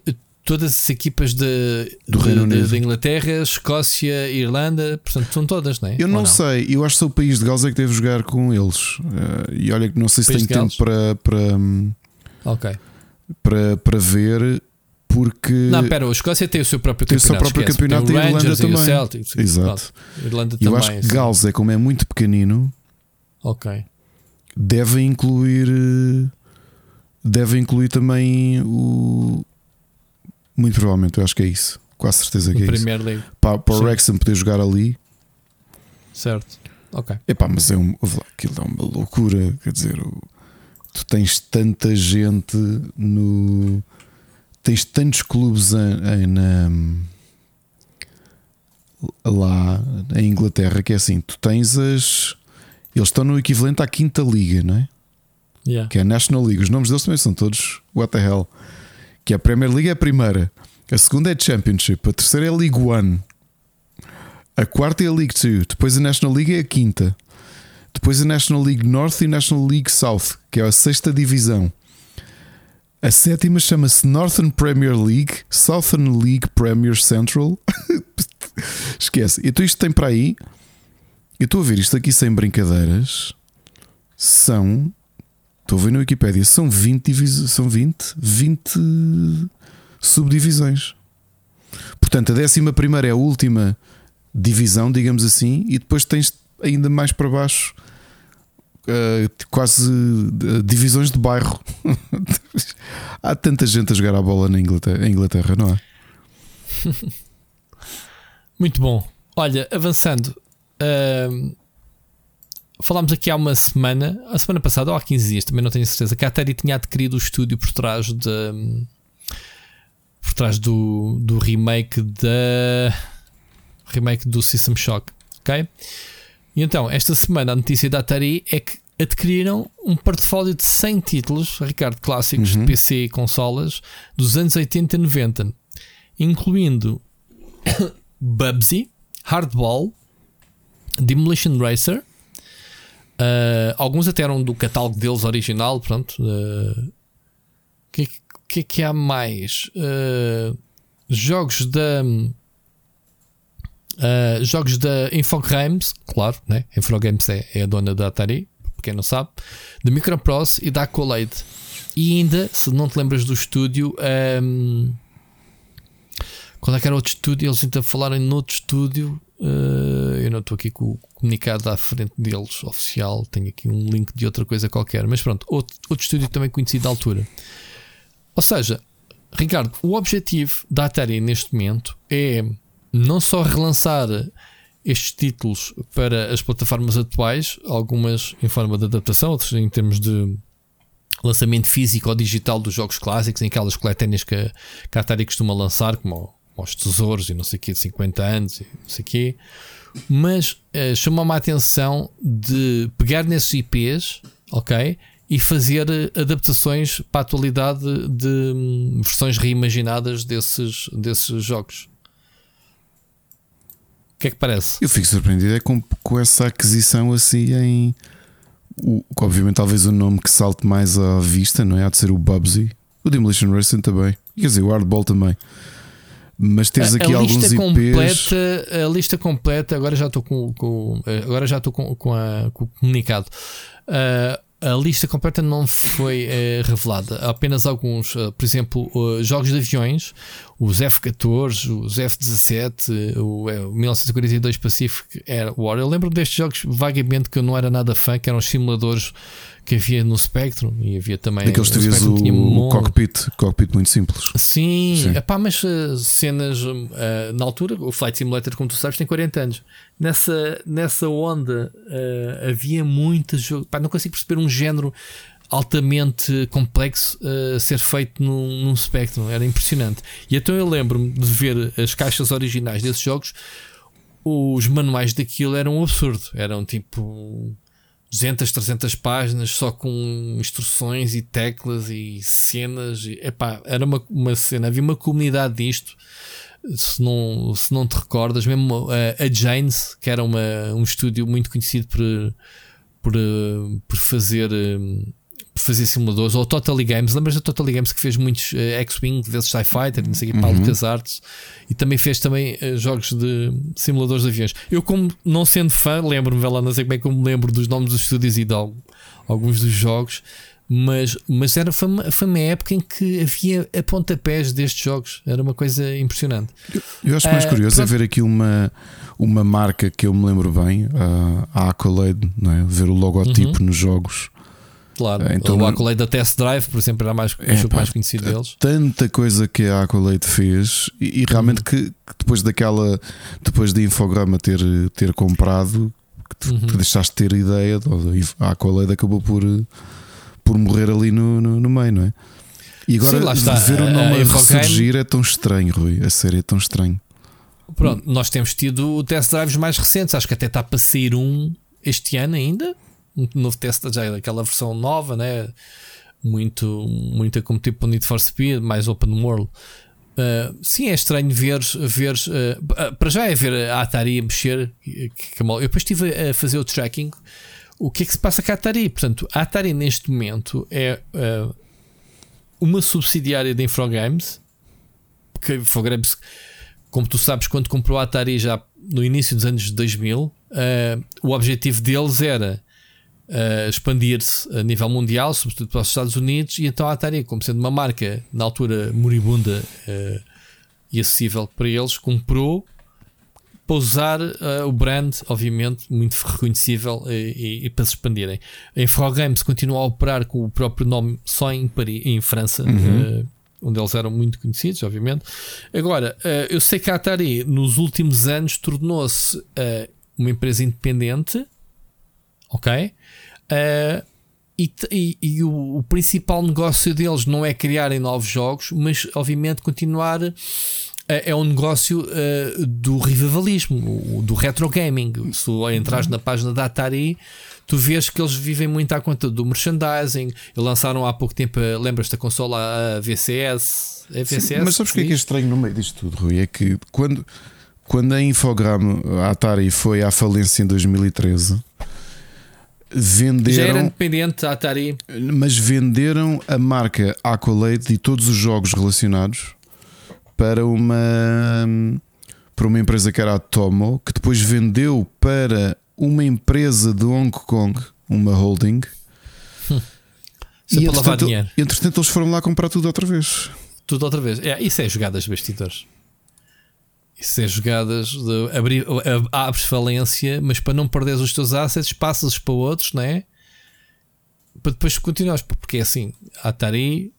todas as equipas de, do de, Reino Unido. de, Inglaterra, Escócia, Irlanda, portanto são todas, não é? Eu não, não, sei, eu acho que sou o país de Gales é que deve jogar com eles. Uh, e olha que não sei se tenho tempo para, para, okay. para, para ver. Porque. Não, pera, a Escócia tem o seu próprio tem campeonato. Tem o seu próprio campeonato e a Irlanda também. Celtic, Exato. Irlanda eu também, acho que Gales é como é muito pequenino. Ok. Deve incluir. Deve incluir também o, muito provavelmente, eu acho que é isso. Quase certeza que é Premier isso. League. Para, para o Wrexham poder jogar ali. Certo. Ok. Epá, mas é um, aquilo é uma loucura. Quer dizer, tu tens tanta gente no. Tens tantos clubes em, em na, lá em Inglaterra que é assim: tu tens as. Eles estão no equivalente à quinta liga, não é? Yeah. Que é a National League. Os nomes deles também são todos what the hell que a Premier League é a primeira, a segunda é a Championship, a terceira é a League One, a quarta é a League Two, depois a National League é a quinta, depois a National League North e a National League South, que é a sexta divisão. A sétima chama-se Northern Premier League, Southern League Premier Central. Esquece. Então isto tem para aí. Eu estou a ver isto aqui sem brincadeiras. São Estou a ver na Wikipedia, são 20 divisões, são 20, 20 subdivisões. Portanto, a 11 é a última divisão, digamos assim, e depois tens ainda mais para baixo uh, quase uh, divisões de bairro. Há tanta gente a jogar a bola na Inglaterra, Inglaterra não é? Muito bom. Olha, avançando, uh, falámos aqui há uma semana, a semana passada ou há 15 dias, também não tenho certeza, que a Atari tinha adquirido o estúdio por trás de. por trás do, do remake da. remake do System Shock, ok? E então, esta semana a notícia da Atari é que adquiriram um portfólio de 100 títulos, Ricardo, clássicos uhum. de PC e consolas dos anos 80 e 90, incluindo Bubsy, Hardball, Demolition Racer, Uh, alguns até eram do catálogo deles original. Pronto. O uh, que, que é que há mais? Uh, jogos da. jogos da Infogrames, claro, né? Infogrames é, é a dona da Atari, para quem não sabe, da Microprose e da Accolade. E ainda, se não te lembras do estúdio, um, qual é que era outro estúdio? Eles ainda falaram em outro estúdio eu não estou aqui com o comunicado à frente deles, oficial. Tenho aqui um link de outra coisa qualquer. Mas pronto, outro, outro estúdio também conhecido da altura. Ou seja, Ricardo, o objetivo da Atari neste momento é não só relançar estes títulos para as plataformas atuais, algumas em forma de adaptação, outras em termos de lançamento físico ou digital dos jogos clássicos, em aquelas coletâneas que que a Atari costuma lançar, como aos tesouros e não sei o quê, de 50 anos e não sei o quê. Mas uh, chamou-me a atenção de pegar nesses IPs, ok? E fazer eh, adaptações para a atualidade de um, versões reimaginadas desses, desses jogos. que é que parece? Eu fico surpreendido é com, com essa aquisição assim em. O, obviamente, talvez o nome que salte mais à vista, não é? Há de ser o Bubsy. O Demolition Racing também. Quer dizer, o Hardball também. Mas tens aqui a, alguns lista IPs. Completa, a lista completa, agora já estou com, com, agora já estou com, com, a, com o comunicado. Uh, a lista completa não foi uh, revelada, apenas alguns, uh, por exemplo, uh, jogos de aviões, os F-14, os F-17, o, 1942 Pacific Air War. Eu lembro destes jogos vagamente que eu não era nada fã, que eram simuladores que havia no Spectrum e havia também. Daqueles que tinhas o, o cockpit, cockpit muito simples. Sim, Sim. Epá, mas uh, cenas uh, na altura, o Flight Simulator, como tu sabes, tem 40 anos. Nessa, nessa onda uh, havia muitas. Não consigo perceber um género altamente complexo a ser feito num, num Spectrum, era impressionante. E então eu lembro-me de ver as caixas originais desses jogos. Os manuais daquilo eram um absurdo, eram tipo 200, 300 páginas só com instruções e teclas e cenas. E, epá, era uma, uma cena, havia uma comunidade disto. Se não, se não te recordas, mesmo a, a Janes, que era uma, um estúdio muito conhecido por, por, por fazer fazer simuladores, ou Totally Games, lembras da Totally Games que fez muitos uh, X-Wing vezes TIE Fighter, não sei o que, uhum. Lucas Arts, e também fez também uh, jogos de simuladores de aviões. Eu, como não sendo fã, lembro-me, lá, não sei bem como lembro dos nomes dos estúdios e de alguns dos jogos, mas, mas era, foi, uma, foi uma época em que havia a pontapés destes jogos, era uma coisa impressionante. Eu, eu acho mais uh, curioso pronto. é ver aqui uma, uma marca que eu me lembro bem, a Accolade, não é? ver o logotipo uhum. nos jogos Claro, é, então, o Accolade da Test Drive, por exemplo, era mais, é, pá, mais conhecido deles. Tanta coisa que a Accolade fez e, e realmente uhum. que, que, depois daquela, depois da Infograma ter, ter comprado, que tu, uhum. tu deixaste de ter ideia, a Accolade acabou por, por morrer ali no, no, no meio, não é? E agora Sim, ver o nome a, a ressurgir é tão estranho, Rui. A série é tão estranho. Pronto, nós temos tido test drives mais recentes, acho que até está para sair um este ano ainda um novo teste já aquela versão nova, né? Muito, muito como tipo Need for Speed, mais open world. Uh, sim, é estranho ver, ver uh, para já é ver a Atari a mexer. Que, que, eu depois estive a fazer o tracking. O que é que se passa com a Atari? Portanto, a Atari neste momento é uh, uma subsidiária da Infogames. Que Infogames, como tu sabes, quando comprou a Atari já no início dos anos 2000, o objetivo deles era uh, expandir-se a nível mundial, sobretudo para os Estados Unidos, e então a Atari, como sendo uma marca na altura moribunda uh, e acessível para eles, comprou para usar uh, o brand, obviamente, muito reconhecível e, e, para se expandirem. A Infogames continua a operar com o próprio nome só em, Paris, em França. Uhum. onde eles eram muito conhecidos, obviamente. Agora, eu sei que a Atari nos últimos anos tornou-se uma empresa independente, ok? Uh, e, e, e o, o, principal negócio deles não é criarem novos jogos, mas obviamente continuar. Uh, é um negócio uh, do revivalismo, do retro gaming. Se entras na página da Atari, tu vês que eles vivem muito à conta do merchandising. E lançaram há pouco tempo, lembras-te da consola a VCS? É VCS Sim, mas sabes o que é que é estranho no meio disto tudo, Rui? É que quando, quando a Infogram, a Atari, foi à falência em 2013 venderam. Já era independente a Atari. Mas venderam a marca Accolade e todos os jogos relacionados para uma para uma empresa que era a Tomo, que depois vendeu para uma empresa de Hong Kong, uma holding. Hum. E entretanto, entretanto, eles foram lá comprar tudo outra vez. Tudo outra vez. É, isso é jogadas bastidores. Isso é jogadas de abrir, abres falência, mas para não perderes os teus assets, passas para outros, não é? Para depois continuares, porque é assim, a Atari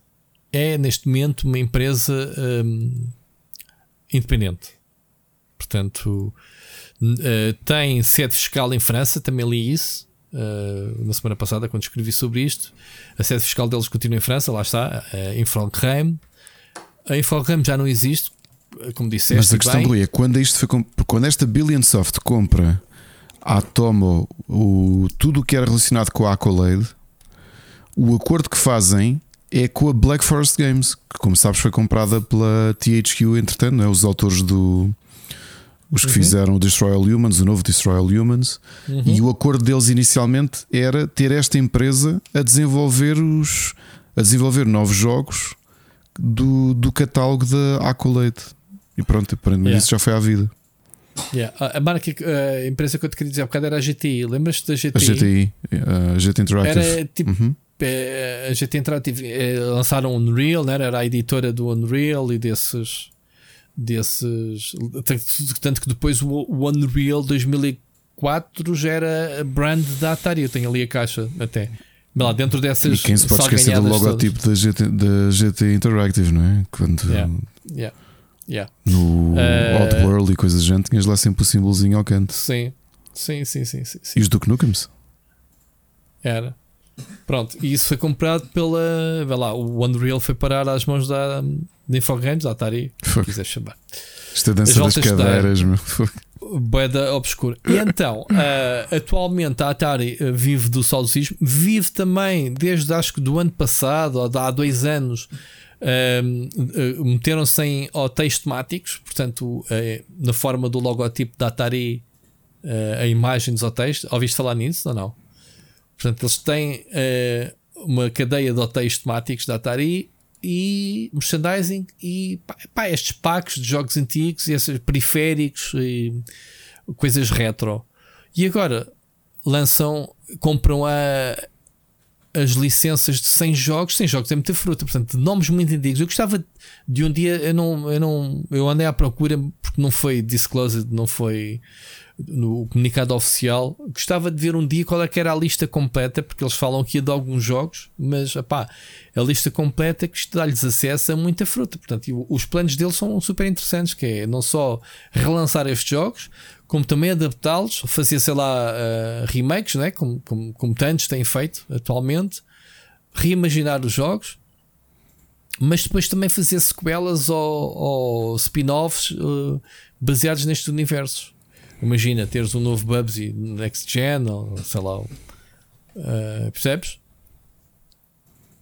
é neste momento uma empresa hum, independente. Portanto, uh, tem sede fiscal em França, também li isso. Uh, na semana passada, quando escrevi sobre isto, a sede fiscal deles continua em França, lá está, uh, em Frankheim. A Infogrames já não existe, como disseste. Mas a questão, bem, é quando, isto foi, quando esta Billion Soft compra a Tomo o, tudo o que era relacionado com a Accolade, o acordo que fazem é com a Black Forest Games, que, como sabes, foi comprada pela THQ, entretanto, é? os autores do, os que uhum. fizeram o Destroy All Humans, o novo Destroy All Humans, uhum. e o acordo deles inicialmente era ter esta empresa a desenvolver os a desenvolver novos jogos do, do catálogo da Accolade. E pronto, aparentemente yeah. isso já foi à vida. Yeah. A, marca, a empresa que eu te queria dizer há bocado era a GTI. Lembras-te da GTI? A GTI, a GT Interactive. Era tipo. Uhum. É, a GT Interactive é, lançaram o Unreal, né? era a editora do Unreal e desses. desses tanto que depois o, Unreal 2004 já era a brand da Atari. Eu tenho ali a caixa até. Lá dentro dessas. E quem se pode esquecer do logotipo da GT, da GT Interactive, não é? Quando. Yeah. Yeah. Yeah. No uh, Oddworld e coisas do gente, tinhas lá sempre o símbolozinho ao canto. Sim, sim, sim, sim. sim, sim. E os Duke Nukems? Era. Pronto, e isso foi comprado pela. Vê lá, o Unreal foi parar às mãos da, da Infogrames, da Atari, se quiser chamar. Isto é dança das cadeiras, meu. Boeda obscura. E então, uh, atualmente a Atari uh, vive do saudosismo, vive também desde acho que do ano passado, ou há dois anos, uh, meteram-se em hotéis temáticos, portanto, na forma do logotipo da Atari, a imagem dos hotéis. Ouviste falar nisso ou não? Portanto, eles têm uma cadeia de hotéis temáticos da Atari e merchandising e pá, pá, estes packs de jogos antigos e esses periféricos e coisas retro. E agora lançam, compram a, as licenças de 100 jogos, 100 jogos é muita fruta, portanto, nomes muito antigos. Eu gostava de um dia, eu não, eu não, eu andei à procura porque não foi disclosed, não foi no comunicado oficial. Gostava de ver um dia qual é que era a lista completa, porque eles falam aqui de alguns jogos, mas apá, a lista completa que dá-lhes acesso a muita fruta. Portanto, os planos deles são super interessantes, que é não só relançar estes jogos, como também adaptá-los, fazer, sei lá, uh, remakes, né? como, como, como tantos têm feito atualmente, reimaginar os jogos mas depois também fazer sequelas ou, ou spin-offs uh, baseados nestes universos. Imagina teres um novo Bubsy Next Gen ou sei lá. Uh, percebes?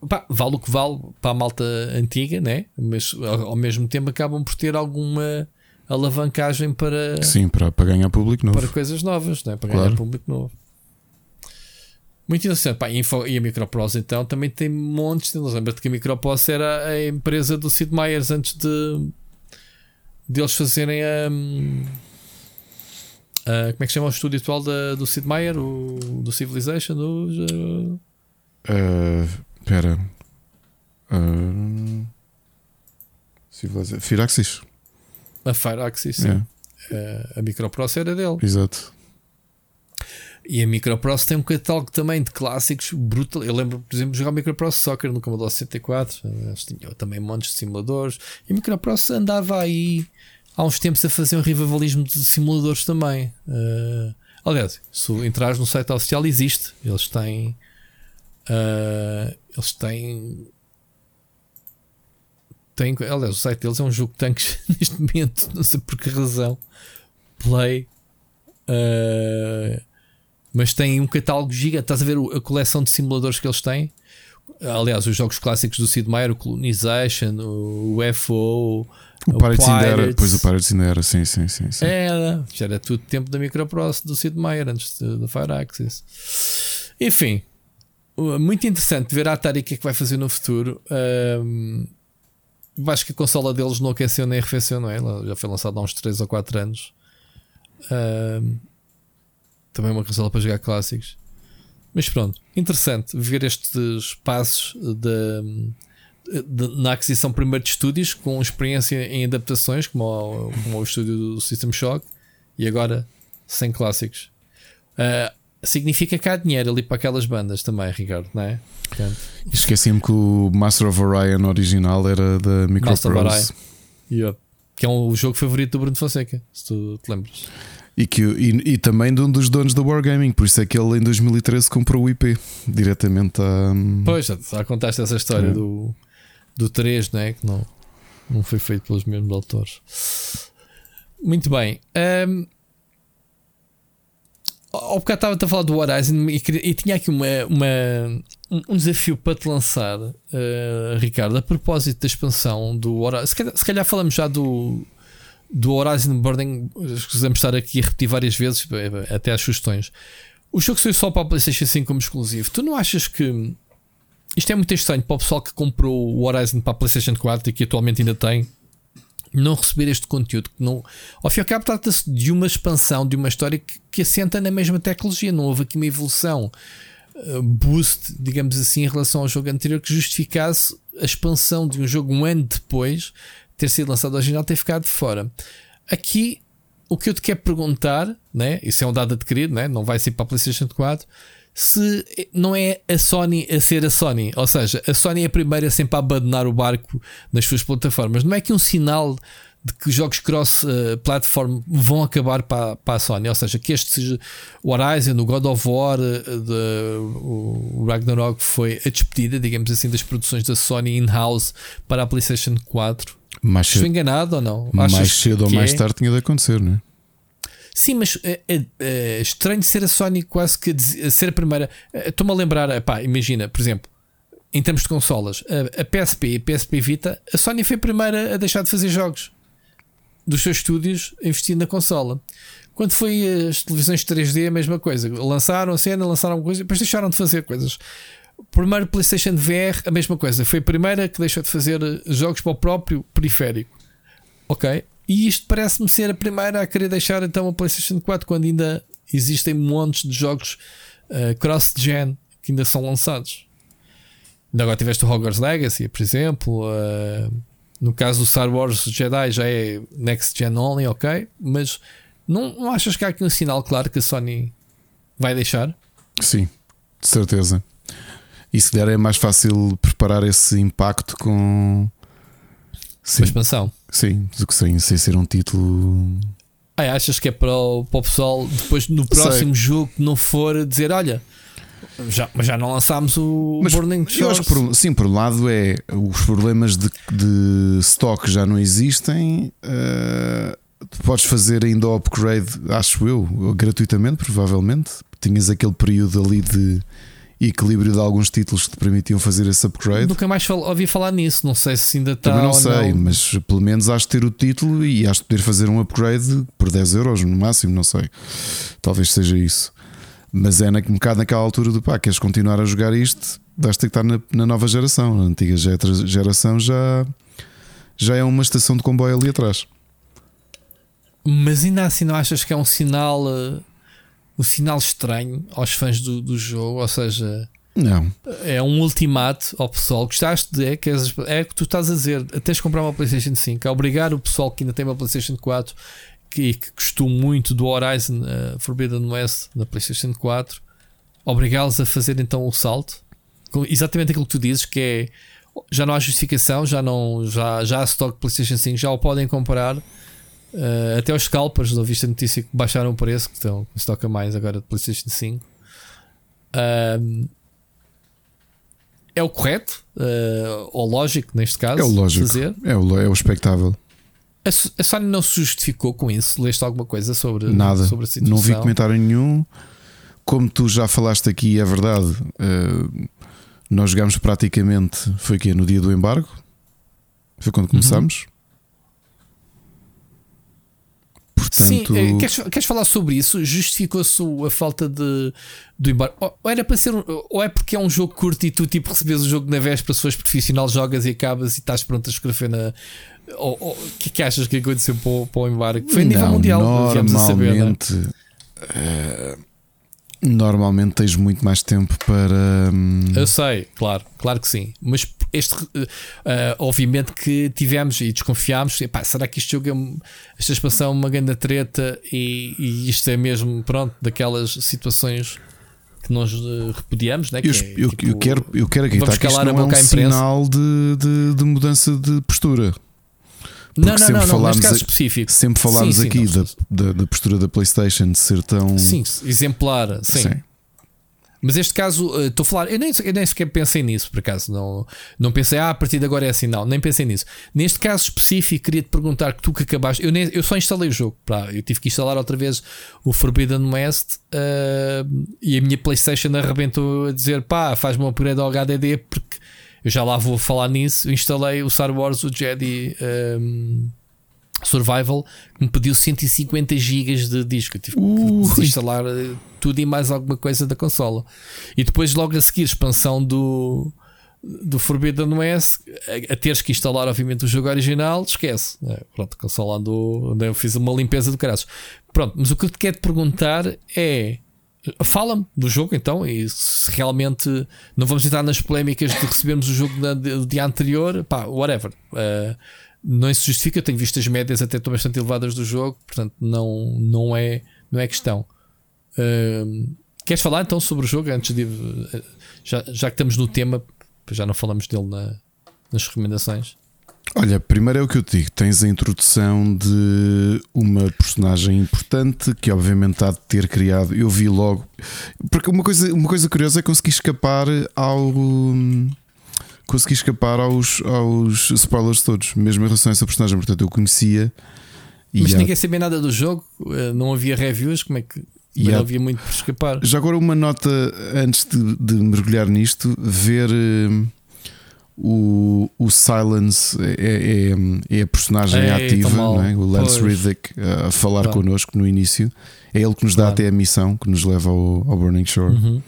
Pá, vale o que vale para a malta antiga, né? mas ao mesmo tempo acabam por ter alguma alavancagem para, Sim, para, para ganhar público novo. Para coisas novas, né? para claro. ganhar público novo. Muito interessante. Pá, e a Microprose então também tem montes. Lembra-te que a Microprose era a empresa do Sid Meier's antes de, de eles fazerem a. Um, Uh, como é que chama o estúdio atual da, do Sid Meier? O, do Civilization? Do. Uh, pera. Uh, Civilization. Firaxis. A Firaxis, sim. Yeah. Uh, a Microprocessor era dele. Exato. E a Microprocessor tem um catálogo também de clássicos brutal. Eu lembro, por exemplo, de jogar Microprocessor Soccer no Commodore 64. Eles tinham também montes de simuladores. E a Microprocessor andava aí há uns tempos a fazer um revivalismo de simuladores também. Uh, aliás, se entrares no site oficial, existe. Eles têm. Uh, eles têm. Tem, aliás, o site deles é um jogo de tanques neste momento, não sei por que razão. Play. Uh, mas tem um catálogo gigante. Estás a ver a coleção de simuladores que eles têm? Aliás, os jogos clássicos do Sid Meier, o Colonization, o UFO, o, o Pirates, ainda era, depois o Pirates ainda era, sim, sim, sim. sim. Era, já era tudo tempo da Microprocessor do Sid Meier antes do Fireaxis. Enfim, muito interessante ver a Atari o que é que vai fazer no futuro. Um, acho que a consola deles não aqueceu nem arrefeceu, não é? Ela já foi lançada há uns 3 ou 4 anos. Um, também uma consola para jogar clássicos. Mas pronto, interessante ver estes passos de de, na aquisição primeiro de estúdios com experiência em adaptações, como o, como o estúdio do System Shock, e agora sem clássicos. Uh, significa que há dinheiro ali para aquelas bandas também, Ricardo, não é? Esqueci-me que o Master of Orion original era da Microprose. Que é um, o jogo favorito do Bruno Fonseca, se tu te lembras. E, que, e, e, também de um dos donos da Wargaming, por isso é que ele em 2013 comprou o IP diretamente a. Pois, já, já contaste essa história é. do do 3, né? que não, não foi feito pelos mesmos autores. Muito bem. Um, ao bocado estava a falar do Horizon e, e tinha aqui uma, uma, um desafio para te lançar, uh, Ricardo, a propósito da expansão do Horizon. Se calhar, se calhar falamos já do, do Horizon Burning, escusamos estar aqui a repetir várias vezes, até as sugestões. O jogo saiu só para a PlayStation 5 como exclusivo. Tu não achas que isto é muito estranho para o pessoal que comprou o Horizon para a PlayStation 4 e que atualmente ainda tem? Não receber este conteúdo, que não, ao fim e ao cabo, trata-se de uma expansão de uma história que, que assenta na mesma tecnologia. Não houve aqui uma evolução uh, boost, digamos assim, em relação ao jogo anterior que justificasse a expansão de um jogo um ano depois ter sido lançado original ter ficado de fora. Aqui o que eu te quero perguntar, né? isso é um dado adquirido, né? não vai ser para a PlayStation 4, se não é a Sony a ser a Sony, ou seja, a Sony é a primeira sempre a abandonar o barco nas suas plataformas. Não é que um sinal de que jogos cross-platform uh, vão acabar para, para a Sony, ou seja, que este seja o Horizon, o God of War, uh, de, o Ragnarok foi a despedida, digamos assim, das produções da Sony in-house para a PlayStation 4. Mais Estou enganado ou não? Achas mais cedo ou mais é? tarde tinha de acontecer, não é? Sim, mas é, é, é estranho ser a Sony quase que a ser a primeira. Eh, estou-me a lembrar, pá, imagina, por exemplo, em termos de consolas, a, a PSP e a PSP Vita, a Sony foi a primeira a deixar de fazer jogos dos seus estúdios investindo na consola. Quando foi as televisões 3D, a mesma coisa. Lançaram a cena, lançaram coisa, depois deixaram de fazer coisas. Primeiro PlayStation VR, a mesma coisa. Foi a primeira que deixou de fazer jogos para o próprio periférico. Ok? E isto parece-me ser a primeira a querer deixar então a PlayStation 4 quando ainda existem montes de jogos uh, cross-gen que ainda são lançados. Ainda agora tiveste o Hogwarts Legacy, por exemplo. Uh, no caso do Star Wars Jedi já é next gen only, ok? Mas não, não achas que há aqui um sinal claro que a Sony vai deixar? Sim, de certeza. E se der é mais fácil preparar esse impacto com Sim. expansão. Sim, que sem, sem ser um título. Ah, achas que é para o, para o pessoal depois no próximo Sei. jogo que não for dizer, olha, já, mas já não lançámos o mas Burning Shores. Por, sim, por um lado é os problemas de, de stock já não existem. Uh, podes fazer ainda o upgrade, acho eu, gratuitamente, provavelmente. Tinhas aquele período ali de equilíbrio de alguns títulos que te permitiam fazer esse upgrade. Nunca mais ouvi falar nisso, não sei se ainda está. Também não sei, não. mas pelo menos has de ter o título e has de poder fazer um upgrade por 10 euros no máximo, não sei. Talvez seja isso. Mas é na, um bocado naquela altura do pá, queres continuar a jogar isto, vais ter que estar na, na nova geração. Na antiga geração já, já é uma estação de comboio ali atrás. Mas ainda assim não achas que é um sinal uh, um sinal estranho aos fãs do, do jogo, ou seja, não. É um ultimato ao pessoal. Gostaste de. É, que é que tu estás a dizer. Tens de comprar uma PlayStation 5. A obrigar o pessoal que ainda tem uma PlayStation 4 que, que gostou muito do Horizon uh, Forbidden West na PlayStation 4, obrigá-los a fazer então o salto. Com exatamente aquilo que tu dizes, que é. Já não há justificação, já, não, já, já há stock PlayStation 5, já o podem comprar Uh, até os scalpers, ouviste a notícia que baixaram o preço, que estão, se toca mais agora de PlayStation 5. Uh, é o correto, uh, ou lógico neste caso. É o lógico. Fazer. É, o, é o expectável. A, a Sony não se justificou com isso? Leste alguma coisa sobre, Nada. sobre a situação? Não vi comentário nenhum. Como tu já falaste aqui, é verdade. Uh, nós jogámos praticamente. Foi que No dia do embargo? Foi quando começámos? Uhum. Portanto... Sim, eh, queres, queres falar sobre isso? Justificou-se a falta de do embarque? Ou era para ser ou é porque é um jogo curto e tu tipo recebes o jogo na véspera, se fores profissional, jogas e acabas e estás pronto a escrever na. O que é que achas que aconteceu para o, para o embarque? Foi a nível Não, mundial, normalmente, a saber. Né? Normalmente tens muito mais tempo para. Hum... Eu sei, claro, claro que sim. Mas este, uh, obviamente que tivemos e desconfiámos: epá, será que este jogo é esta expansão é uma grande treta e, e, isto é mesmo, pronto, daquelas situações que nós uh, repudiamos? Né? eu, é, eu, tipo, eu, quero, eu quero acreditar que isto não é um sinal de, de, de mudança de postura. Não, não, não, não, neste caso específico. Sempre falámos sim, sim, aqui da, da, da, postura da PlayStation de ser tão. Sim, exemplar, sim. sim. Mas este caso, eh, estou a falar, eu nem, eu nem sequer pensei nisso, por acaso. Não, não pensei, ah, a partir de agora é assim, não, nem pensei nisso. Neste caso específico, queria te perguntar que tu que acabaste, eu, nem, eu só instalei o jogo, pá, eu tive que instalar outra vez o Forbidden West uh, e a minha PlayStation arrebentou a dizer, pá, faz-me um upgrade ao HDD porque eu já lá vou falar nisso. instalei o Star Wars, o Jedi um, Survival que me pediu 150 GB de disco. Eu tive Uh. que desinstalar eh, tudo e mais alguma coisa da consola. E depois, logo a seguir, expansão do, do Forbidden West, a, a teres que instalar, obviamente, o jogo original, esquece. É, pronto, a consola andou, andou, eu fiz uma limpeza do caralho. Pronto, mas o que eu te quero te perguntar é. Fala-me do jogo então, e se realmente não vamos entrar nas polémicas de recebermos o jogo do dia anterior, pá, whatever. Uh, não se justifica, eu tenho visto as médias até estão bastante elevadas do jogo, portanto não, não, é, não é questão. Uh, queres falar então sobre o jogo antes de. uh, Já, já que estamos no tema, já não falamos dele na- nas recomendações. Olha, primeiro é o que eu te digo: tens a introdução de uma personagem importante que, obviamente, há de ter criado. Eu vi logo. Porque uma coisa, uma coisa curiosa é conseguir escapar ao. Consegui escapar aos, aos spoilers todos, mesmo em relação a essa personagem. Portanto, eu conhecia. Mas há- ninguém sabia nada do jogo, uh, não havia reviews, como é que. E não há- havia muito por escapar. Já agora uma nota antes de, de mergulhar nisto, ver eh, o, o Silence é, é, é a personagem Ei, ativa, é? o Lance Pois. Riddick eh, a falar Claro. connosco no início. É ele que nos dá Claro. até a missão que nos leva ao, ao Burning Shore. Uhum.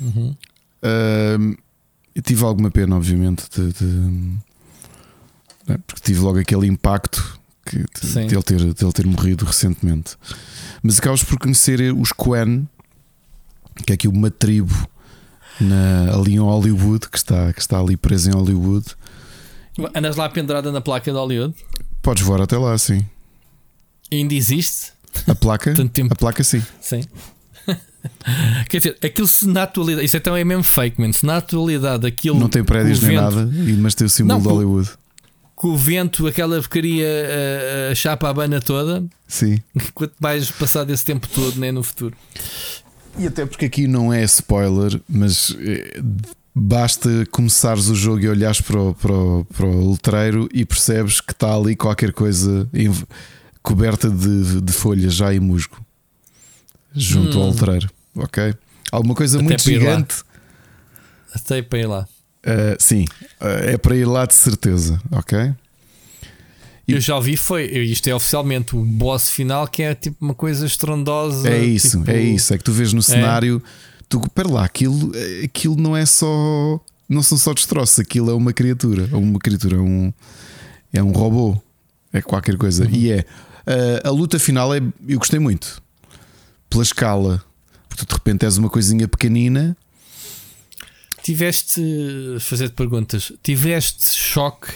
Uhum. Tive alguma pena, obviamente, de, de- né, porque tive logo aquele impacto que, de, de ele ter, de ele ter morrido recentemente. Mas acabas por conhecer os Quen, que é aqui uma tribo na, ali em Hollywood, que está, que está ali preso em Hollywood. Andas lá pendurada na placa de Hollywood? Podes voar até lá, sim. Ainda existe? A placa, Tanto tempo. a placa, sim. Sim. Quer dizer, aquilo se na atualidade. Isso então é mesmo fake, man. Se na atualidade aquilo. Não tem prédios nem vento- nada, e- mas tem o símbolo Não, de Hollywood. Com o vento, aquela porcaria a, a chapa a bana toda. Sim. Quanto mais passar desse tempo todo, nem no futuro. E até porque aqui não é spoiler, mas eh, basta começares o jogo e olhares para o, para, o, para o letreiro e percebes que está ali qualquer coisa coberta de, de folhas já e musgo junto Hum. ao letreiro. Ok? Alguma coisa Até muito gigante. Até para ir lá. eh, sim, eh, é para ir lá de certeza. Ok? Eu já ouvi, foi. Isto é oficialmente o boss final, que é tipo uma coisa estrondosa. É isso, tipo- é isso. É que tu vês no cenário, tu, pera lá, aquilo, aquilo não é só. Não são só destroços, aquilo é uma criatura. Uma criatura, é um, é um robô. É qualquer coisa. Uhum. E é. A, a luta final é. Eu gostei muito. Pela escala. Porque tu de repente és uma coisinha pequenina. Tiveste. Fazer-te perguntas. Tiveste choque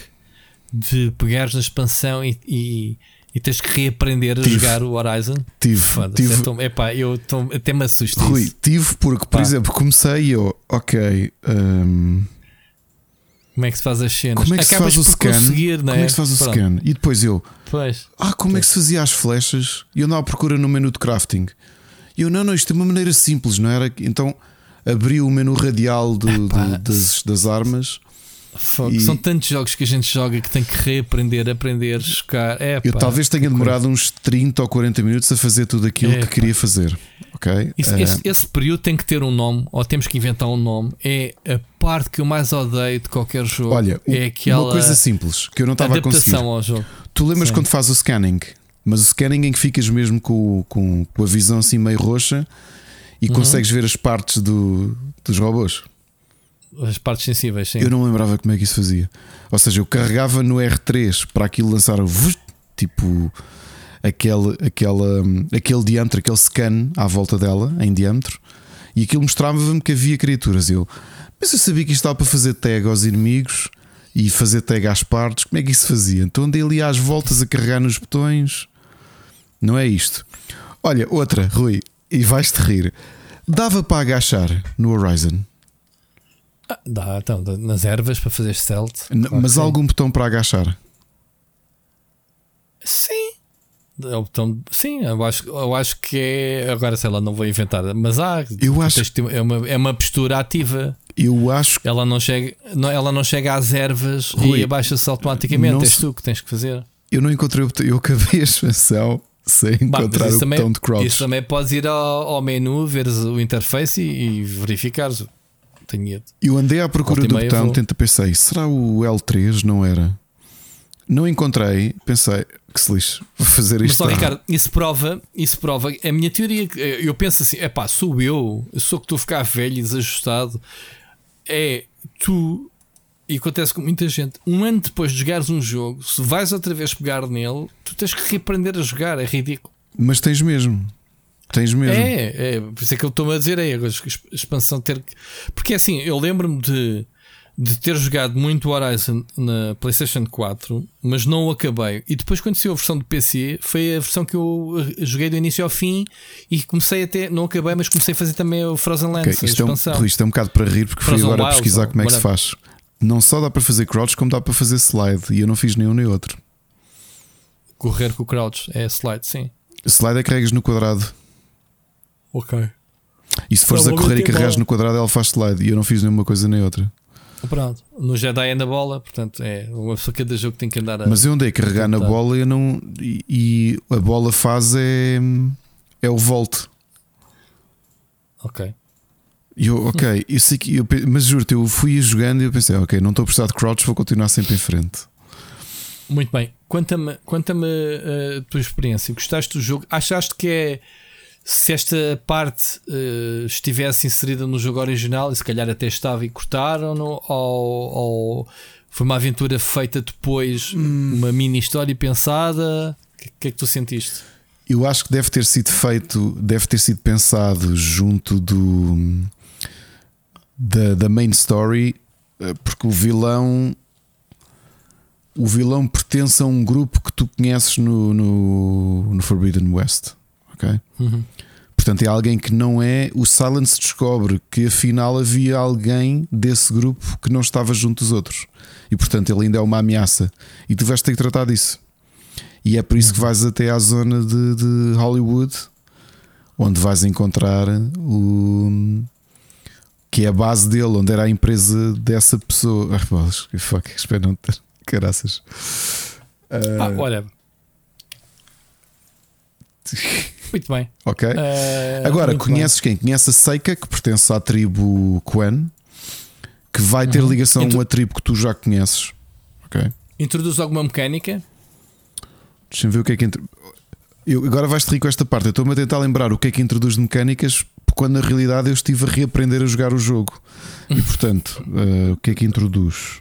de pegares na expansão e, e, e tens que reaprender a Tive. jogar o Horizon? Tive. Foda-se. tive É tão- epá, eu tô- até me assusto. Rui, isso. tive porque, por Pá. exemplo, comecei e eu. Ok. hum, Como é que se faz as cenas? como é que se faz o por scan? não Como é que se faz o Pronto. scan? E depois eu. Pois. Ah, como é que se fazia as flechas? E eu andava à procura no menu de crafting. E eu, não, não, isto é uma maneira simples, não era? Então abri o menu radial do- do- das, das armas. Fogo, E- São tantos jogos que a gente joga que tem que reaprender, aprender, chocar. É, Eu talvez tenha demorado uns 30 ou 40 minutos a fazer tudo aquilo Epá. que queria fazer. Ok? Isso- Eh, esse, esse período tem que ter um nome, ou temos que inventar um nome. É a parte que eu mais odeio de qualquer jogo. olha, é aquela uma coisa simples que eu não estava a conseguir. ao jogo. Tu lembras Sim. quando fazes o scanning? Mas o scanning em que ficas mesmo com, com, com a visão assim meio roxa e Uhum. consegues ver as partes do, dos robôs. As partes sensíveis, sim. Eu não lembrava como é que isso fazia. Ou seja, eu carregava no R3 para aquilo lançar tipo aquele, aquela, aquele diâmetro, aquele scan à volta dela, em diâmetro, e aquilo mostrava-me que havia criaturas. Eu, mas eu sabia que isto estava para fazer tag aos inimigos e fazer tag às partes. Como é que isso fazia? Então andei ali às voltas a carregar nos botões. Não é isto. Olha, outra, Rui, e vais-te rir. Dava para agachar no Horizon. Ah, dá, então, nas ervas para fazer stealth. N- Claro mas que algum botão para agachar? Sim. É o botão- sim, eu acho, eu acho que é. Agora sei lá, não vou inventar, mas há. Eu acho- ter- É uma, é uma postura ativa. Eu acho que Ela não chega, não, ela não chega às ervas Rui, e abaixa-se automaticamente. não És tu que tens que fazer. eu não encontrei o botão. Eu acabei a expansão sem Bah, encontrar isso o também- botão de crouch. Isso também podes ir ao, ao menu, veres o interface e, e verificares. Tenho medo. Eu andei à procura do botão, vou. tenta pensei, será o L3? Não era. Não encontrei, pensei que se lixe, vou fazer isto. Mas só, Ricardo, isso prova, isso prova. A minha teoria, eu penso assim: é pá, sou eu sou que estou a ficar velho e desajustado. É tu, e acontece com muita gente, um ano depois de jogares um jogo, se vais outra vez pegar nele, tu tens que reaprender a jogar, é ridículo. Mas tens mesmo. Tens mesmo. É, é, por isso é que eu estou-me a dizer, é a expansão ter. Porque assim, eu lembro-me de de ter jogado muito Horizon na PlayStation 4, mas não o acabei. E depois, quando saiu a versão de PC, foi a versão que eu joguei do início ao fim e comecei até, não acabei, mas comecei a fazer também o Frozen Lands, okay, isto, a expansão. É um, isto é um bocado para rir, porque Frozen fui agora Wilds, pesquisar como é que se faz. Não só dá para fazer crouch, como dá para fazer slide. E eu não fiz nenhum nem outro. Correr com o crouch é slide, sim. Slide é carregas no quadrado. Ok. E se fores a correr e carregas no quadrado, ela faz slide. E eu não fiz nenhuma coisa nem outra. Pronto, no Jedi é na bola, portanto é uma pessoa cada jogo tem que andar a. Mas eu andei a carregar na bola eu não, e, e, a bola faz é, é o volt. Ok. Eu, ok, eu sei que eu, mas juro-te, eu fui jogando e eu pensei, ok, não estou a precisar de crouch, vou continuar sempre em frente. Muito bem. Conta-me conta a tua experiência. Gostaste do jogo? Achaste que é se esta parte uh, estivesse inserida no jogo original e se calhar até estava e cortaram ou, ou foi uma aventura feita depois, hum. uma mini história pensada? O que, que, é que tu sentiste? Eu acho que deve ter sido feito, deve ter sido pensado junto do da, da main story, eh, porque o vilão o vilão pertence a um grupo que tu conheces no, no, no Forbidden West ok? Uhum. Portanto, é alguém que não é. O Silence descobre que afinal havia alguém desse grupo que não estava junto dos outros. E portanto, ele ainda é uma ameaça. E tu vais ter que tratar disso. E é por isso que vais até à zona de, de Hollywood, onde vais encontrar o. que é a base dele, onde era a empresa dessa pessoa. Ah, fuck, espero não ter. Caraças. Uh... Ah, olha. Muito bem. Ok. Uh, Agora, conheces bem. quem? Conheces a Seika, que pertence à tribo Quan, que vai ter uhum. ligação Intro... a uma tribo que tu já conheces. Ok. Introduz alguma mecânica? Deixa-me ver o que é que. Eu, agora vais-te rir com esta parte. Eu estou-me a tentar lembrar o que é que introduz de mecânicas, quando na realidade eu estive a reaprender a jogar o jogo. E portanto, uh, o que é que introduz?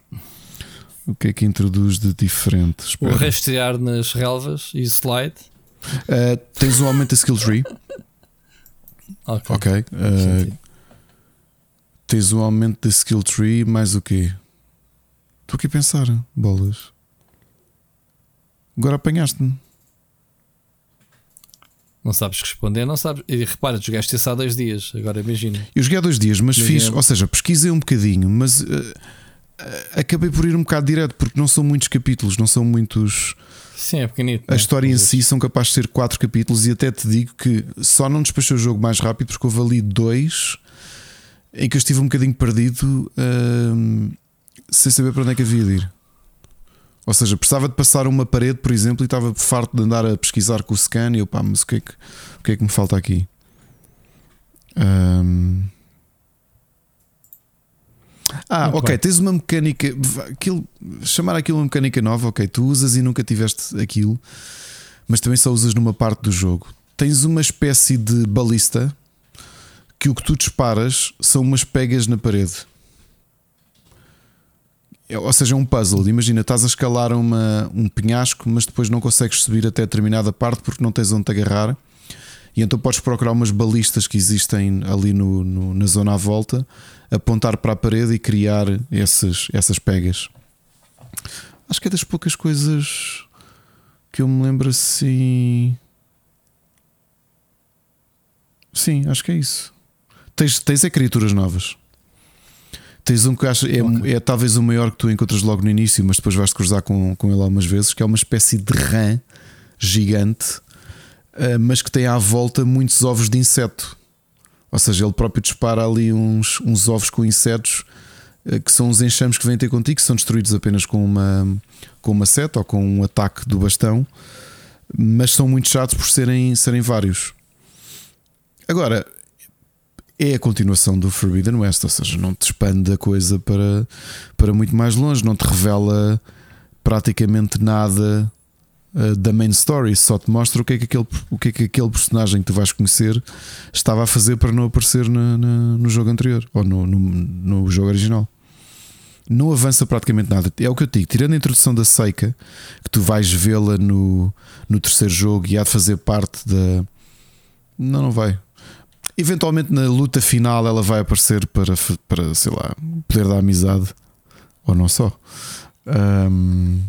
O que é que introduz de diferente? Espera. O rastrear nas relvas e slide. Uh, tens um aumento da skill tree. Ok. okay. Uh, tens um aumento da skill tree, mais o quê? Estou aqui a pensar, bolas. Agora apanhaste-me. Não sabes responder, não sabes. E repara, jogaste isso há dois dias, agora imagina. Eu joguei há dois dias, mas fiz, ou seja, pesquisei um bocadinho, mas uh, acabei por ir um bocado direto, porque não são muitos capítulos, não são muitos. Sim, é pequenito. A né? história em si são capazes de ser quatro capítulos e até te digo que só não despachei o jogo mais rápido porque houve ali dois em que eu estive um bocadinho perdido uh, sem saber para onde é que havia de ir. Ou seja, precisava de passar uma parede, por exemplo, e estava farto de andar a pesquisar com o scan e eu, pá, mas o que é que, o que, é que me falta aqui? Um, ah, Muito ok, bem. tens uma mecânica. Aquilo, chamar aquilo uma mecânica nova, ok, tu usas e nunca tiveste aquilo, mas também só usas numa parte do jogo. Tens uma espécie de balista que o que tu disparas são umas pegas na parede. É, ou seja, é um puzzle. Imagina, estás a escalar uma, um penhasco, mas depois não consegues subir até determinada parte porque não tens onde te agarrar. E então podes procurar umas balistas que existem ali no, no, na zona à volta, apontar para a parede e criar essas, essas pegas. Acho que é das poucas coisas que eu me lembro assim. Sim, acho que é isso. Tens, tens é criaturas novas. Tens um que acho é, okay. é talvez o maior que tu encontras logo no início, mas depois vais cruzar com, com ele algumas vezes, que é uma espécie de rã gigante eh, mas que tem à volta muitos ovos de inseto. Ou seja, ele próprio dispara ali uns, uns ovos com insetos eh, que são os enxames que vêm ter contigo, que são destruídos apenas com uma, com uma seta ou com um ataque do bastão, mas são muito chatos por serem, serem vários. Agora, é a continuação do Forbidden West, ou seja, não te expande a coisa para, para muito mais longe, não te revela praticamente nada uh, da main story, só te mostra o que, é que aquele, o que é que aquele personagem que tu vais conhecer estava a fazer para não aparecer na, na, no jogo anterior ou no, no, no, jogo original. Não avança praticamente nada. É o que eu digo, tirando a introdução da Seika, que tu vais vê-la no, no terceiro jogo e há de fazer parte da. Não, não vai. Eventualmente na luta final ela vai aparecer para, para sei lá, poder da amizade. Ou não só. Um,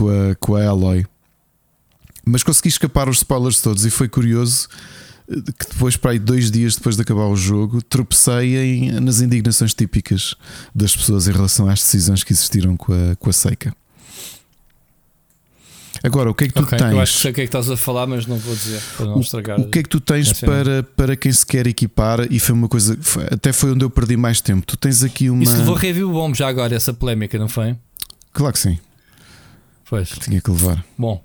com, a, com a Aloy. Mas consegui escapar os spoilers todos e foi curioso eh, que depois, para aí dois dias depois de acabar o jogo, tropecei em, nas indignações típicas das pessoas em relação às decisões que existiram com a, com a Seika. Agora, o que é que tu okay, tens? Eu acho que sei o que é que estás a falar, mas não vou dizer para não estragar. O que é que tu tens para, para quem se quer equipar? E foi uma coisa, foi, até foi onde eu perdi mais tempo. Tu tens aqui uma. Isso levou review bom já agora, essa polémica, não foi? Claro que sim. Pois. Tinha que levar. Bom.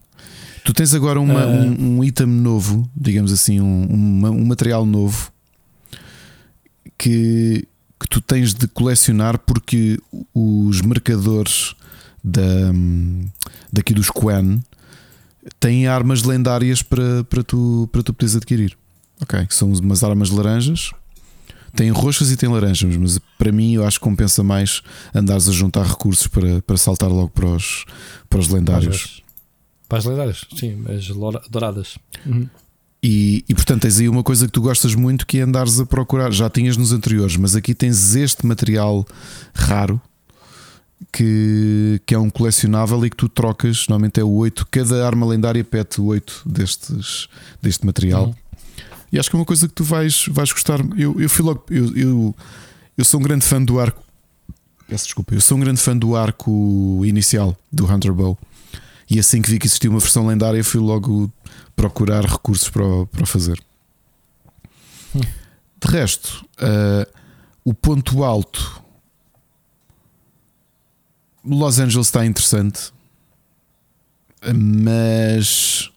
Tu tens agora uma, uh... um, um item novo, digamos assim, um, um, um material novo que, que tu tens de colecionar porque os marcadores da, daqui dos Quen têm armas lendárias para, para, tu, para tu poderes adquirir. Ok, são umas armas laranjas. Tem roxas e tem laranjas, mas para mim eu acho que compensa mais andares a juntar recursos para, para saltar logo para os, para os lendários. Para as lendárias, sim, as douradas. Uhum. E, e portanto tens aí uma coisa que tu gostas muito que é andares a procurar. Já tinhas nos anteriores, mas aqui tens este material raro que, que é um colecionável e que tu trocas, normalmente é o 8, cada arma lendária pede 8 destes, deste material. Uhum. E acho que é uma coisa que tu vais, vais gostar. Eu, eu fui logo. Eu, eu, eu sou um grande fã do arco. Peço desculpa, eu sou um grande fã do arco inicial do Hunter Bow. E assim que vi que existia uma versão lendária, fui logo procurar recursos para, para fazer. Hum. De resto, uh, o ponto alto Los Angeles está interessante, mas.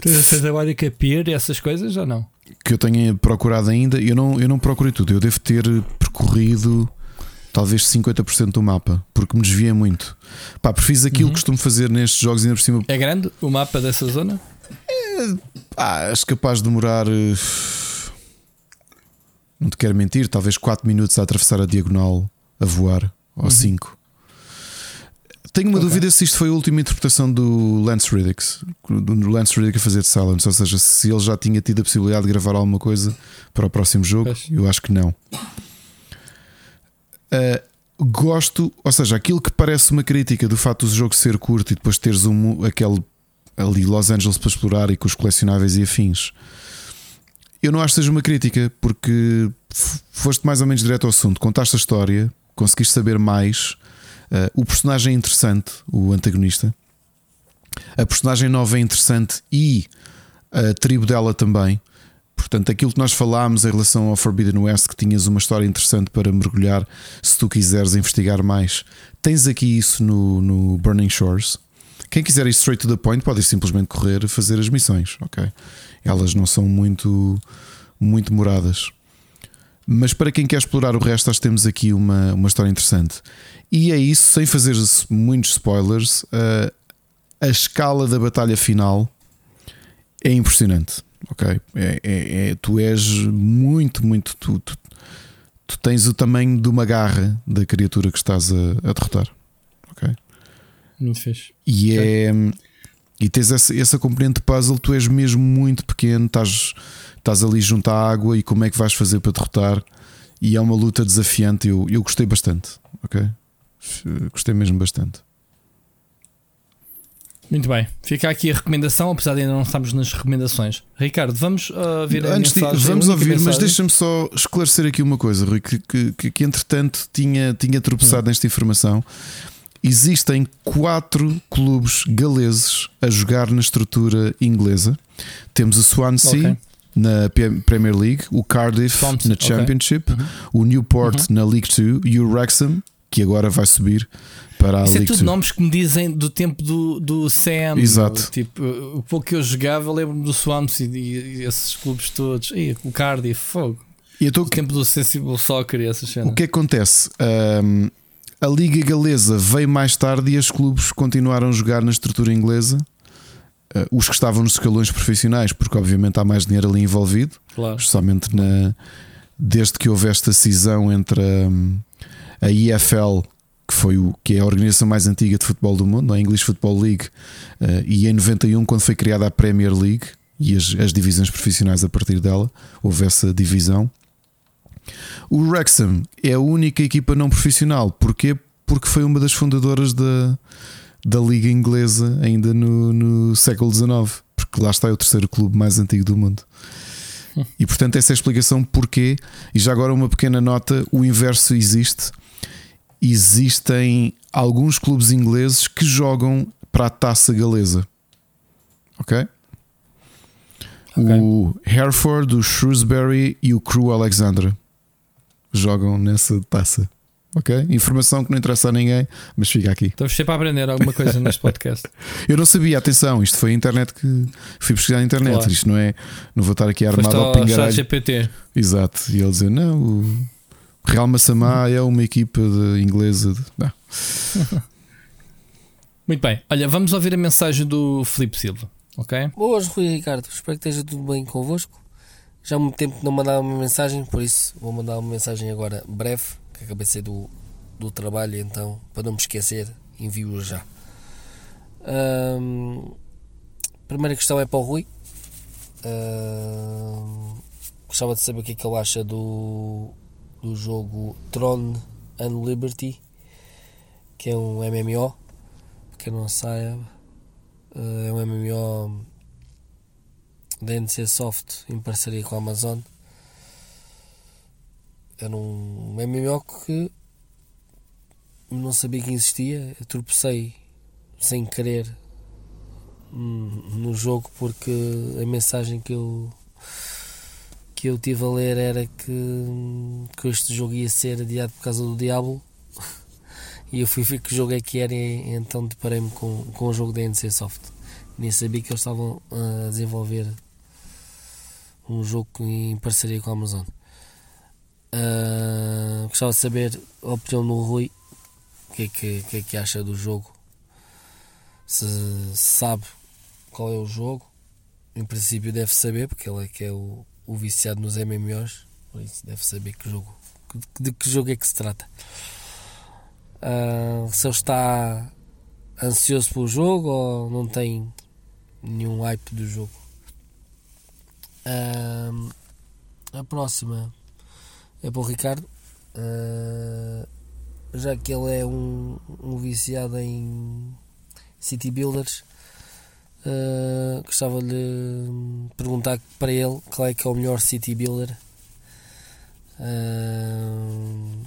Tens a trabalho capir essas coisas ou não? Que eu tenha procurado ainda, eu não, eu não procurei tudo. Eu devo ter percorrido talvez 50% do mapa, porque me desviei muito. Pá, fiz aquilo uhum. que costumo fazer nestes jogos ainda por cima. É grande o mapa dessa zona? É, pá, acho capaz de demorar. Eh, não te quero mentir, talvez 4 minutos a atravessar a diagonal a voar ou 5. Uhum. Tenho uma okay. dúvida se isto foi a última interpretação do Lance Riddick, do Lance Riddick a fazer de Silence, ou seja, se ele já tinha tido a possibilidade de gravar alguma coisa para o próximo jogo, eu acho que não. Uh, gosto, ou seja, aquilo que parece uma crítica do facto do jogo ser curto e depois teres um, aquele ali Los Angeles para explorar e com os colecionáveis e afins. Eu não acho que seja uma crítica, porque foste mais ou menos direto ao assunto, contaste a história, conseguiste saber mais Uh, o personagem é interessante, o antagonista. A personagem nova é interessante e a tribo dela também. Portanto, aquilo que nós falámos em relação ao Forbidden West, que tinhas uma história interessante para mergulhar se tu quiseres investigar mais, tens aqui isso no, no Burning Shores. Quem quiser ir straight to the point pode simplesmente correr e fazer as missões, ok? Elas não são muito, muito demoradas. Mas para quem quer explorar o resto, nós temos aqui uma, uma história interessante. E é isso, sem fazer muitos spoilers, uh, a escala da batalha final é impressionante. Ok? É, é, é tu és muito, muito. Tu, tu, tu, tens o tamanho de uma garra da criatura que estás a, a derrotar. Ok? Muito fixe. E okay. é. E tens essa, essa componente de puzzle, tu és mesmo muito pequeno, estás, estás ali junto à água e como é que vais fazer para derrotar? E é uma luta desafiante. Eu, eu gostei bastante. Ok? Gostei mesmo bastante. Muito bem, fica aqui a recomendação, apesar de ainda não estarmos nas recomendações. Ricardo, vamos uh, ver a Antes mensagem, de, vamos ouvir, mensagem. mas deixa-me só esclarecer aqui uma coisa, Rui, que, que, que, que entretanto tinha, tinha tropeçado hum. nesta informação. Existem quatro clubes galeses a jogar na estrutura inglesa. Temos o Swansea okay. na Premier League, o Cardiff Thompson, na Championship, okay. uhum. o Newport uhum. na League 2 e o Wrexham que agora vai subir para a Isso League é tudo 2. nomes que me dizem do tempo do, do Sam. Exato. Tipo, o pouco que eu jogava, lembro-me do Swansea e, e, esses clubes todos. E o Cardiff, fogo. E tô... O tempo do Sensible Soccer e essas cenas. O que acontece? Um, a Liga Galesa veio mais tarde e os clubes continuaram a jogar na estrutura inglesa. Uh, os que estavam nos escalões profissionais, porque obviamente há mais dinheiro ali envolvido, Claro. justamente na, desde que houve esta cisão entre a, a EFL, que foi o que é a organização mais antiga de futebol do mundo, a English Football League, uh, e em 91, quando foi criada a Premier League e as, as divisões profissionais a partir dela, houve essa divisão. O Wrexham é a única equipa não profissional. Porquê? Porque foi uma das fundadoras da, da Liga Inglesa ainda no, no século XIX. Porque lá está é o terceiro clube mais antigo do mundo. E portanto, essa é a explicação porquê. E já agora, uma pequena nota: o inverso existe. Existem alguns clubes ingleses que jogam para a taça galesa. Ok? Ok. O Hereford, o Shrewsbury e o Crew Alexandra jogam nessa taça. Ok? Informação que não interessa a ninguém, mas fica aqui. Estamos sempre a aprender alguma coisa neste podcast. Eu não sabia, atenção, isto foi a internet que fui pesquisar na internet. Claro. Isto não é, não vou estar aqui Foste armado ao ao pingaralho. GPT. Exato. E ele dizer: não, o Real Massamá é uma equipa de inglesa. De... Não. Muito bem. Olha, vamos ouvir a mensagem do Filipe Silva. Ok? Boas, Rui e Ricardo. Espero que esteja tudo bem convosco. Já há muito tempo que não mandava uma mensagem, por isso vou mandar uma mensagem agora breve, que acabei de sair do, do trabalho, então, para não me esquecer, envio-a já. Primeira questão é para o Rui. Ahm, gostava de saber o que é que ele acha do, do jogo Throne and Liberty, que é um MMO. Quem não saiba, eh, é um MMO da NC Soft em parceria com a Amazon. Era um MMO que não sabia que existia. Eu tropecei sem querer hum, no jogo porque a mensagem que eu que eu tive a ler era que, que este jogo ia ser adiado por causa do Diablo e eu fui ver que jogo é que era e então deparei-me com, com o jogo da NC Soft nem sabia que eles estavam a desenvolver um jogo em parceria com a Amazon. Ah, gostava de saber a opinião do Rui, o que é que, que, é que acha do jogo, se sabe qual é o jogo. Em princípio deve saber, porque ele é que é o, o viciado nos MMOs, por isso deve saber que jogo, de que jogo é que se trata. Ah, se ele está ansioso pelo jogo ou não tem nenhum hype do jogo. Ahm, a próxima é para o Ricardo. Ah, já que ele é um, um viciado em city builders, ah, gostava de perguntar para ele qual é que é o melhor city builder ah,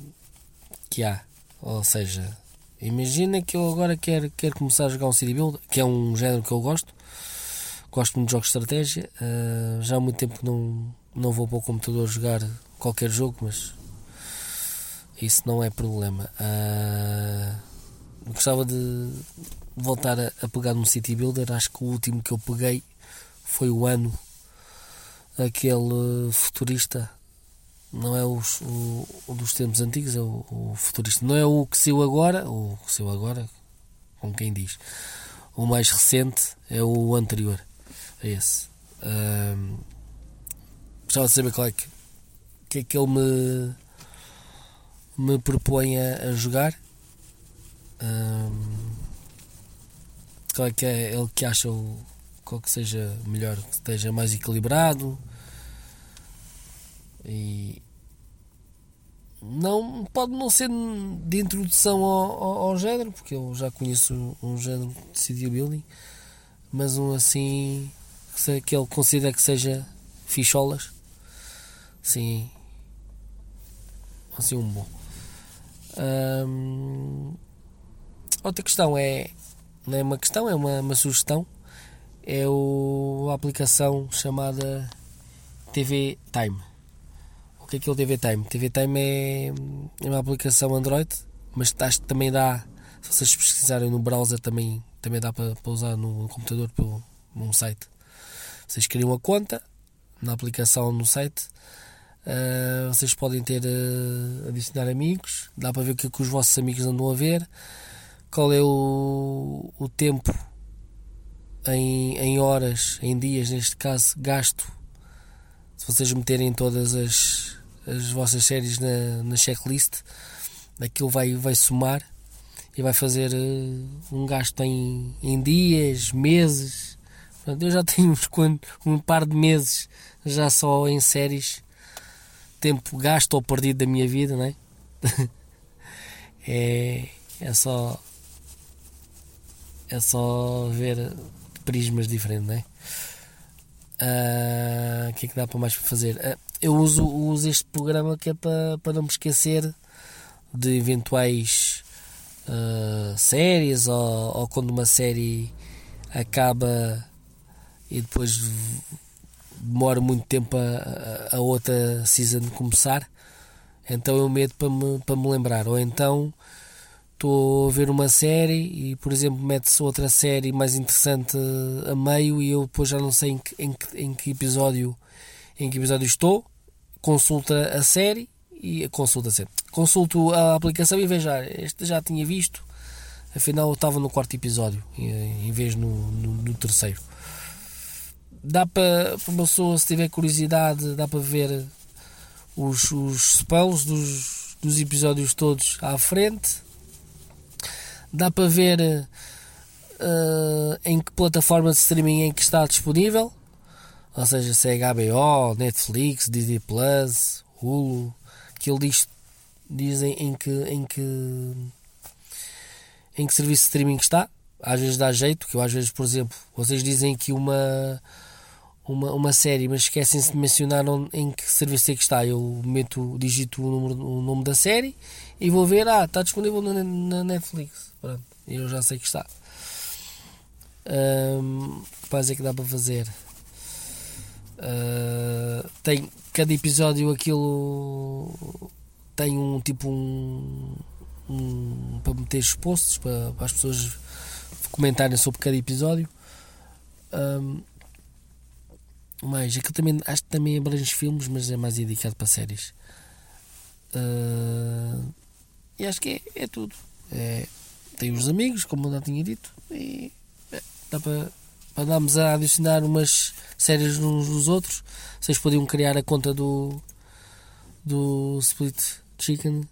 que há. Ou seja, imagina que eu agora quero, quero começar a jogar um city builder, que é um género que eu gosto. Gosto muito de jogos de estratégia. ah, já há muito tempo que não, não vou para o computador jogar qualquer jogo, mas isso não é problema. Gostava de voltar a, a pegar num City Builder. Acho que o último que eu peguei foi o ano, aquele futurista. Não é os- o, o dos tempos antigos, é o, o futurista. Não é o que saiu agora, o que saiu agora, como quem diz. O mais recente é o anterior a esse. Ahm, gostava de saber qual é que, que é que ele me, me propõe a, a jogar. Ahm, é que é ele que acha o, qual que seja melhor, que esteja mais equilibrado e não pode não ser de introdução ao, ao, ao género, porque eu já conheço um, género de city building, mas um assim que, que ele considera que seja ficholas, sim, assim um bom. Ahm, outra questão é não é uma questão, é uma, uma sugestão. É o, a aplicação chamada TV Time. O que é que é o TV Time? TV Time é, é uma aplicação Android, mas acho que também dá, se vocês pesquisarem no browser, também, também dá para, para usar no computador pelo, num site. Vocês criam uma conta na aplicação no site, Uh, vocês podem ter uh, adicionar amigos, dá para ver o que, é que os vossos amigos andam a ver, qual é o, o tempo em, em horas, em dias, neste caso, gasto. Se vocês meterem todas as, as vossas séries na, na checklist, aquilo vai, vai somar e vai fazer uh, um gasto em, em dias, meses. eu já tenho uns, um par de meses já só em séries tempo gasto ou perdido da minha vida, não é? é, é só é só ver prismas diferentes, não é? Ah, o que é que dá para mais fazer? Uh, eu uso, uso este programa que é para, para não me esquecer de eventuais uh, séries ou, ou quando uma série acaba e depois demora muito tempo a, a outra season começar, então eu medo para me, para me lembrar. Ou então estou a ver uma série e, por exemplo, mete-se outra série mais interessante a meio e eu depois já não sei em que, em que, em que episódio em que episódio estou, consulta a série e consulta sempre. Consulto a aplicação e vejo, ah, este já tinha visto, afinal eu estava no quarto episódio em vez no, no, no terceiro dá para, para uma pessoa, se tiver curiosidade, dá para ver os, os spells dos, dos episódios todos à frente. Dá para ver uh, em que plataforma de streaming em que está disponível. Ou seja, se é HBO, Netflix, Disney Plus, Hulu, que ele diz, dizem em que, em que em que serviço de streaming está. Às vezes dá jeito, que eu às vezes, por exemplo, vocês dizem que uma uma, uma série, mas esquecem-se de mencionar onde, em que serviço é que está. Eu meto, digito o, número, o nome da série e vou ver, ah, está disponível na, na Netflix. Pronto, eu já sei que está. Um, que mais é que dá para fazer? Uh, tem cada episódio aquilo tem um tipo um, um para meter os posts para, para, as pessoas comentarem sobre cada episódio. Um, mais, aquilo também, acho que também abrange filmes, mas é mais dedicado para séries. Uh, e acho que é, é tudo. É, tem os amigos, como eu já tinha dito, e é, dá para, para andarmos a adicionar umas séries uns dos outros. Vocês podiam criar a conta do, do Split Chicken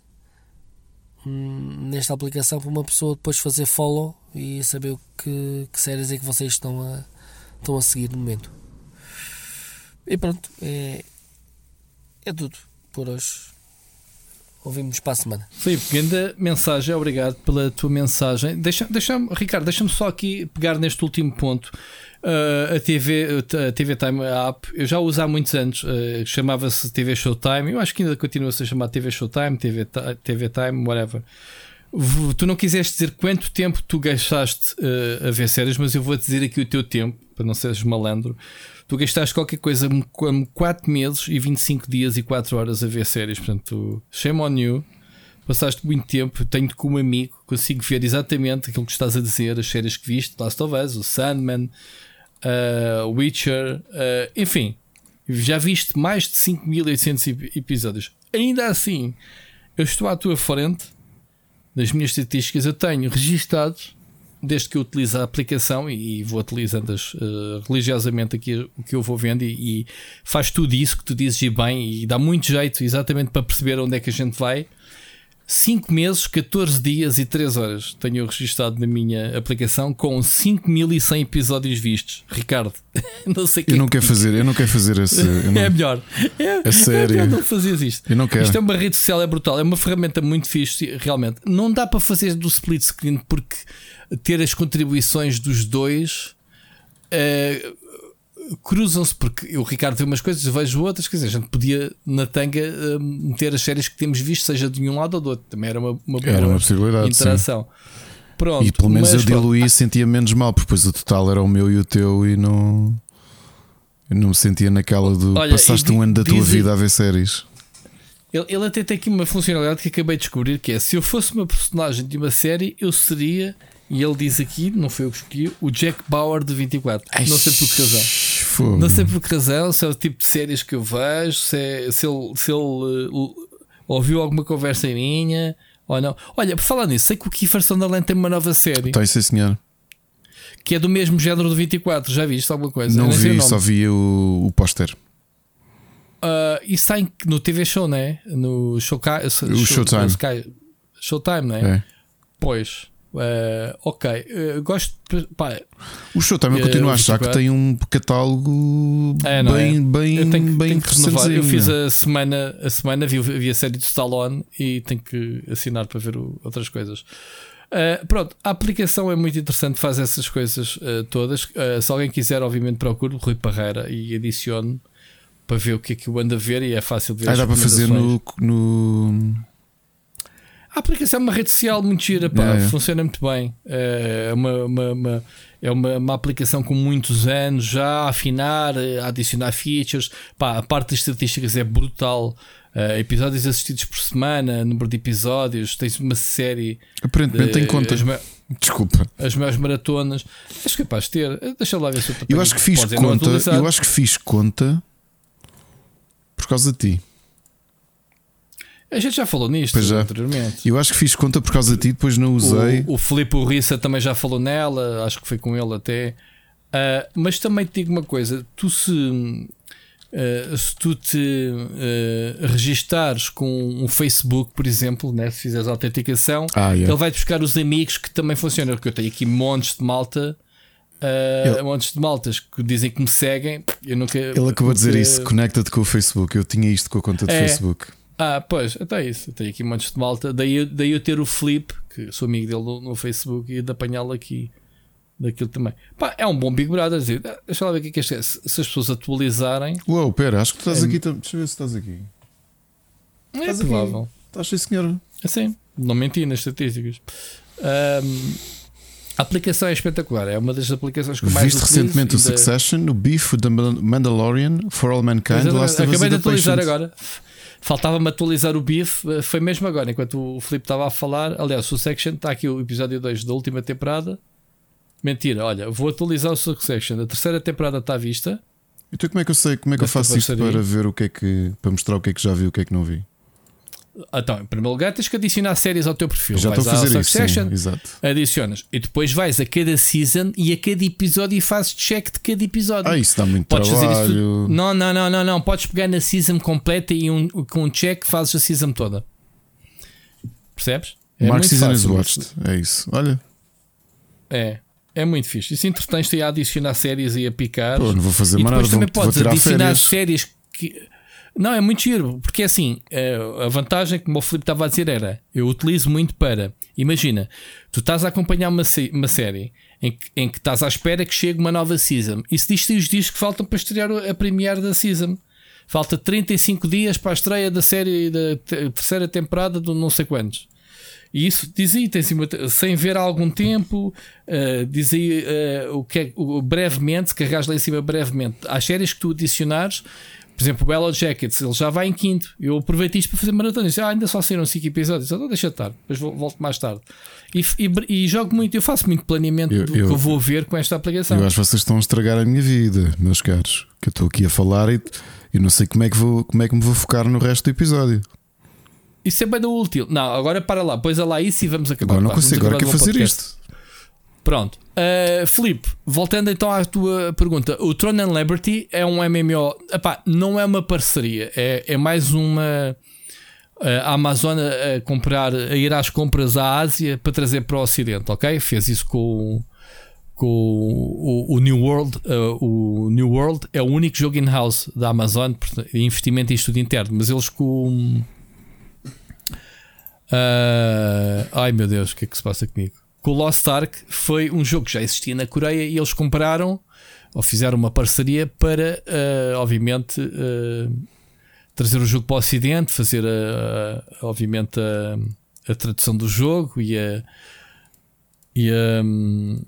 hum, nesta aplicação para uma pessoa depois fazer follow e saber o que, que séries é que vocês estão a, estão a seguir no momento. E pronto, é, é tudo por hoje. Ouvimos para a semana. Filipe, grande mensagem, obrigado pela tua mensagem. Deixa, deixa Ricardo, deixa-me só aqui pegar neste último ponto. Uh, a, TV, a TV Time app, eu já uso há muitos anos, uh, chamava-se TV Showtime. Eu acho que ainda continua-se a chamar TV Showtime, TV, TV Time, whatever. Tu não quiseste dizer quanto tempo tu gastaste uh, a ver séries, mas eu vou-te dizer aqui o teu tempo, para não seres malandro tu gastaste qualquer coisa como 4 meses e 25 dias e 4 horas a ver séries. Portanto, shame on you. Passaste muito tempo, tenho-te como amigo, consigo ver exatamente aquilo que estás a dizer, as séries que viste, Last of Us, o Sandman, uh, Witcher, uh, enfim, já viste mais de 5800 episódios. Ainda assim, eu estou à tua frente, das minhas estatísticas, eu tenho registados desde que eu utilizo a aplicação e, vou utilizando-as uh, religiosamente aqui o que eu vou vendo e, e, faz tudo isso que tu dizes e bem e dá muito jeito exatamente para perceber onde é que a gente vai. 5 meses, 14 dias e 3 horas tenho registado na minha aplicação com 5100 episódios vistos. Ricardo, não sei que Eu não quero fazer, eu não quero fazer esse. Não... É melhor. É, sério. É não fazias isto. Eu não quero. Isto é uma rede social, é brutal. É uma ferramenta muito fixe, realmente. Não dá para fazer do split screen porque ter as contribuições dos dois uh, cruzam-se, porque o Ricardo vê umas coisas, eu vejo outras, quer dizer, a gente podia na tanga uh, meter as séries que temos visto, seja de um lado ou do outro, também era uma, uma boa era uma possibilidade, interação. Sim. Pronto, e pelo menos eu diluí e sentia menos mal, porque depois o total era o meu e o teu e não. Eu não me sentia naquela do Olha, passaste um ano da tua vida a ver séries. Ele, ele até tem aqui uma funcionalidade que acabei de descobrir que é se eu fosse uma personagem de uma série, eu seria e ele diz aqui, não foi eu que escolhi, o Jack Bauer de 24. Ai, não sei por que razão. Fogo. Não sei por que razão, se é o tipo de séries que eu vejo, se, é- se ele, se ele uh, ouviu alguma conversa minha ou não. Olha, por falar nisso, sei que o Kiefer Sutherland tem uma nova série Tem, sim, senhor. que é do mesmo género do 24. Já viste alguma coisa? Não Eu nem sei o vi, só vi o, o póster. Ah, e sai no TV Show, né? No Showca- Show, Showtime. Sky- Showtime, né? É. Pois. Eh, ok. Eh, gosto. Pá, O show também É, continua a achar que 24. tem um catálogo É, bem, é? bem, eu tenho, bem tenho renovar. Eu fiz a semana, a semana vi, vi a série do Stallone e tenho que assinar para ver o- outras coisas. Uh, pronto, a aplicação é muito interessante, faz essas coisas uh, todas. Uh, se alguém quiser, obviamente, procure o Rui Parreira e adicione para ver o que é que eu ando a ver e é fácil de ver. Ah, dá para fazer no, no. A aplicação é uma rede social muito gira, pá, funciona muito bem. É uma, uma- uma- é uma, uma aplicação com muitos anos já a afinar, a adicionar features. Pá, a parte das estatísticas é brutal. Eh, episódios assistidos por semana, número de episódios, tens uma série. Aparentemente de- tem conta. As, Desculpa. as maiores maratonas. És capaz de ter. Deixa lá ver se eu Eu acho que fiz conta. Eu acho que fiz conta por causa de ti. A gente já falou nisto já. anteriormente. Eu acho que fiz conta por causa de ti, depois não usei. O, o Filipe Urriça também já falou nela, acho que foi com ele até. Ah, mas também te digo uma coisa: tu se, ah, se tu te ah, registares com um Facebook, por exemplo, né, se fizeres a autenticação, Ah, yeah. ele vai buscar os amigos que também funcionam. Porque eu tenho aqui montes de malta. ah, Ele- montes de maltas que dizem que me seguem. Eu nunca, Ele acabou de dizer isso. Conecta-te com o Facebook. Eu tinha isto com a conta de É. Facebook. Ah, pois, até isso. Tenho aqui montes de malta. Daí, eu- daí eu ter o Flip, que sou amigo dele no, no Facebook, e de apanhá-lo aqui daquilo também. Pá, é um bom Big Brother. dizer, ah, Deixa lá ver o que é é. Se, as pessoas atualizarem, Uou, pera, acho que tu estás É. aqui. Deixa eu ver se estás aqui. é Estás aqui. provável. Estás sim, senhora. Assim, não menti nas estatísticas. Ahm, a aplicação é espetacular. É uma das aplicações que mais Viste recentemente o e da- Succession, o Beef, o The Mandalorian, For All Mankind, Exatamente. Last of Acabei de atualizar agora. Faltava-me atualizar o BIF, eh, foi mesmo agora, enquanto o Filipe estava a falar. Aliás, o Succession está aqui o episódio 2 da última temporada. Mentira, olha, vou atualizar o Succession. A terceira temporada está à vista. Então como é que eu sei, como é que eu faço isto para ver o que é que, para mostrar o que é que já vi e o que é que não vi? Então, em primeiro lugar, tens que adicionar séries ao teu perfil. já vais estou a fazer isso, sim, exato. adicionas. E depois vais a cada season e a cada episódio e fazes check de cada episódio. Ah, isso dá muito Podes trabalho. Não, não, não, não, não. Podes pegar na season completa e um, com um check fazes a season toda. Percebes? É Mark muito Season is fácil. watched. É isso. Olha, É. É muito fixe. Isso entretens-te a adicionar séries e a picar. pô, não vou fazer e mais depois nada. também Vou, vou podes adicionar férias. séries que. Não, é muito giro, porque assim, eh, a vantagem, como o Filipe estava a dizer, era eu utilizo muito para. Imagina, tu estás a acompanhar uma, uma série em que, em que estás à espera que chegue uma nova season e se diz os dias que faltam para estrear a premiere da season. Falta 35 dias para a estreia da série da te- terceira temporada do não sei quantos. E isso diz aí, sem ver há algum tempo, uh, diz aí uh, o que é, o, brevemente, se carregares lá em cima brevemente, às séries que tu adicionares, por exemplo, o Yellow Jackets, ele já vai em quinto. Eu aproveito isto para fazer maratona. Ah, ainda só saíram 5 episódios, então deixa estar, depois volto mais tarde. E, e, e jogo muito, eu faço muito planeamento Eu- do eu- que eu vou ver com esta aplicação. Eu acho que vocês estão a estragar a minha vida, meus caros. Que eu estou aqui a falar e eu não sei como é que, vou, como é que me vou focar no resto do episódio. Isso é bem útil. Não, agora para lá, pois lá isso e vamos acabar. Agora não consigo, agora quero fazer podcast. isto. Pronto. Uh, Filipe, voltando então à tua pergunta. O Throne and Liberty é um MMO. Epá, não é uma parceria, é, é mais uma. uh, a Amazon a comprar, a ir às compras à Ásia para trazer para o Ocidente, ok? Fez isso com, com o, o New World. uh, o New World é o único jogo in-house da Amazon, portanto, investimento em estudo interno, mas eles com. uh, ai meu Deus, o que é que se passa comigo? Com o Lost Ark foi um jogo que já existia na Coreia e eles compraram ou fizeram uma parceria para, uh, obviamente, uh, trazer o jogo para o Ocidente, fazer, a- obviamente, a, a tradução do jogo e, e a, hum,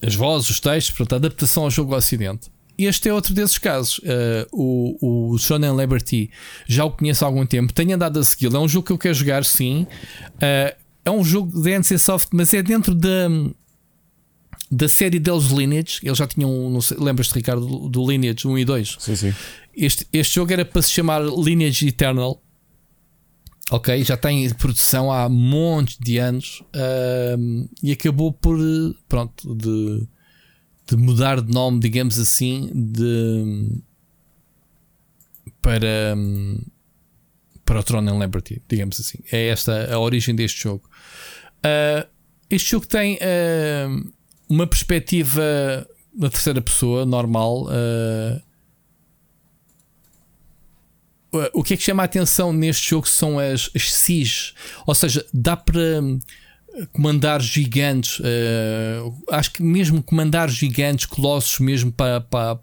as vozes, os textos, portanto, a adaptação ao jogo ao Ocidente. Este é outro desses casos. Uh, o, o Shonen Liberty já o conheço há algum tempo, tenho andado a segui-lo. É um jogo que eu quero jogar, sim. Uh, é um jogo de NC Soft, mas é dentro da. da série deles Lineage. Eles já tinham, lembras-te, Ricardo, do, do Lineage 1 e 2? Sim, sim. Este, este jogo era para se chamar Lineage Eternal. Ok, já tem produção há montes de anos uh, e acabou por, pronto, de, de mudar de nome, digamos assim, de para, para o Throne and Liberty, digamos assim. É esta a origem deste jogo. Uh, este jogo tem uh, uma perspectiva na terceira pessoa, normal. Uh, o que é que chama a atenção neste jogo são as, as ou seja, dá para comandar gigantes. acho que mesmo comandar gigantes, colossos, mesmo para, para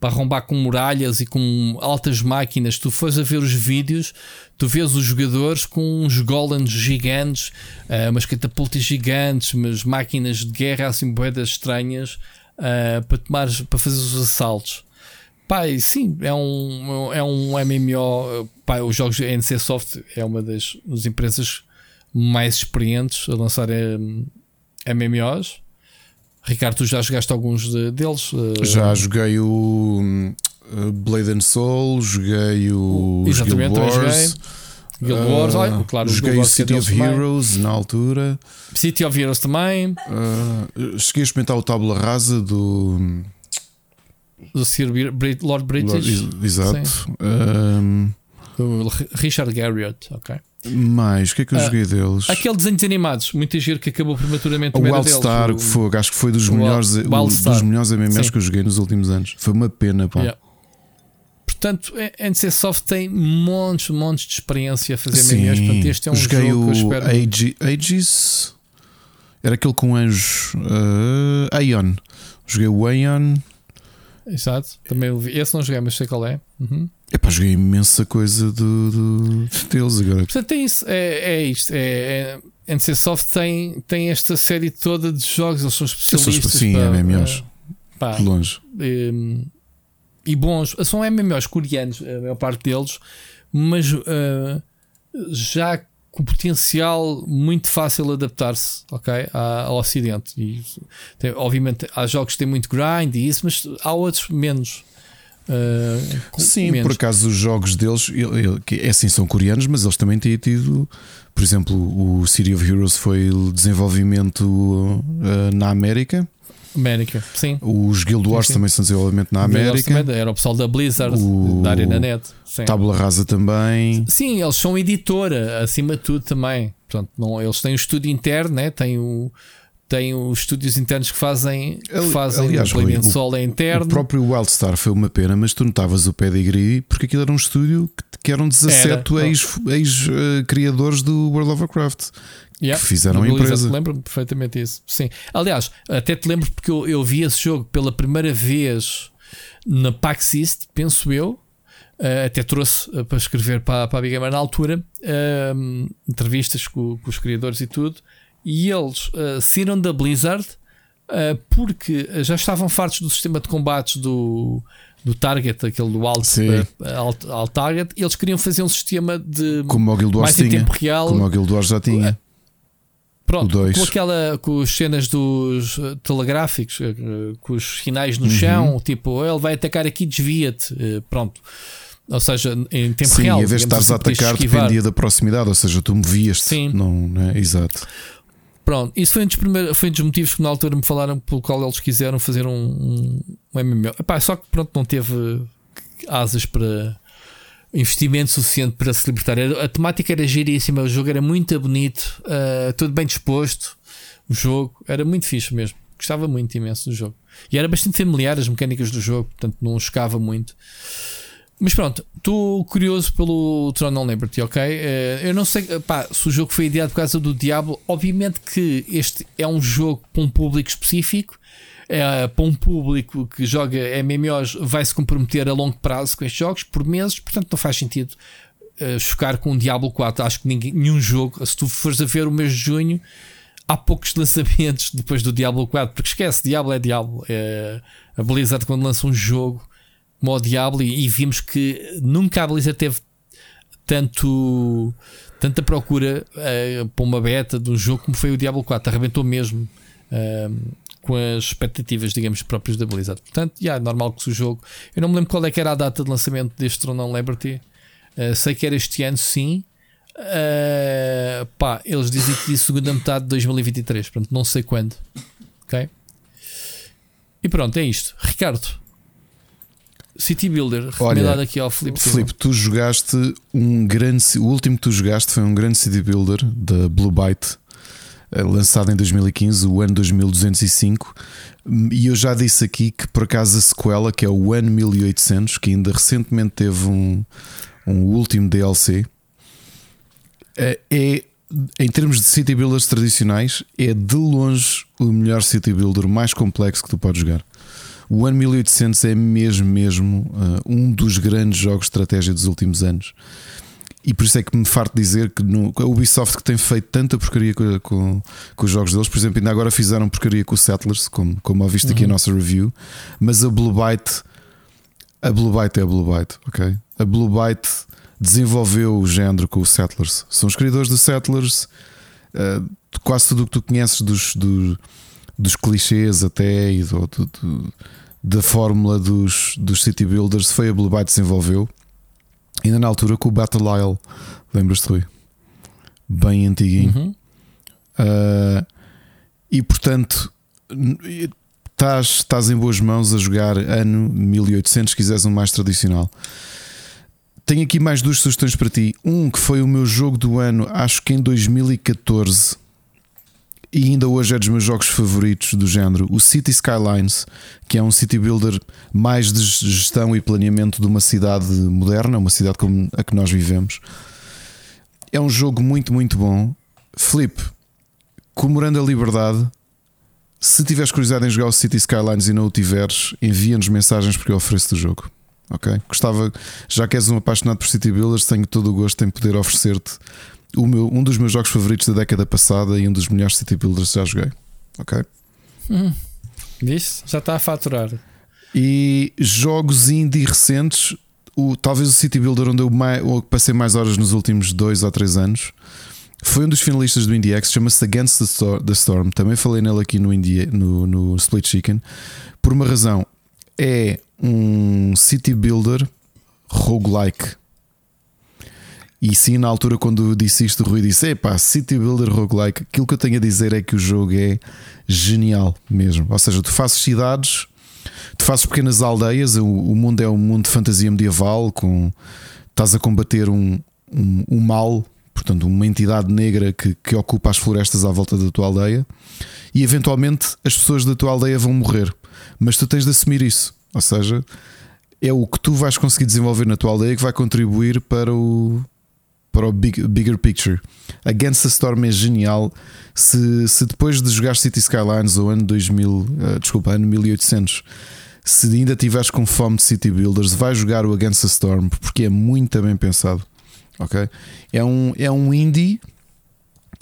para arrombar com muralhas e com altas máquinas. Tu fores a ver os vídeos, tu vês os jogadores com uns golems gigantes, uh, umas catapultas gigantes, umas máquinas de guerra assim boedas estranhas uh, para para fazer os assaltos. Pai, sim, é um, é um MMO. Pai, os jogos NC Soft é uma das, das empresas mais experientes a lançar um, eh, MMOs. Ricardo, tu já jogaste alguns de, deles? Já joguei o Blade and Soul, joguei o Exatamente, Guild Wars. Guild Wars, uh, claro, joguei o City of Heroes também. na altura. City of Heroes também. Uh, cheguei a experimentar o Tábula Rasa do. Do Sir Lord British. Lord, exato. Richard Garriott, ok. Mais, o que é que eu uh, joguei deles? Aquele desenhos animados, muito giro que acabou prematuramente o Wildstar, que foi, acho que foi dos melhores, o, dos melhores MMOs que eu joguei nos últimos anos. Foi uma pena, pá. Yeah. Portanto, a NC Soft tem montes, montes de experiência a fazer Sim, MMOs. Portanto, este é um joguei jogo o que eu espero. Age, Aegis era aquele com anjos. Uh, Aeon. Joguei o Aeon. Exato, também esse não joguei, mas sei qual é. Uhum. Epá, joguei imensa coisa do, do, deles agora. Portanto, é isso. É, é isto. É, é, NC Soft tem, tem esta série toda de jogos, eles são especialistas. Sim, para, MMOs. Pá, de longe. Hum, e, bons. São MMOs coreanos, a maior parte deles, mas uh, já com potencial muito fácil de adaptar-se okay, ao Ocidente. E, tem, obviamente, há jogos que têm muito grind e isso, mas há outros menos. Uh, Sim, menos. por acaso os jogos deles, é assim, são coreanos, mas eles também têm tido, por exemplo, o City of Heroes foi desenvolvimento uh, na América. América, sim. Os Guild Wars sim, sim. também são desenvolvimento na América. Também, era o pessoal da Blizzard, o... da Arena Net. Sim. Tábula Rasa também. Sim, eles são editora, acima de tudo também. Portanto, não, eles têm o um estúdio interno, né? têm o tem os estúdios internos que fazem, que fazem Aliás, o Rui, solo é interno. O próprio Wildstar foi uma pena, mas tu notavas o pedigree porque aquilo era um estúdio que, que eram 17 ex-criadores ex, uh, do World of Warcraft yeah, que fizeram a empresa. Lembro-me perfeitamente isso. Sim. Aliás, até te lembro porque eu, eu vi esse jogo pela primeira vez na PAX East, penso eu. Uh, até trouxe uh, para escrever para, para a Big Gamer na altura uh, entrevistas com, com os criadores e tudo e eles uh, saíram da Blizzard uh, porque já estavam fartos do sistema de combates do, do Target, aquele do Alt, uh, alt, alt, Target, e eles queriam fazer um sistema de como o Guild Wars mais em tinha, tempo real. Como o Guild Wars já tinha. Pronto, com aquela com as cenas dos telegráficos, com os sinais no uhum. chão, tipo, ele vai atacar aqui, desvia-te. Pronto. Ou seja, em tempo Sim, real. Sim, em vez de estares assim, a atacar, dependia da proximidade, ou seja, tu movias-te. Sim. Não, não é? Exato. Pronto, isso foi um dos, primeiros, foi um dos motivos que na altura me falaram pelo qual eles quiseram fazer um, um, um MMO. Epá, só que pronto, não teve asas para investimento suficiente para se libertar. A temática era giríssima, o jogo era muito bonito, uh, tudo bem disposto. O jogo era muito fixe mesmo. Gostava muito imenso do jogo. E era bastante familiar as mecânicas do jogo, portanto não chocava muito. Mas pronto, estou curioso pelo Tron of Liberty, ok? Uh, eu não sei pá, se o jogo foi ideado por causa do Diablo. Obviamente que este é um jogo para um público específico. Uh, para um público que joga MMOs vai se comprometer a longo prazo com estes jogos por meses, portanto não faz sentido uh, chocar com o Diablo 4. Acho que ninguém, nenhum jogo, se tu fores a ver o mês de junho, há poucos lançamentos depois do Diablo 4, porque esquece, Diablo é Diablo. É, a Blizzard, quando lança um jogo como o Diablo e, vimos que nunca a Blizzard teve tanto tanta procura uh, para uma beta de um jogo como foi o Diablo 4, arrebentou mesmo uh, com as expectativas, digamos, próprias da Blizzard. Portanto, yeah, é normal que o jogo. Eu não me lembro qual é que era a data de lançamento deste Throne of Liberty. Uh, sei que era este ano, sim. Uh, pá, eles dizem que segunda metade de 2023, portanto, não sei quando. Ok? E pronto, é isto. Ricardo, City Builder, recomendado Olha, aqui ao Filipe. Filipe, tu jogaste um grande. O último que tu jogaste foi um grande City Builder da Blue Byte, eh, lançado em 2015, o ano 2205. E eu já disse aqui que por acaso a sequela, que é o ano 1800, que ainda recentemente teve um, um último DLC, eh, é em termos de city builders tradicionais, é de longe o melhor city builder mais complexo que tu podes jogar. O ano 1800 é mesmo, mesmo uh, um dos grandes jogos de estratégia dos últimos anos. E por isso é que me farto dizer que no, a Ubisoft que tem feito tanta porcaria com, com, com, os jogos deles, por exemplo, ainda agora fizeram porcaria com o Settlers, como, como ouviste uhum. aqui a nossa review, mas a Blue Byte, a Blue Byte é a Blue Byte, ok? A Blue Byte desenvolveu o género com o Settlers. São os criadores do Settlers, uh, quase tudo o que tu conheces dos, do, dos clichês até e do, do, do, da fórmula dos, dos City Builders foi a Blue Byte desenvolveu. Ainda na altura com o Battle Isle, lembras-te, Rui? Bem antiguinho. Uhum. Uh, e portanto, estás, estás em boas mãos a jogar ano 1800, se quiseres um mais tradicional. Tenho aqui mais duas sugestões para ti. Um que foi o meu jogo do ano, acho que em 2014 e ainda hoje é dos meus jogos favoritos do género, o City Skylines, que é um city builder mais de gestão e planeamento de uma cidade moderna, uma cidade como a que nós vivemos. É um jogo muito, muito bom. Flip, comemorando a liberdade, se tiveres curiosidade em jogar o City Skylines e não o tiveres, envia-nos mensagens porque eu ofereço o jogo. Ok? Gostava, já que és um apaixonado por City Builders, tenho todo o gosto em poder oferecer-te meu, um dos meus jogos favoritos da década passada e um dos melhores city builders que já joguei. Ok? Hum, isso já está a faturar. E jogos indie recentes, o, talvez o City Builder onde eu mais, passei mais horas nos últimos dois ou três anos. Foi um dos finalistas do IndieX, chama-se Against the Storm. Também falei nele aqui no, Indie, no, no Split Chicken. Por uma razão, é um City Builder roguelike. E sim, na altura, quando disse isto, o Rui disse: Epá, City Builder Roguelike. Aquilo que eu tenho a dizer é que o jogo é genial mesmo. Ou seja, tu fazes cidades, tu fazes pequenas aldeias. O, mundo é um mundo de fantasia medieval. Com, estás a combater um, um, um mal, portanto, uma entidade negra que, que ocupa as florestas à volta da tua aldeia. E eventualmente as pessoas da tua aldeia vão morrer. Mas tu tens de assumir isso. Ou seja, é o que tu vais conseguir desenvolver na tua aldeia que vai contribuir para o para o big, bigger picture. Against the Storm é genial. Se, se depois de jogar City Skylines ou ano 2000, uh, eh, desculpa, ano 1800, se ainda tiveres com fome de City Builders, vai jogar o Against the Storm porque é muito bem pensado. Ok? É um, é um indie,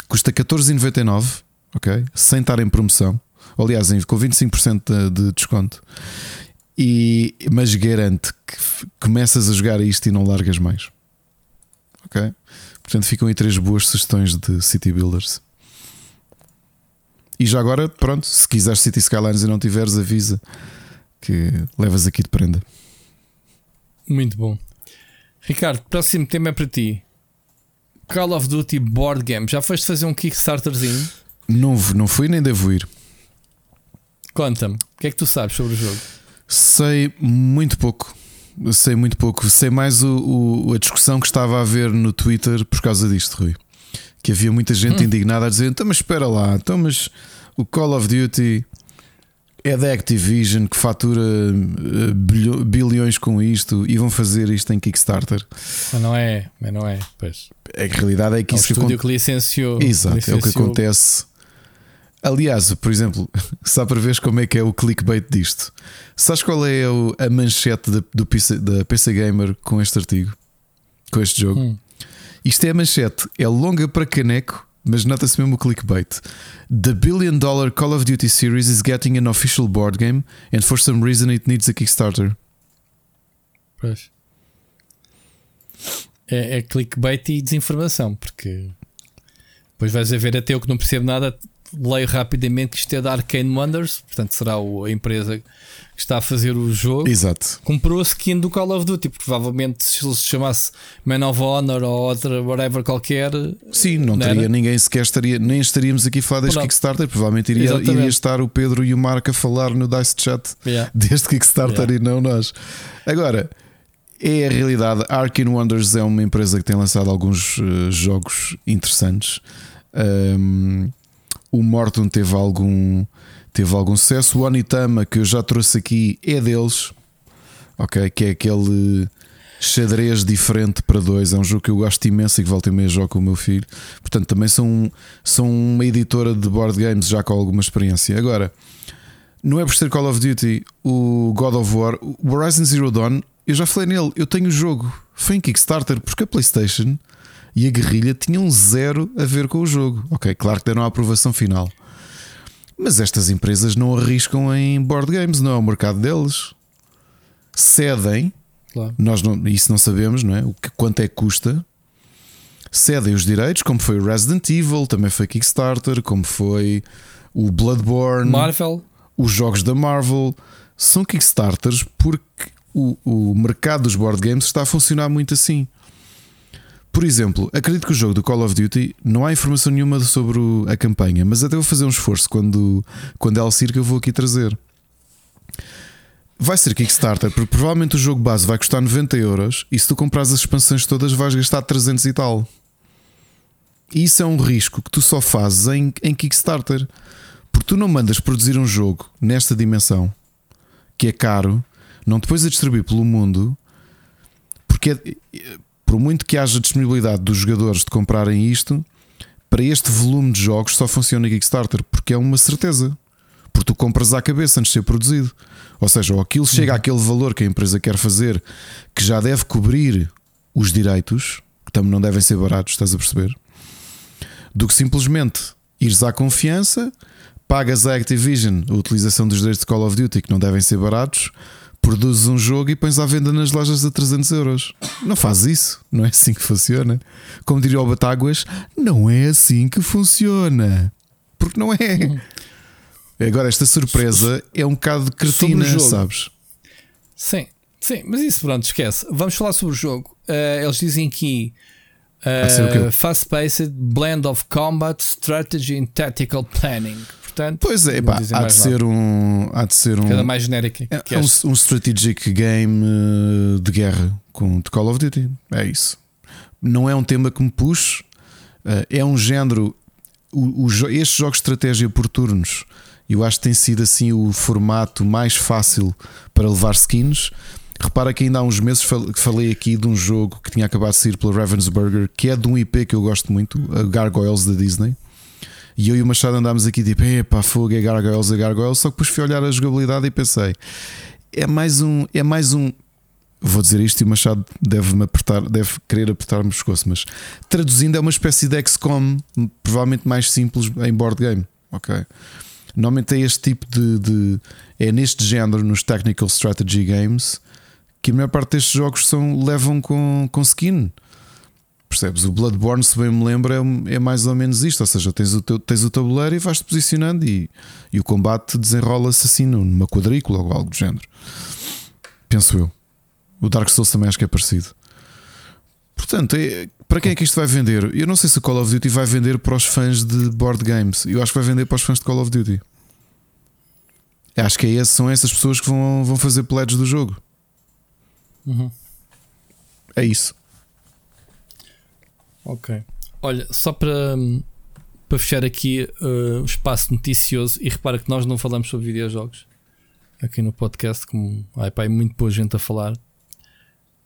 custa 14,99, ok? Sem estar em promoção. Aliás, com 25% de, de desconto. E, mas garante que começas a jogar isto e não largas mais. Ok? Portanto, ficam aí três boas sugestões de City Builders. E já agora, pronto, se quiseres City Skylines e não tiveres, avisa que levas aqui de prenda. Muito bom. Ricardo, próximo tema é para ti. Call of Duty Board Game. Já foste fazer um Kickstarterzinho? Não, não fui nem devo ir. Conta-me, o que é que tu sabes sobre o jogo? Sei muito pouco sei muito pouco. Sei mais o, o, a discussão que estava a haver no Twitter por causa disto, Rui. Que havia muita gente hum. indignada a dizer: então, mas espera lá, então, mas o Call of Duty é da Activision que fatura uh, bilhões com isto e vão fazer isto em Kickstarter. Mas não é, mas não é. Pois. A realidade é que é isso estúdio que licenciou. Exato, licenciou. é o que acontece Aliás, por exemplo, só para ver como é que é o clickbait disto. Sabes qual é a manchete da, do PC, da PC Gamer com este artigo? Com este jogo? Hum. Isto é a manchete, é longa para caneco, mas nota-se mesmo o clickbait. The billion dollar Call of Duty series is getting an official board game, and for some reason it needs a Kickstarter. Pois. É, é clickbait e desinformação, porque depois vais a ver até eu que não percebo nada leio rapidamente que isto é da Arcane Wonders, portanto será a empresa que está a fazer o jogo. Exato. Comprou a skin do Call of Duty, provavelmente se ele se chamasse Man of Honor ou outra, whatever qualquer. Sim, não, Não teria era? ninguém sequer estaria, nem estaríamos aqui a falar deste Pronto. Kickstarter. Provavelmente iria, iria estar o Pedro e o Marco a falar no Dice Chat Yeah. deste Kickstarter e não nós. Agora, é a realidade. A Arcane Wonders é uma empresa que tem lançado alguns eh, jogos interessantes. Um, o Morton teve algum, teve algum sucesso. O Onitama, que eu já trouxe aqui, é deles, ok? Que é aquele xadrez diferente para dois. É um jogo que eu gosto imenso e que volta e meia jogo com o meu filho. Portanto, também são, são uma editora de board games já com alguma experiência. Agora, não é por ser Call of Duty, o God of War, o Horizon Zero Dawn, eu já falei nele, eu tenho o jogo. Foi em Kickstarter porque a PlayStation e a guerrilha tinham zero a ver com o jogo. Ok, claro que deram a aprovação final. Mas estas empresas não arriscam em board games, não é o mercado deles. Cedem, Claro. nós não, isso não sabemos, não é? O que, quanto é que custa? Cedem os direitos, como foi o Resident Evil, também foi Kickstarter, como foi o Bloodborne, Marvel, os jogos da Marvel. São Kickstarters porque o, o mercado dos board games está a funcionar muito assim. Por exemplo, acredito que o jogo do Call of Duty não há informação nenhuma sobre a campanha, mas até vou fazer um esforço quando, quando ela que eu vou aqui trazer. Vai ser Kickstarter, porque provavelmente o jogo base vai custar 90 euros e se tu compras as expansões todas vais gastar 300 e tal. Isso é um risco que tu só fazes em, em Kickstarter. Porque tu não mandas produzir um jogo nesta dimensão que é caro, não depois a distribuir pelo mundo, porque é- por muito que haja disponibilidade dos jogadores de comprarem isto, para este volume de jogos só funciona Kickstarter, porque é uma certeza. Porque tu compras à cabeça antes de ser produzido. Ou seja, ou aquilo chega àquele valor que a empresa quer fazer, que já deve cobrir os direitos, que também não devem ser baratos, estás a perceber? Do que simplesmente ires à confiança, pagas à Activision a utilização dos direitos de Call of Duty, que não devem ser baratos, produzes um jogo e pões à venda nas lojas a 300 euros. Não faz isso, não é assim que funciona. Como diria o Batáguas, não é assim que funciona. Porque não é. Agora, esta surpresa é um bocado cretina, sabes? sim, sim, mas isso pronto, esquece. Vamos falar sobre o jogo. Eh, eles dizem aqui uh, fast-paced blend of combat, strategy and tactical planning. Portanto, Pois é, pá, há, de ser um, há de ser um. Cada mais genérica. É é um, um strategic game eh, de guerra com de Call of Duty. É isso. Não é um tema que me puxe. eh, É um género. o- o estes jogos de estratégia por turnos, eu acho que tem sido assim o formato mais fácil para levar skins. Repara que ainda há uns meses falei aqui de um jogo que tinha acabado de sair pela Ravensburger, que é de um IP que eu gosto muito, a Gargoyles da Disney. E eu e o Machado andámos aqui tipo, epá, fogo, é Gargoyles, é Gargoyles. Só que depois fui olhar a jogabilidade e pensei, é mais um, é mais um. Vou dizer isto e o Machado deve-me apertar, deve querer apertar-me o pescoço, mas traduzindo é uma espécie de XCOM, provavelmente mais simples em board game. Ok. Normalmente é este tipo de, de- É neste género, nos Technical Strategy Games, que a maior parte destes jogos são, levam com, com skin. Percebes? O Bloodborne, se bem me lembro, é, é mais ou menos isto. Ou seja, tens o, teu, tens o tabuleiro e vais-te posicionando e, e o combate desenrola-se assim numa quadrícula ou algo do género. Penso eu. O Dark Souls também acho que é parecido. Portanto, é- para quem é que isto vai vender? Eu não sei se o Call of Duty vai vender para os fãs de board games. Eu acho que vai vender para os fãs de Call of Duty. Acho que é esse, são essas pessoas que vão, vão fazer pledges do jogo. Uhum. É isso. Ok. Olha, só para, para fechar aqui uh, o espaço noticioso, e repara que nós não falamos sobre videojogos aqui no podcast, como ai, pá, é muito boa gente a falar.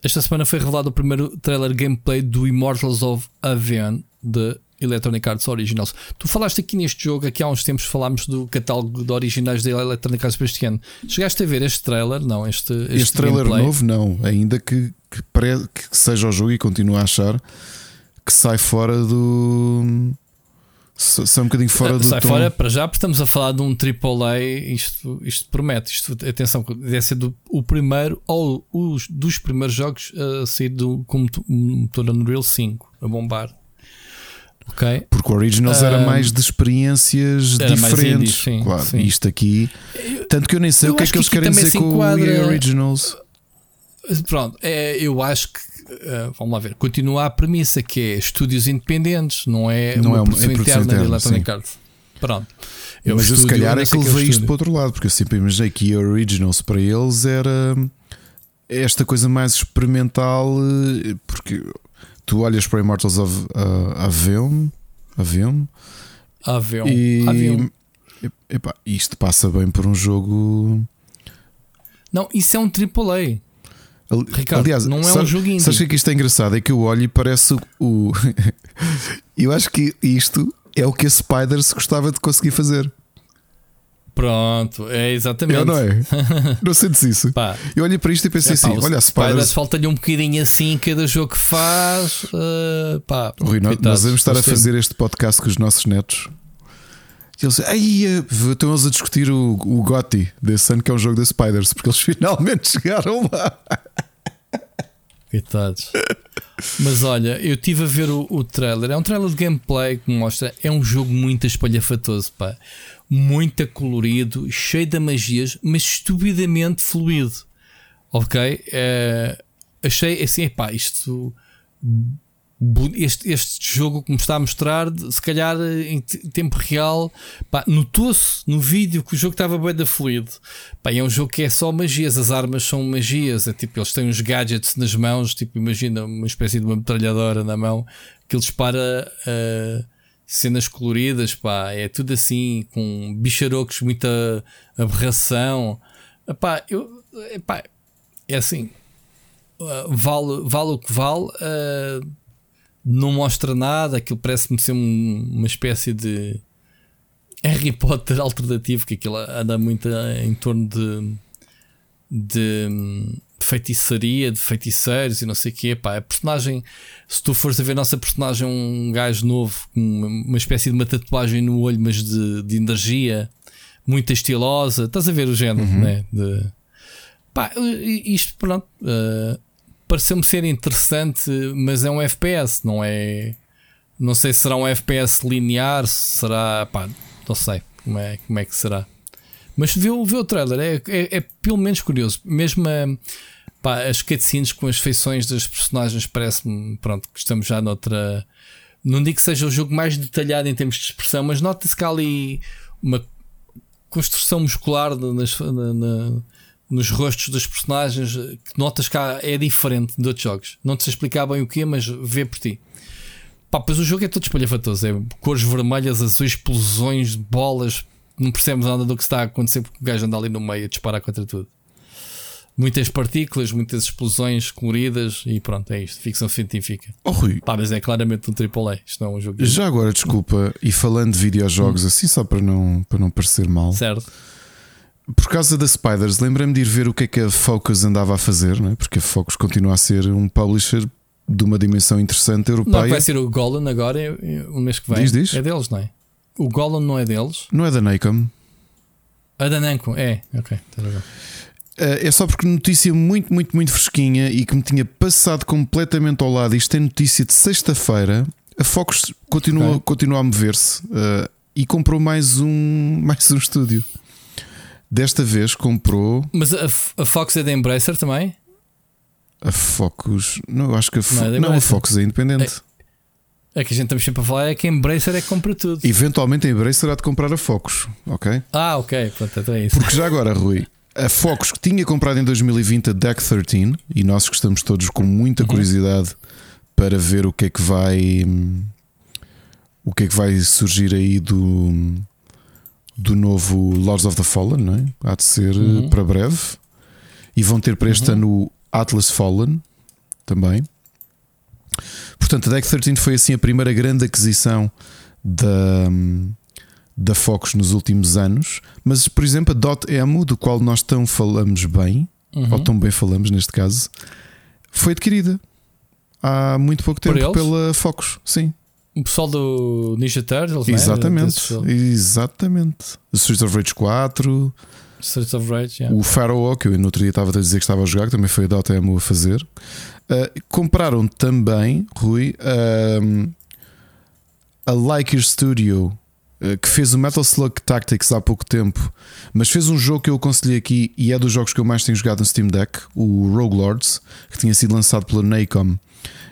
Esta semana foi revelado o primeiro trailer gameplay do Immortals of Avian de Electronic Arts Originals. Tu falaste aqui neste jogo, aqui há uns tempos falámos do catálogo de originais da Electronic Arts para este ano. Chegaste a ver este trailer? Não, este, este, Este, trailer gameplay? novo, não. Ainda que, que, que seja o jogo e continuo a achar que sai fora do. sa- Sai um bocadinho fora do. Sai tom. fora para já, porque estamos a falar de um AAA. Isto, isto promete. Isto, atenção, deve ser do, o primeiro ou os, dos primeiros jogos a sair do, com moto- motor Unreal 5 a bombar. Ok? Porque o Originals era Um, mais de experiências era diferentes. indie, sim, claro, sim. isto aqui. Tanto que eu nem sei eu o que é que eles que aqui querem dizer com o enquadra- EA Originals. Pronto, é, eu acho que. Eh, vamos lá ver. Continua a premissa que é estúdios independentes, não é Não uma é uma- produção é produção interna de Electronic Arts. Pronto. É Mas eu se calhar não é que que levei isto para o outro lado, porque eu sempre imaginei que Originals para eles era esta coisa mais experimental, eh, porque tu olhas para Immortals of uh, Aveum, Aveum e Avião. epá, isto passa bem por um jogo. Não, isso é um AAA. Ricardo, Aliás, não é sabe- um jogo indie. Sabes o que isto é engraçado? É que eu olho e parece o. eu acho que isto é o que a Spiders gostava de conseguir fazer. Pronto, é exatamente. Eu não é? Não sentes isso? Pá, Eu olhei para isto e pensei é, pá, assim: olha, Spiders Spiders. falta-lhe um bocadinho assim cada jogo que faz. eh, pá, Rui, nós, vamos estar a fazer este podcast com os nossos netos. E eles aí estão eles a discutir o, o Gotti desse ano, que é um jogo da Spiders, porque eles finalmente chegaram lá. Coitados. Mas olha, eu estive a ver o, o trailer. É um trailer de gameplay que mostra. É um jogo muito espalhafatoso, pá. Muito colorido, cheio de magias, mas estupidamente fluido. Ok? É, achei assim, pá, isto. Este, este jogo que me está a mostrar, se calhar em te- tempo real, pá, notou-se no vídeo que o jogo estava bem da fluido. Pá, é um jogo que é só magias, as armas são magias, é tipo, eles têm uns gadgets nas mãos, tipo, imagina uma espécie de uma metralhadora na mão que ele dispara ah, cenas coloridas, pá, é tudo assim, com bicharocos, muita aberração. Epá, eu, epá, é assim, ah, vale, vale o que vale, ah, não mostra nada, aquilo parece-me ser um- uma espécie de Harry Potter alternativo, que aquilo anda muito em torno de, de hum, feitiçaria, de feiticeiros e não sei o quê. Pá, a personagem, se tu fores a ver a nossa personagem, é um gajo novo, com uma, espécie de uma tatuagem no olho, mas de, de energia, muito estilosa. Estás a ver o género, né? De, pá, isto, pronto, uh, pareceu-me ser interessante, mas é um FPS, não é. Não sei se será um FPS linear, se será. Pá, não sei como é, como é que será. Mas vê, vê o trailer, é, é, é pelo menos curioso. Mesmo a, pá, as cutscenes com as feições das personagens, parece-me pronto, que estamos já noutra. Não digo que seja o jogo mais detalhado em termos de expressão, mas nota-se que há ali uma construção muscular nas, na- na- nos rostos dos personagens que notas que é diferente de outros jogos. Não te sei explicar bem o que mas vê por ti. Pá, pois o jogo é todo espalhafatoso. É cores vermelhas, azuis, explosões, bolas. Não percebes nada do que está a acontecer porque o gajo anda ali no meio a disparar contra tudo. Muitas partículas, muitas explosões coloridas e pronto, é isto. Ficção científica. Oh, Rui, Pá, mas é claramente um AAA. Isto não é um jogo. já agora, desculpa, e falando de videojogos assim, só para não, para não parecer mal, Certo. Por causa da Spiders, lembrei-me de ir ver o que é que a Focus andava a fazer, não é? porque a Focus continua a ser um publisher de uma dimensão interessante Não, europeia. vai ser o Golan agora, o mês que vem. Diz, diz. É deles, não é? O Golan não é deles. Não é da Nacom. A da Namco, é. Ok, tá legal. Eh, É só porque notícia muito, muito, muito fresquinha e que me tinha passado completamente ao lado. Isto é notícia de sexta-feira. A Focus continua, Ok. continua a mover-se eh, e comprou mais um, mais um estúdio. Desta vez comprou Mas a, a Fox é da Embracer também? a Focus. Não, eu acho que a, Fo- Não, é não, a. Focus é independente. É que a gente estamos sempre a falar é que a Embracer é que compra tudo. Eventualmente a Embracer será de comprar a Focus, ok? Ah, ok, pronto, então é isso. Porque já agora, Rui, a Focus que tinha comprado em 2020 a Deck 13 e nós que estamos todos com muita Uhum. curiosidade para ver o que é que vai hum, o que é que vai surgir aí do do novo Lords of the Fallen, não é? Há de ser eh, Uhum. para breve e vão ter para este ano o Atlas Fallen também. Portanto, a Deck 13 foi assim a primeira grande aquisição da, da Focus nos últimos anos. Mas, por exemplo, a Dot Emo, do qual nós tão falamos bem, Uhum. ou tão bem falamos neste caso, foi adquirida há muito pouco tempo pela Focus. Sim, O pessoal do Ninja Turtles, não é? exatamente. Exatamente. Streets of Rage 4, Streets of Rage, yeah. o Pharaoh, que eu no outro dia estava a dizer que estava a jogar, que também foi a Dot Emo a fazer. Uh, compraram também, Rui, um, a Liker Studio eh, que fez o Metal Slug Tactics há pouco tempo, mas fez um jogo que eu aconselhei aqui e é dos jogos que eu mais tenho jogado no Steam Deck, o Rogue Lords, que tinha sido lançado pela Nacom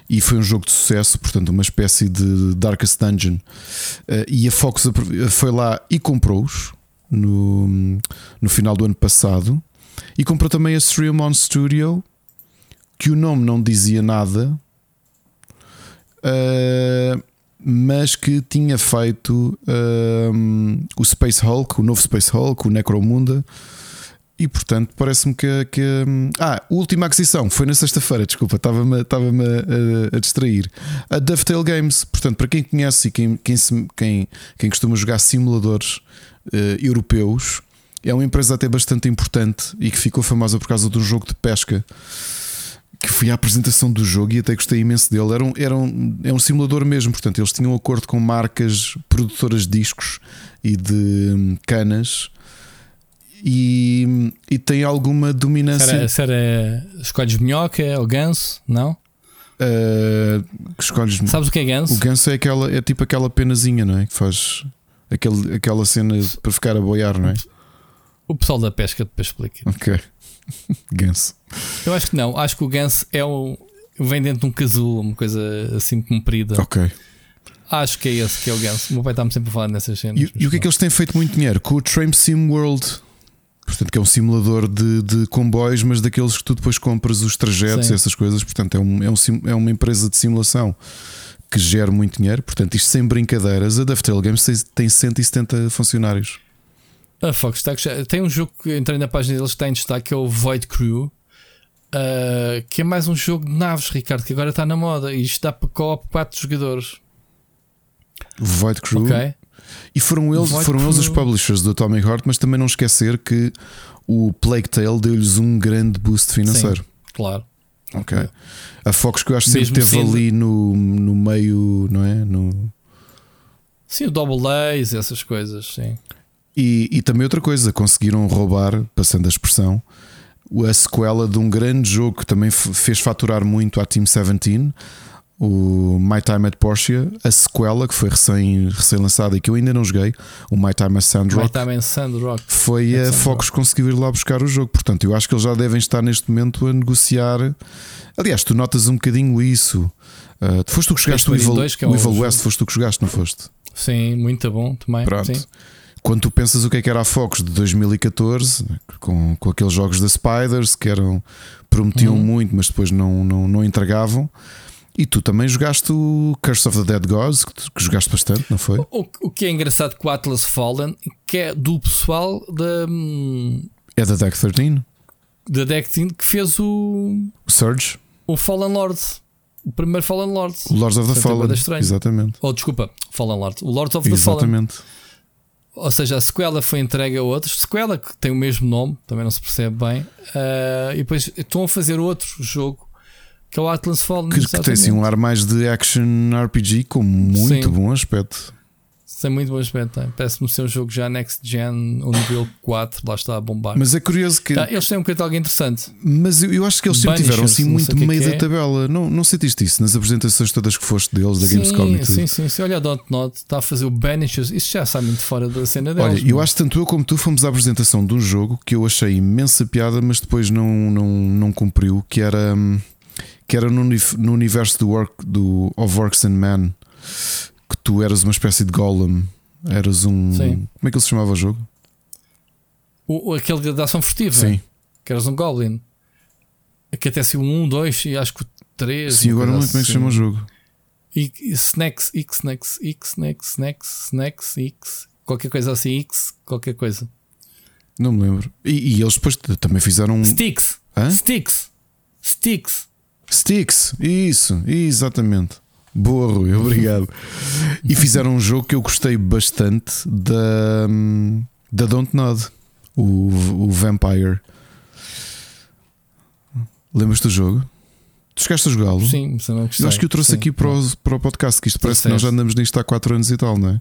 e foi um jogo de sucesso, portanto, uma espécie de Darkest Dungeon. Eh, e a Fox foi lá e comprou-os no, no final do ano passado e comprou também a Streamon Studio, que o nome não dizia nada. Uh, mas que tinha feito o Space Hulk, o novo Space Hulk, o Necromunda. E portanto, parece-me que, que. Hum, ah, a última aquisição foi na sexta-feira, desculpa, estava-me estava a, a, distrair. A Dovetail Games, portanto, para quem conhece e quem, quem, quem, quem costuma jogar simuladores uh, europeus, é uma empresa até bastante importante e que ficou famosa por causa de um jogo de pesca que fui à apresentação do jogo e até gostei imenso dele. Era um, era um, é um simulador mesmo, portanto, eles tinham um acordo com marcas produtoras de discos e de hum, canas. E, e tem alguma dominância. Se era, escolhes minhoca ou ganso, não? Uh, escolhes, Sabes o que é ganso? O ganso é, aquela, é tipo aquela penazinha, não é? Que faz aquele, aquela cena para ficar a boiar, não é? O pessoal da pesca depois explica. Ok. ganso. Eu acho que não. Acho que o ganso é o. Vem dentro de um casulo, uma coisa assim comprida. Ok. Acho que é esse que é o ganso. O meu pai está-me sempre a falar nessas cenas. E, e o que é que eles têm feito muito dinheiro? Com o Train Sim World. Portanto, que é um simulador de, de comboios, mas daqueles que tu depois compras os trajetos Sim. e essas coisas. Portanto, é, um, é, um, é uma empresa de simulação que gera muito dinheiro. Portanto, isto sem brincadeiras, a Dovetail Games tem 170 funcionários. A Fox está tem um jogo que entrei na página deles que está em destaque, que é o Void Crew, uh, que é mais um jogo de naves, Ricardo, que agora está na moda e isto dá para co-op 4 jogadores. Void Crew. Okay. E foram eles, foram eles os publishers do Atomic Heart, mas também não esquecer que o Plague Tale deu-lhes um grande boost financeiro. Sim, claro. Ok. A Fox que eu acho que sempre esteve ali no, no meio, não é? No... Sim, o Double A's, essas coisas, sim. E, e também outra coisa, conseguiram roubar, passando a expressão, a sequela de um grande jogo que também fez faturar muito à Team 17, o My Time at Porsche, a sequela que foi recém, recém e que eu ainda não joguei, o My Time at Sandrock. My Time at Sandrock. Foi a Focus conseguiu ir lá buscar o jogo. Portanto, eu acho que eles já devem estar neste momento a negociar. Aliás, tu notas um bocadinho isso. Uh, foste tu que jogaste o Evil, 2, que é o Evil West, foste tu que jogaste, não foste? Sim, muito bom também. Pronto. Sim quando tu pensas o que é que era a Fox de 2014, com, com aqueles jogos da Spiders que eram prometiam uhum. muito, mas depois não, não, não entregavam. E tu também jogaste o Curse of the Dead Gods, que, jogaste bastante, não foi? O, o, que é engraçado com o Atlas Fallen, que é do pessoal da. É da Deck 13? Da Deck 13 que fez o. Surge? O Fallen Lords. O primeiro Fallen Lords. O Lords of the Fallen. Exatamente. Oh, desculpa, Fallen Lords. O Lords of the Fallen. Exatamente. Ou seja, a sequela foi entregue a outros. Sequela que tem o mesmo nome, também não se percebe bem. Uh, e depois estão a fazer outro jogo que é o Atlas Fallen. Que, que tem assim um ar mais de action RPG com muito Sim. bom aspecto. Tem muito bom aspecto. Parece-me ser um jogo já next gen, o nível 4, lá está a bombar. Mas é curioso que. Ah, eles têm um catálogo interessante. Mas eu, eu acho que eles sempre tiveram assim muito no meio é da é. tabela. Não, não sentiste isso nas apresentações todas que foste deles, da sim, Gamescom e tudo? Sim, sim, sim. Olha, a Dontnod está a fazer o Banishers. Isso já sai muito fora da cena deles. Olha, eu acho que tanto eu como tu fomos à apresentação de um jogo que eu achei imensa piada, mas depois não, não, não cumpriu, que era. Que era no, no universo do, work, do Of Works and Man, que tu eras uma espécie de golem Eras um. Sim. Como é que ele se chamava o jogo? O, aquele da ação furtiva. Sim. Que eras um Goblin. Que até se o 1, 2 e acho que o 3. Sim, agora não lembro como é que se chama o assim. jogo. E, Snacks, X, Snacks, X, Snacks, Snacks, Snacks, X. Qualquer coisa assim, X, qualquer coisa. Não me lembro. E, e eles depois também fizeram. Sticks. Hã? Sticks. Sticks. Sticks, isso, exatamente. Boa, Rui, obrigado. e fizeram um jogo que eu gostei bastante da, da Dontnod, o, o Vampire. Lembras-te do jogo? Tu chegaste a jogá-lo? Sim, mas não gostei. Acho que eu trouxe Sim. aqui para o, para o podcast, que isto parece que nós já andamos nisto há 4 anos e tal, não é?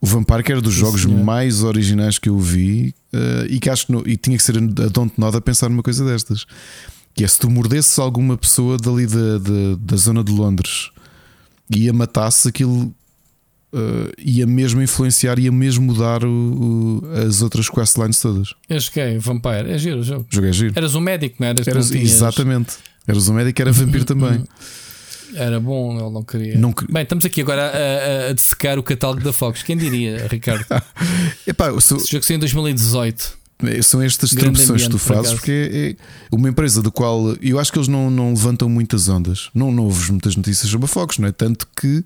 O Vampire que era dos Sim, jogos senhor. mais originais que eu vi uh, e que acho que e tinha que ser a Dontnod a pensar numa coisa destas. Que é se tu mordesses alguma pessoa dali da, da, da zona de Londres ia matar se aquilo uh, ia mesmo influenciar, ia mesmo mudar o, o, as outras questlines todas. Eu joguei Vampire, é giro o jogo. Joguei giro. Eras um médico, não eras? Eras, não tinhas... Exatamente. Eras um médico, era vampiro também. Era bom, ele não queria. Não... Bem, estamos aqui agora a, a, a dessecar o catálogo da Fox. Quem diria, Ricardo? Epá. Esse jogo saiu em 2018. É, são estas traduções que tu fazes, porque é, é, uma empresa do qual eu acho que eles não, não levantam muitas ondas, não, não ouves muitas notícias sobre a Fox, não é? Tanto que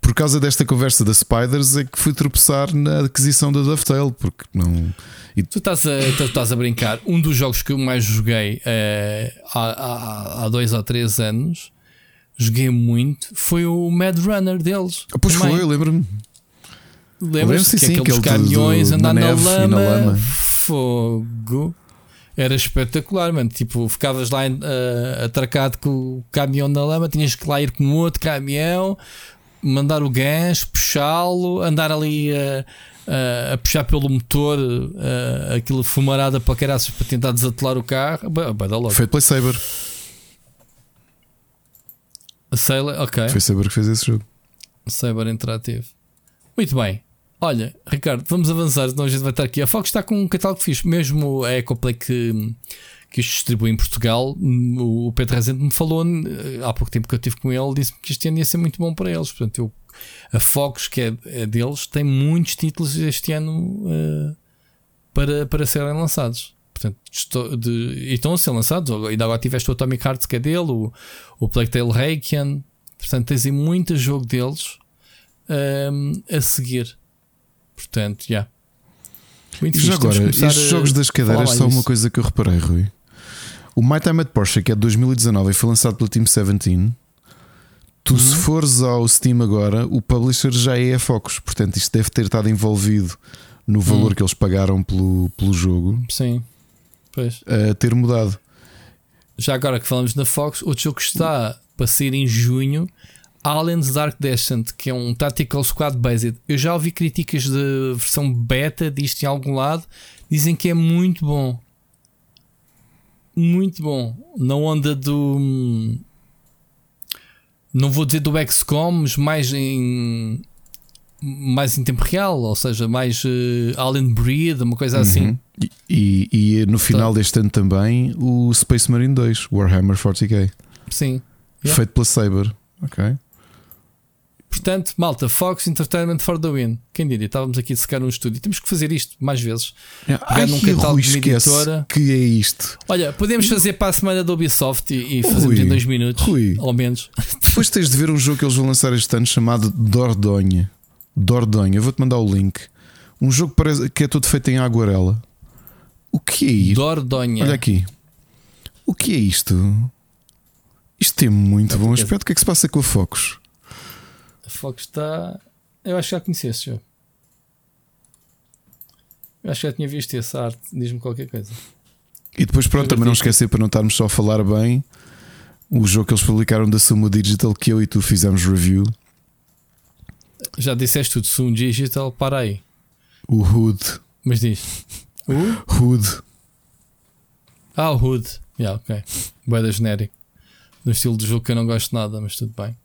por causa desta conversa da Spiders é que fui tropeçar na aquisição da Dovetail, porque não. E... Tu, estás a, tu estás a brincar. Um dos jogos que eu mais joguei é, há, há, há dois ou três anos, joguei muito, foi o Mad Runner deles. Ah, pois também. foi, lembro-me. Lembras-te que sim, aqueles caminhões andando na, na lama fogo. Era espetacular, mano. Tipo, ficavas lá uh, atracado com o caminhão na lama, tinhas que lá ir com outro caminhão, mandar o gancho, puxá-lo, andar ali a, a, a, puxar pelo motor uh, aquilo fumarada para caraças para tentar desatolar o carro. Vai dar logo. Foi Play Saber. A Sailor, ok. Foi Saber que fez esse jogo. Saber Interativo. Muito bem. Olha, Ricardo, vamos avançar, senão a gente vai estar aqui. A Fox está com um catálogo fixe, mesmo a Ecoplay que, que isto distribui em Portugal. O Pedro Rezende me falou há pouco tempo que eu estive com ele, disse-me que este ano ia ser muito bom para eles. Portanto, eu, a Fox, que é, é, deles, tem muitos títulos este ano uh, para, para serem lançados. Portanto, estou de, e estão a ser lançados. Ainda agora tiveste o Atomic Hearts, que é dele, o, o Plague Tale Reikian. Portanto, tens aí muito jogo deles um, eh, a seguir. Portanto, já. Yeah. Muito e agora, estes jogos das cadeiras são uma coisa que eu reparei, Rui. O My Time at Porsche, que é de 2019 e foi lançado pelo Team 17. Tu, uhum. se fores ao Steam agora, o publisher já é a Focus. Portanto, isto deve ter estado envolvido no valor uhum. que eles pagaram pelo, pelo jogo. Sim, pois. A ter mudado. Já agora que falamos na Fox, outro jogo que está para sair em junho Aliens Dark Descent, que é um Tactical Squad Based. Eu já ouvi críticas de versão beta disto em algum lado. Dizem que é muito bom. Muito bom. Na onda do. Não vou dizer do XCOM, mas mais em. Mais em tempo real, ou seja, mais uh, Alien Breed, uma coisa assim. Uhum. E, e, e, no final tá. deste ano também o Space Marine 2, Warhammer 40k. Sim. Yeah. Feito pela Saber. Ok. Portanto, malta, Fox Entertainment for the win. Quem diria? Estávamos aqui a secar um estúdio. Temos que fazer isto mais vezes. É. Pegar num catálogo de editora. Que é isto? Olha, podemos fazer para a semana da Ubisoft e, e fazemos em dois minutos. Rui. Ao menos. Depois tens de ver um jogo que eles vão lançar este ano chamado. Dordogne. Eu vou-te mandar o link. Um jogo que é todo feito em aguarela. O que é isto? Dordogne. Olha aqui. O que é isto? Isto tem muito bom aspecto. O que é que se passa com a Focus? Fox está. Eu acho que já conhecia esse jogo. Eu acho que já tinha visto essa arte. Diz-me qualquer coisa. E depois, pronto, também não esquecer para não estarmos só a falar bem. O jogo que eles publicaram da Sumo Digital que eu e tu fizemos review. Já disseste tudo, Sumo Digital, para aí. O Hood. Mas diz. O? Hood. Ah, o Hood. Yeah, ok. Boeda genérico. No estilo de jogo que eu não gosto nada, mas tudo bem.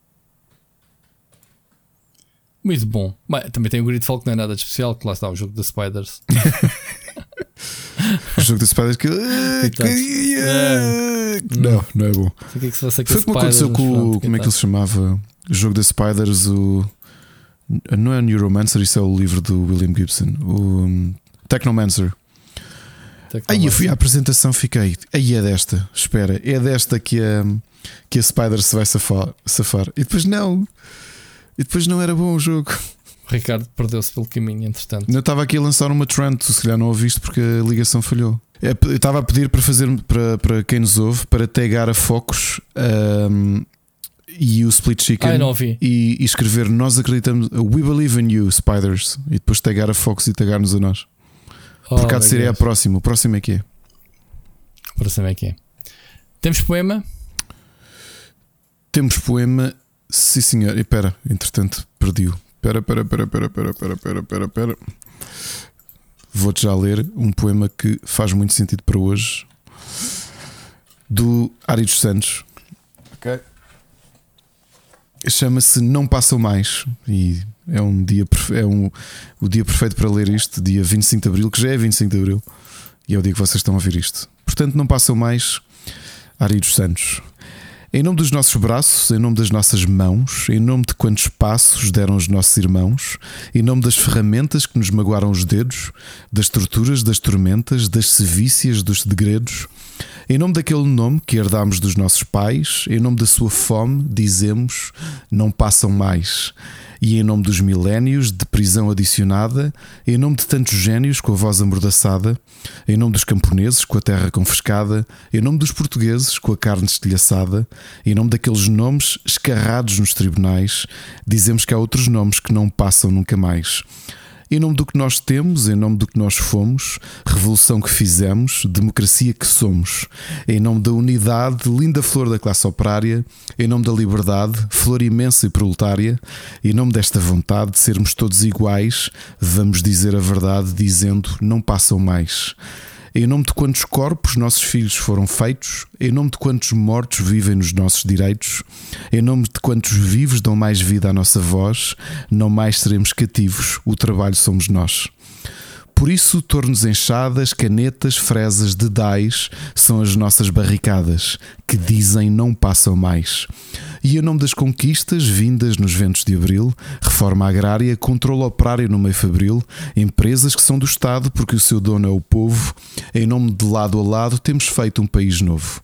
Muito bom. Mas, também tem o Gridfall que não é nada de especial, que lá está o jogo da Spiders. o jogo da Spiders que. é. Não, não é bom. O que é que Foi como aconteceu com o. Como é que ele se chamava? O jogo da Spiders, o. Não é Neuromancer, isso é o livro do William Gibson. O um, Technomancer. Aí eu fui à apresentação, fiquei. Aí é desta, espera, é desta que a, que a Spider se vai safar, safar. E depois não. E depois não era bom o jogo. O Ricardo perdeu-se pelo caminho, entretanto. Eu estava aqui a lançar uma trend, se calhar não ouviste porque a ligação falhou. É, eu estava a pedir para fazer para, para quem nos ouve para tagar a Focus um, e o Split Chicken ah, não ouvi. E, e, escrever Nós acreditamos, We believe in you, Spiders, e depois tagar a Fox e tagar-nos a nós. Oh, Por acaso seria a próxima. O próximo é que é. O próximo é que é. Temos poema? Temos poema Sim, senhor. E espera, entretanto, perdi-o. Espera, espera, espera, espera, espera, espera, espera, espera, espera. Vou-te já ler um poema que faz muito sentido para hoje. Do Ari dos Santos. Ok. chama-se Não Passam Mais e é um dia é um, o dia perfeito para ler isto, dia 25 de Abril, que já é 25 de Abril, e é o dia que vocês estão a ver isto. Portanto, não passam mais Ari dos Santos. Em nome dos nossos braços, em nome das nossas mãos, em nome de quantos passos deram os nossos irmãos, em nome das ferramentas que nos magoaram os dedos, das torturas, das tormentas, das sevícias, dos segredos, em nome daquele nome que herdámos dos nossos pais, em nome da sua fome, dizemos: não passam mais e em nome dos milénios de prisão adicionada, em nome de tantos gênios com a voz amordaçada, em nome dos camponeses com a terra confiscada, em nome dos portugueses com a carne estilhaçada, em nome daqueles nomes escarrados nos tribunais, dizemos que há outros nomes que não passam nunca mais. Em nome do que nós temos, em nome do que nós fomos, revolução que fizemos, democracia que somos, em nome da unidade, linda flor da classe operária, em nome da liberdade, flor imensa e proletária, em nome desta vontade de sermos todos iguais, vamos dizer a verdade dizendo: não passam mais. Em nome de quantos corpos nossos filhos foram feitos, em nome de quantos mortos vivem nos nossos direitos, em nome de quantos vivos dão mais vida à nossa voz, não mais seremos cativos, o trabalho somos nós. Por isso, tornos enxadas, canetas, fresas, dedais são as nossas barricadas, que dizem não passam mais. E em nome das conquistas vindas nos ventos de abril, reforma agrária, controle operário no meio fabril, empresas que são do Estado porque o seu dono é o povo, em nome de lado a lado temos feito um país novo.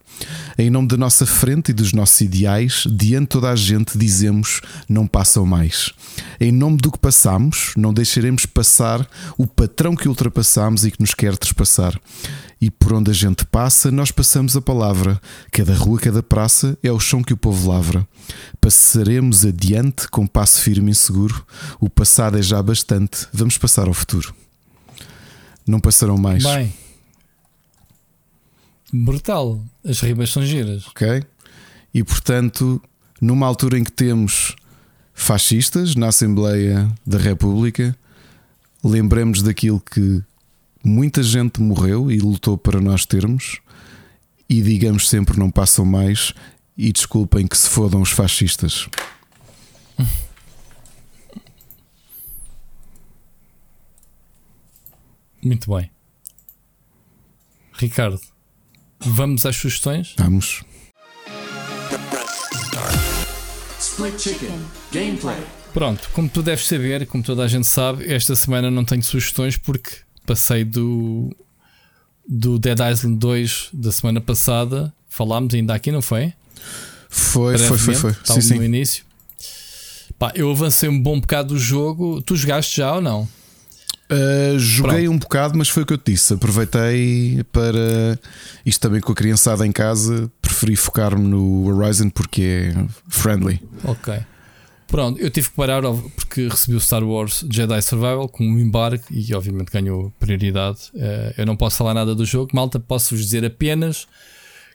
Em nome da nossa frente e dos nossos ideais, diante toda a gente dizemos: não passam mais. Em nome do que passamos, não deixaremos passar o patrão que ultrapassamos e que nos quer trespassar. E por onde a gente passa, nós passamos a palavra. Cada rua, cada praça é o chão que o povo lavra. Passaremos adiante com passo firme e seguro. O passado é já bastante, vamos passar ao futuro. Não passarão mais. Bem. Brutal. As rimas são giras. Ok? E portanto, numa altura em que temos fascistas na Assembleia da República, lembremos daquilo que muita gente morreu e lutou para nós termos, e digamos sempre não passam mais, e desculpem que se fodam os fascistas. Muito bem. Ricardo. Vamos às sugestões? Vamos. Split Chicken Gameplay. Pronto, como tu deves saber, como toda a gente sabe, esta semana não tenho sugestões porque passei do do Dead Island 2 da semana passada. Falámos ainda aqui, não foi? Foi, foi, foi, foi. Sim, sim. no início. Pá, eu avancei um bom bocado do jogo. Tu jogaste já ou não? Uh, joguei Pronto. um bocado, mas foi o que eu te disse. Aproveitei para isto também com a criançada em casa. Preferi focar-me no Horizon porque é friendly. Ok. Pronto, eu tive que parar porque recebi o Star Wars Jedi Survival com um embarque e obviamente ganhou prioridade. Uh, eu não posso falar nada do jogo, malta, posso-vos dizer apenas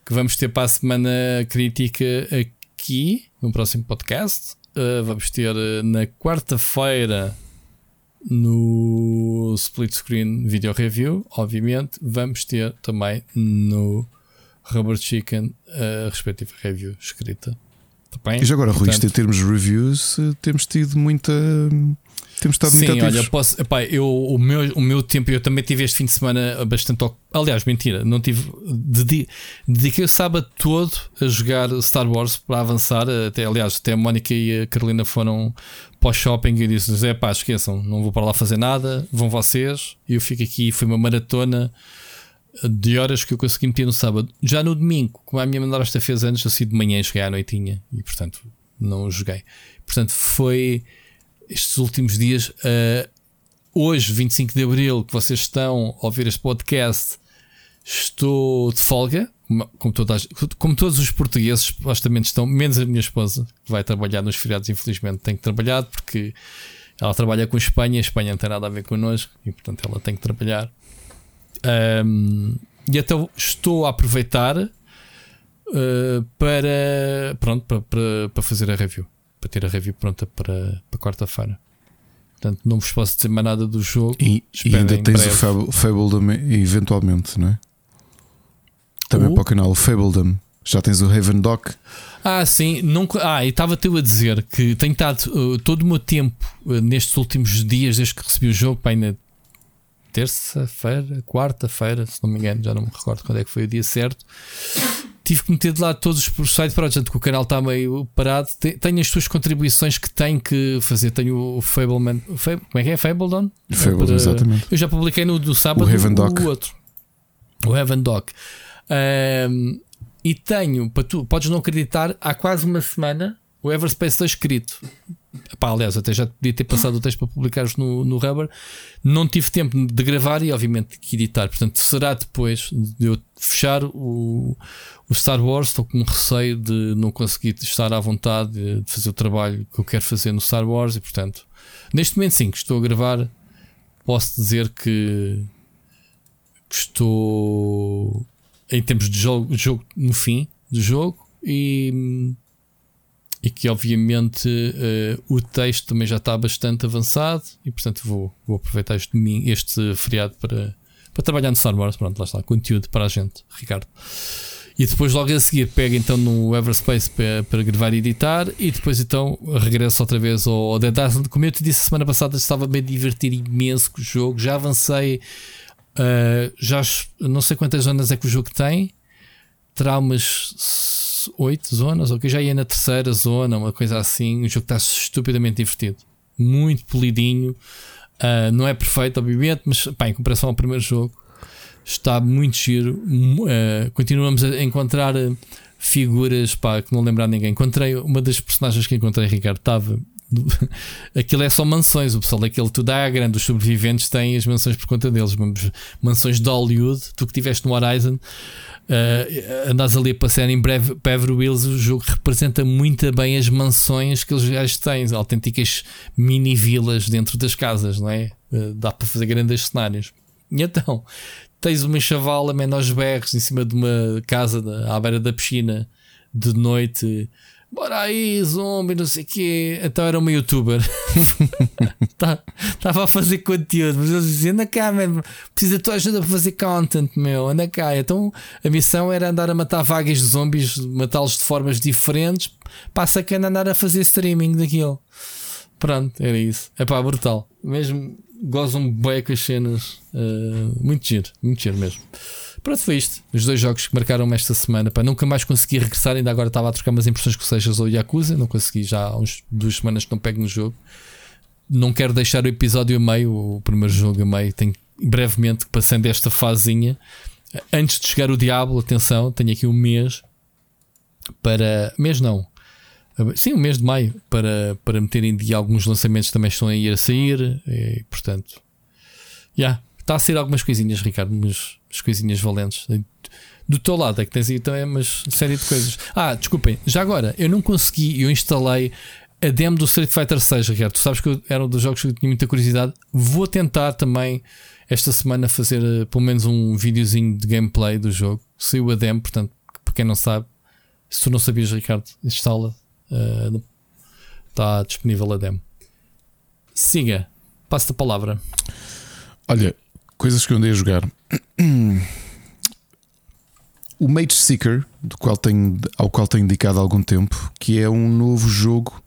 que vamos ter para a semana crítica aqui no próximo podcast. Uh, vamos ter na quarta-feira no split screen video review, obviamente, vamos ter também no Rubber Chicken a respectiva review escrita. Tá bem? E já agora, Rui, Portanto, em termos de reviews, temos tido muita. Temos estado sim, muito ativos. olha, posso, epá, eu, o, meu, o meu tempo, eu também tive este fim de semana bastante. Aliás, mentira, não tive. Dediquei o sábado todo a jogar Star Wars para avançar. Até, aliás, até a Mónica e a Carolina foram para o shopping e disse: é pá, esqueçam, não vou para lá fazer nada, vão vocês. Eu fico aqui. Foi uma maratona de horas que eu consegui meter no sábado. Já no domingo, como a minha madrasta fez antes, assim de manhã cheguei à noitinha e portanto não joguei. Portanto, foi estes últimos dias. Uh, hoje, 25 de Abril, que vocês estão a ouvir este podcast, estou de folga. Como, todas, como todos os portugueses, supostamente estão, menos a minha esposa, que vai trabalhar nos feriados, infelizmente tem que trabalhar porque ela trabalha com a Espanha, a Espanha não tem nada a ver connosco e portanto ela tem que trabalhar. Um, e então estou a aproveitar uh, para, pronto, para, para, para, fazer a review, para ter a review pronta para, para quarta-feira. Portanto, não vos posso dizer mais nada do jogo. E, e ainda tens breve. o Fable, Fabledom eventualmente, não é? Também o? para o canal Fabledom. Já tens o Haven Dock. Ah, sim. Não, ah, e estava-te a dizer que tenho estado uh, todo o meu tempo uh, nestes últimos dias, desde que recebi o jogo, bem, na terça-feira, quarta-feira, se não me engano, já não me recordo quando é que foi o dia certo. Tive que meter de lado todos os side projects, que o canal está meio parado. Tenho as tuas contribuições que tenho que fazer. Tenho o Fableman. Fable, como é que é? Fabledon? Fable, Para, exatamente. Eu já publiquei no do sábado o, o outro. O Heaven Dock. Um, e tenho, para tu, podes não acreditar, há quase uma semana o Everspace 2 escrito. Pá, aliás, até já podia ter passado o texto para publicares no, no Rubber. Não tive tempo de gravar e, obviamente, que editar. Portanto, será depois de eu fechar o, o Star Wars. Estou com receio de não conseguir estar à vontade de fazer o trabalho que eu quero fazer no Star Wars. E, portanto, neste momento, sim, que estou a gravar, posso dizer que, que estou em termos de jogo, de jogo no fim do jogo e, e que obviamente uh, o texto também já está bastante avançado e portanto vou, vou aproveitar este, este feriado para, para trabalhar no Star Wars. Pronto, lá está, conteúdo para a gente, Ricardo. E depois logo a seguir pega então no Everspace para, para gravar e editar e depois então regresso outra vez ao, ao Dead Island. Como eu te disse semana passada, estava-me a divertir imenso com o jogo, já avancei Uh, já não sei quantas zonas é que o jogo tem. Terá umas 8 zonas, ok? Já ia na terceira zona, uma coisa assim. O jogo está estupidamente divertido. Muito polidinho. Uh, não é perfeito, obviamente, mas pá, em comparação ao primeiro jogo, está muito giro. Uh, continuamos a encontrar figuras pá, que não lembrar ninguém. Encontrei uma das personagens que encontrei, Ricardo, estava aquilo é só mansões. O pessoal daquele tudo é grande, os sobreviventes têm as mansões por conta deles. Mansões de Hollywood, tu que estiveste no Horizon, uh, andas ali a passear em breve Beverly Hills. O jogo representa muito bem as mansões que eles já têm, autênticas mini vilas dentro das casas, não é? Uh, dá para fazer grandes cenários. E então, tens uma chavala menos berros em cima de uma casa à beira da piscina de noite bora aí, zombie, não sei o quê. Então era uma youtuber. Estava tá, a fazer conteúdo, mas eles diziam: anda cá, man, precisa da tua ajuda para fazer content, meu, anda cá. Então a missão era andar a matar vagas de zombies, matá-los de formas diferentes. Passa que andar a fazer streaming daquilo. Pronto, era isso. É pá, brutal. Mesmo gozam bem com as cenas. Uh, muito giro, muito giro mesmo. Pronto, foi isto. Os dois jogos que marcaram-me esta semana. Pá, nunca mais consegui regressar. Ainda agora estava a trocar umas impressões com o Seixas ou Yakuza. Não consegui já há uns duas semanas que não pego no jogo. Não quero deixar o episódio a meio, o primeiro jogo a meio. Tenho brevemente, passando esta fazinha, antes de chegar o Diablo, atenção, tenho aqui um mês para. Mês não. Sim, um mês de maio para, para meter em dia alguns lançamentos também estão a ir a sair. E, portanto, já. Yeah, está a sair algumas coisinhas, Ricardo, mas as coisinhas valentes. Do teu lado é que tens aí também uma série de coisas. Ah, desculpem, já agora, eu não consegui, eu instalei a demo do Street Fighter 6, Ricardo. Tu sabes que eu, era um dos jogos que eu tinha muita curiosidade. Vou tentar também esta semana fazer uh, pelo menos um videozinho de gameplay do jogo. Saiu a demo, portanto, para quem não sabe, se tu não sabias, Ricardo, instala. Uh, está disponível a demo. Siga, passo a palavra. Olha, coisas que eu andei a jogar. O Mage Seeker, do qual tenho, ao qual tenho dedicado algum tempo, que é um novo jogo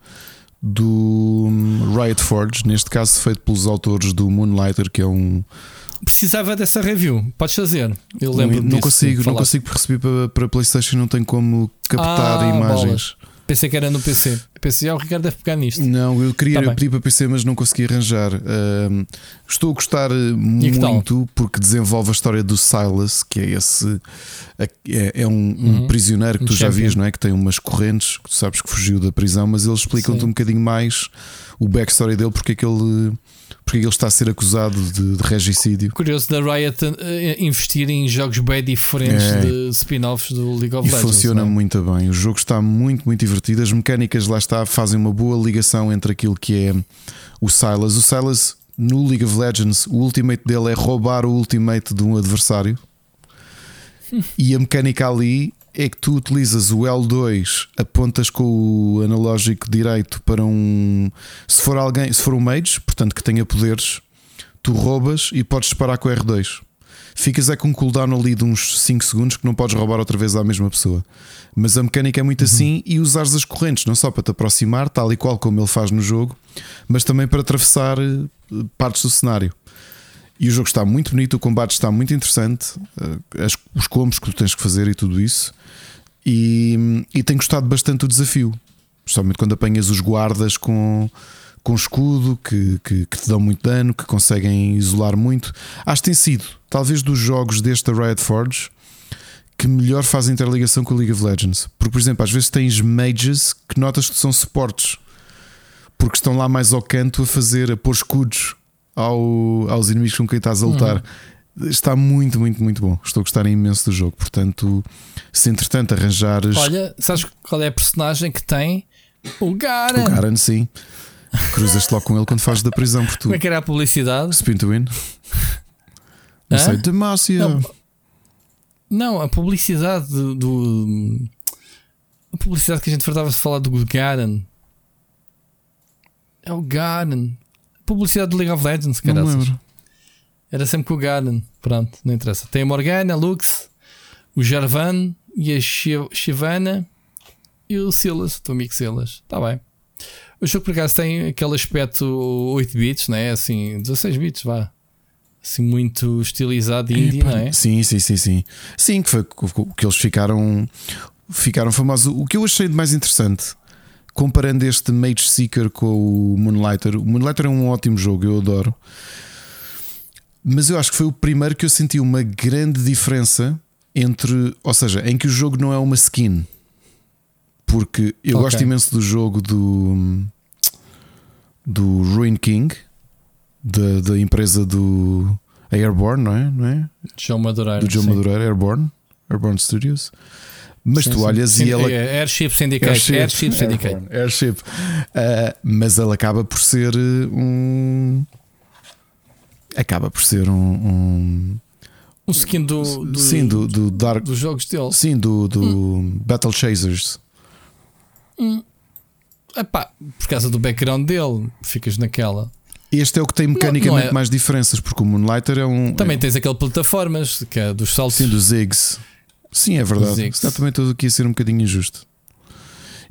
do Riot Forge, neste caso feito pelos autores do Moonlighter, que é um. Precisava dessa review, podes fazer. Eu lembro não, não consigo, não consigo receber para, para PlayStation, não tenho como captar ah, imagens. Bola. Pensei que era no PC. Pensei, ah, o Ricardo deve pegar nisto. Não, eu queria tá pedir para PC, mas não consegui arranjar. Uh, estou a gostar muito porque desenvolve a história do Silas, que é esse. É, é um, uhum. um, prisioneiro que tu já vias, não é? Que tem umas correntes, que tu sabes que fugiu da prisão, mas eles explicam-te um bocadinho mais o backstory dele, porque é que ele porque ele está a ser acusado de, de regicídio. Curioso da Riot uh, investir em jogos bem diferentes é. de spin-offs do League of e Legends. Funciona? É? muito bem. O jogo está muito, muito divertido. As mecânicas lá está fazem uma boa ligação entre aquilo que é o Silas. O Silas no League of Legends, o ultimate dele é roubar o ultimate de um adversário. e a mecânica ali é que tu utilizas o L2, apontas com o analógico direito para um. Se for alguém, se for um mage, portanto que tenha poderes, tu roubas e podes disparar com o R2. ficas é com um cooldown ali de uns 5 segundos que não podes roubar outra vez à mesma pessoa. Mas a mecânica é muito Uhum. assim e usares as correntes, não só para te aproximar, tal e qual como ele faz no jogo, mas também para atravessar eh, partes do cenário. E o jogo está muito bonito, o combate está muito interessante, eh, as- os combos que tu tens que fazer e tudo isso. E, e tenho gostado bastante do desafio, especialmente quando apanhas os guardas com, com escudo que, que, que te dão muito dano, que conseguem isolar muito. Acho que tem sido, talvez, dos jogos desta Riot Forge que melhor faz a interligação com o League of Legends. Porque, por exemplo, às vezes tens mages que notas que são suportes porque estão lá mais ao canto a fazer, a pôr escudos ao, aos inimigos com quem estás a lutar. Está muito, muito, muito bom. Estou a gostar imenso do jogo. Portanto, se entretanto arranjares Olha, sabes qual é a personagem que tem? O Garen. o Garen, sim, cruzas-te logo com ele quando fazes da prisão por tu. Como é que era a publicidade? Spin to win. Não Hã? sei, Demacia. Não. Não, a publicidade do. do- a publicidade que a gente fartava de falar do Garen. É o Garen. Publicidade do League of Legends, lembro. Era sempre com o Garen. Pronto, não interessa. Tem a Morgana, a Lux, o Jarvan e a Shi- Shivana e o Silas, o teu amigo Silas. Está bem. O jogo por acaso tem aquele aspecto 8 bits, não é? Assim, 16 bits, vá. Assim, muito estilizado indie, Epá, não é? Sim, sim, sim, sim. Sim, que foi que eles ficaram, ficaram famosos. O que eu achei de mais interessante, comparando este Mage Seeker com o Moonlighter, o Moonlighter é um ótimo jogo, eu adoro. Mas eu acho que foi o primeiro que eu senti uma grande diferença entre, ou seja, em que o jogo não é uma skin. Porque eu Ok. gosto imenso do jogo do do Ruin King, da, da empresa do Airborne, não é? Não é? João Madureira. do sim. Madureira, Airborne, Airborne Studios. Mas Sim, tu sim. olhas Sim, e ela. é Airship Syndicate. Airship, Syndicate. Airborne, Airship. Ah, mas ela acaba por ser eh, um. Acaba por ser um. um- Um skin do, do, sim, do, do Dark. dos jogos dele. Sim, do, do Hum. Battle Chasers. Epá, por causa do background dele, ficas naquela. Este é o que tem mecanicamente não é- mais diferenças, porque o Moonlighter é um. Também tens aquele plataformas, que é dos saltos. Sim, do Ziggs. Sim, é verdade. Ziggs. Está também tudo aqui a ser um bocadinho injusto.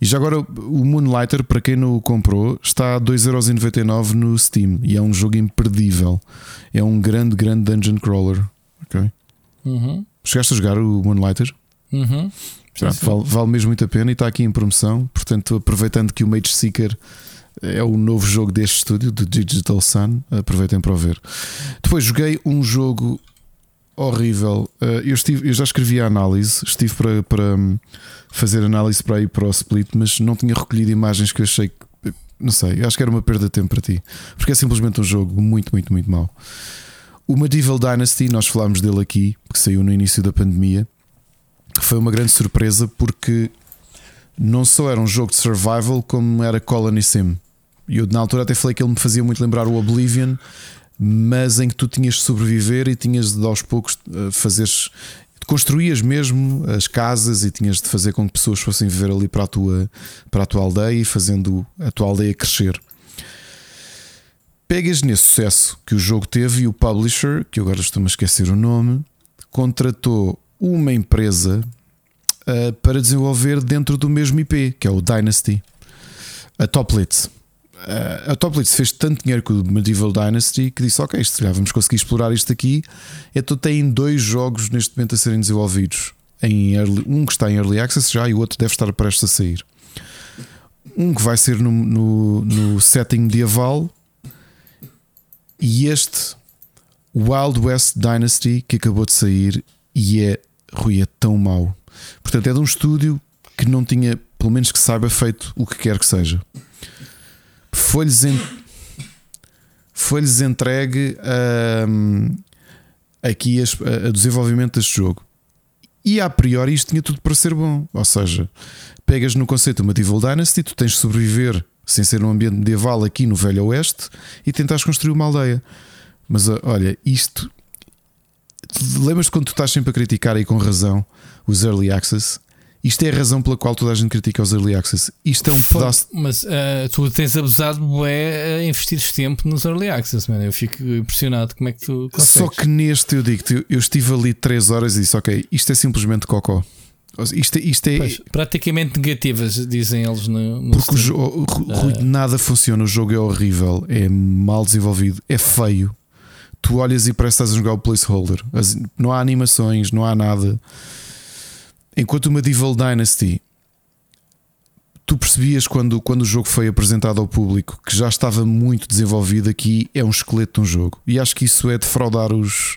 E já agora, o Moonlighter, para quem não o comprou, está a 2,99€ no Steam e é um jogo imperdível. É um grande, grande dungeon crawler. Ok? Uhum, Chegaste a jogar o Moonlighter? uhum. Vale, vale mesmo muito a pena e está aqui em promoção. Portanto, aproveitando que o Mage Seeker é o novo jogo deste estúdio, do Digital Sun, aproveitem para o ver. Depois joguei um jogo horrível. Uh, eu, estive, eu já escrevi a análise, estive para, para hum, fazer análise para ir para o split, mas não tinha recolhido imagens que eu achei que. Não sei, acho que era uma perda de tempo para ti, porque é simplesmente um jogo muito, muito, muito mau. O Medieval Dynasty, nós falámos dele aqui, que saiu no início da pandemia, foi uma grande surpresa porque não só era um jogo de survival, como era Colony Sim. E eu na altura até falei que ele me fazia muito lembrar o Oblivion, mas em que tu tinhas de sobreviver e tinhas de aos poucos eh, fazeres. Construías mesmo as casas e tinhas de fazer com que pessoas fossem viver ali para a tua, para a tua aldeia e fazendo a tua aldeia crescer. Pegas nesse sucesso que o jogo teve e o publisher, que agora estou-me a esquecer o nome, contratou uma empresa uh, para desenvolver dentro do mesmo IP, que é o Dynasty, a Toplitz. Uh, a Toplitz fez tanto dinheiro com o Medieval Dynasty que disse: Ok, isto, já vamos conseguir explorar isto aqui. Então tem dois jogos neste momento a serem desenvolvidos. Em early- um que está em Early Access já e o outro deve estar prestes a sair. Um que vai ser no, no, no setting medieval e este Wild West Dynasty que acabou de sair e é Rui, é tão mau. Portanto, é de um estúdio que não tinha, pelo menos que saiba, feito o que quer que seja. Foi-lhes en... foi-lhes entregue hum, aqui a, a desenvolvimento deste jogo. E a priori isto tinha tudo para ser bom. Ou seja, pegas no conceito de Medieval Dynasty, tu tens de sobreviver sem ser um ambiente medieval aqui no Velho Oeste e tentares construir uma aldeia. Mas olha, isto Lembras-te quando tu estás sempre a criticar aí com razão os early access Isto é a razão pela qual toda a gente critica os early access. Isto é um Foi- pedaço. Mas uh, tu tens abusado é a investir tempo nos early access, man. Eu fico impressionado como é que tu consegues. Só que neste eu digo-te, eu- eu estive ali 3 horas e disse: Ok, isto é simplesmente cocó. Isto, é- isto é. Pois, praticamente negativas, dizem eles no, no Porque o jogo, Ah. Rui, nada funciona, o jogo é horrível, é mal desenvolvido, é feio. Tu olhas e parece que estás a jogar o placeholder. As- não há animações, não há nada. Enquanto o Medieval Dynasty, tu percebias quando, quando o jogo foi apresentado ao público que já estava muito desenvolvido. Aqui é um esqueleto de um jogo, e acho que isso é defraudar os,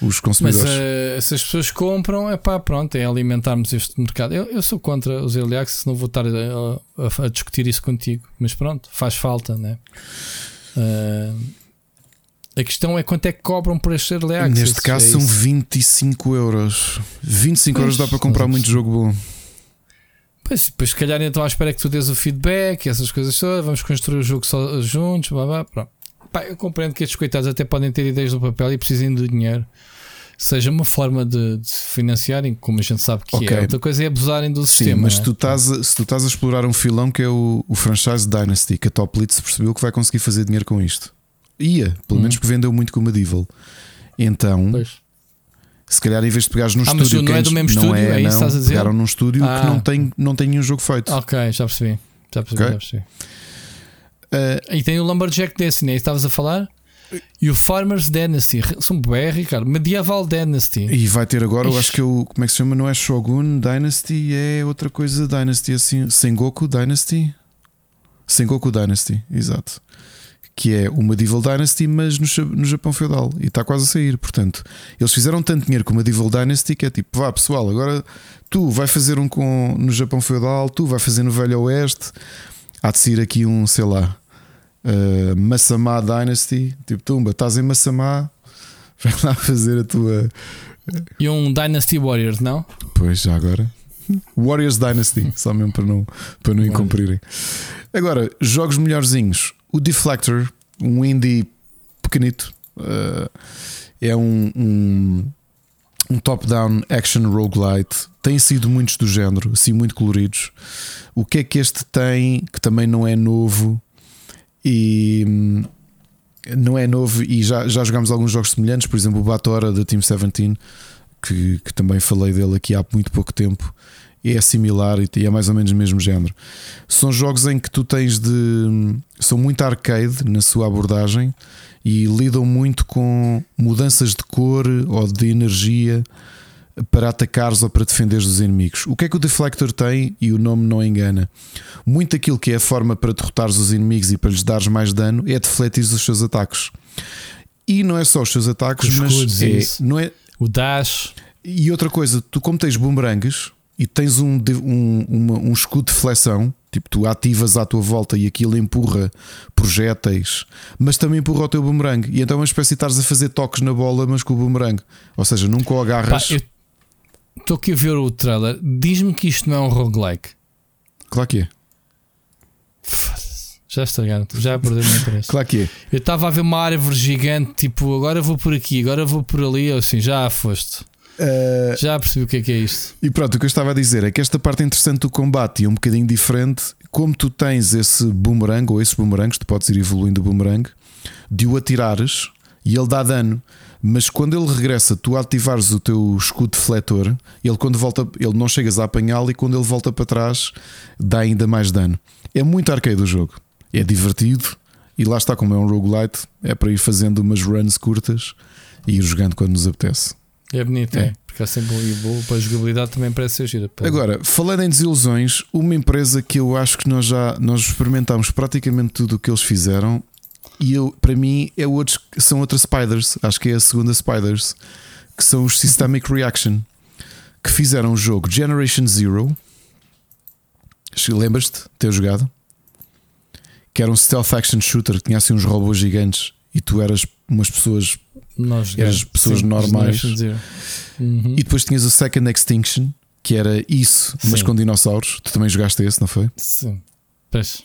os Mas consumidores. uh, se as pessoas compram, é pá, pronto, é alimentarmos este mercado. Eu, eu sou contra os early access, não vou estar a, a- a discutir isso contigo, mas pronto, faz falta, né? Uh, a questão é quanto é que cobram por este early access. Neste caso é são isso. 25 euros. 25 euros Pois, dá para comprar muito jogo bom. Pois, depois, se calhar, então à espera que tu dês o feedback, essas coisas todas, vamos construir o jogo só juntos, blá, blá, pronto. Pá, eu compreendo que estes coitados até podem ter ideias no papel e precisem do dinheiro. Seja uma forma de, de se financiarem, como a gente sabe que Ok. é. Outra coisa é abusarem do Sim, sistema. mas né? tu estás a, se tu estás a explorar um filão que é o, o franchise Dynasty, que a Top Elite se percebeu que vai conseguir fazer dinheiro com isto. Ia, pelo Hum. menos porque vendeu muito com o Medieval. Então, Pois. se calhar em vez de pegares num Ah, estúdio não é do mesmo não estúdio? é, É isso não, estás a dizer? pegaram num estúdio Ah. que não tem, não tem nenhum jogo feito. Ok, já percebi. Já percebi, Ok. já percebi. Uh, E tem o Lumberjack Destiny, aí estavas a falar? E o Farmers Dynasty. São bem, Ricardo. Medieval Dynasty. e vai ter agora, eu Ixi. acho que é o. Como é que se chama? Não é Shogun Dynasty, é outra coisa Dynasty assim. Sengoku Dynasty? Sengoku Dynasty, exato. Que é o Medieval Dynasty, mas no, no Japão feudal. E está quase a sair. Portanto, eles fizeram tanto dinheiro com o Medieval Dynasty que é tipo, vá pessoal, agora tu vai fazer um com, no Japão feudal, tu vai fazer no Velho Oeste. Há de sair aqui um, sei lá, uh, Massamá Dynasty. Tipo, tumba, estás em Massamá, vai lá fazer a tua. E um Dynasty Warriors, não? Pois, já agora. Warriors Dynasty, só mesmo para não, para não incumprirem. Agora, jogos melhorzinhos. O Deflector, um indie pequenito, uh, é um, um, um top-down action roguelite. Tem sido muitos do género, assim, muito coloridos. O que é que este tem que também não é novo e. hum, Não é novo e já, já jogámos alguns jogos semelhantes, por exemplo, o Batora da Team 17, que, que também falei dele aqui há muito pouco tempo, é similar e é mais ou menos o mesmo género. São jogos em que tu tens de. são muito arcade na sua abordagem e lidam muito com mudanças de cor ou de energia para atacares ou para defenderes dos inimigos. O que é que o Deflector tem e o nome não engana? Muito aquilo que é a forma para derrotares os inimigos e para lhes dares mais dano é defletir os seus ataques. E não é só os seus ataques, os mas é, não é, O Dash. e outra coisa, tu como tens bumerangues e tens um, um, uma- um escudo de flexão, tipo tu ativas à tua volta e aquilo empurra projéteis, mas também empurra o teu bumerangue. E então é uma espécie de estares a fazer toques na bola, mas com o bumerangue. Ou seja, nunca o agarras. estou aqui a ver o trailer. Diz-me que isto não é um roguelike. Claro que é. Já estragaram, já perdeu o meu interesse. Claro que é. Eu estava a ver uma árvore gigante, tipo, agora vou por aqui, agora vou por ali, assim, já foste. Uh, Já percebi o que é que é isto. E pronto, o que eu estava a dizer é que esta parte interessante do combate e um bocadinho diferente, como tu tens esse boomerang ou esses boomerangs, tu podes ir evoluindo o boomerang, de o atirares e ele dá dano. Mas quando ele regressa, tu ativares o teu escudo defletor, ele quando volta, ele não chegas a apanhá-lo e quando ele volta para trás dá ainda mais dano. É muito arcade o jogo. É divertido e lá está, como é um roguelite, é para ir fazendo umas runs curtas e ir jogando quando nos apetece. É bonito, É. é. Porque é sempre e bom para a jogabilidade também parece ser gira. Pá. Agora, falando em desilusões, uma empresa que eu acho que nós já nós experimentámos praticamente tudo o que eles fizeram e eu, para mim é outros, são outras Spiders, acho que é a segunda Spiders, que são os Systemic Reaction, que fizeram o jogo Generation Zero. Lembras-te de ter jogado? Que era um stealth action shooter que tinha assim uns robôs gigantes e tu eras umas pessoas Nós eras pessoas Sim, normais. Uhum. e depois tinhas o Second Extinction, que era isso, mas Sim. com dinossauros. Tu também jogaste esse, não foi? Sim. Pois.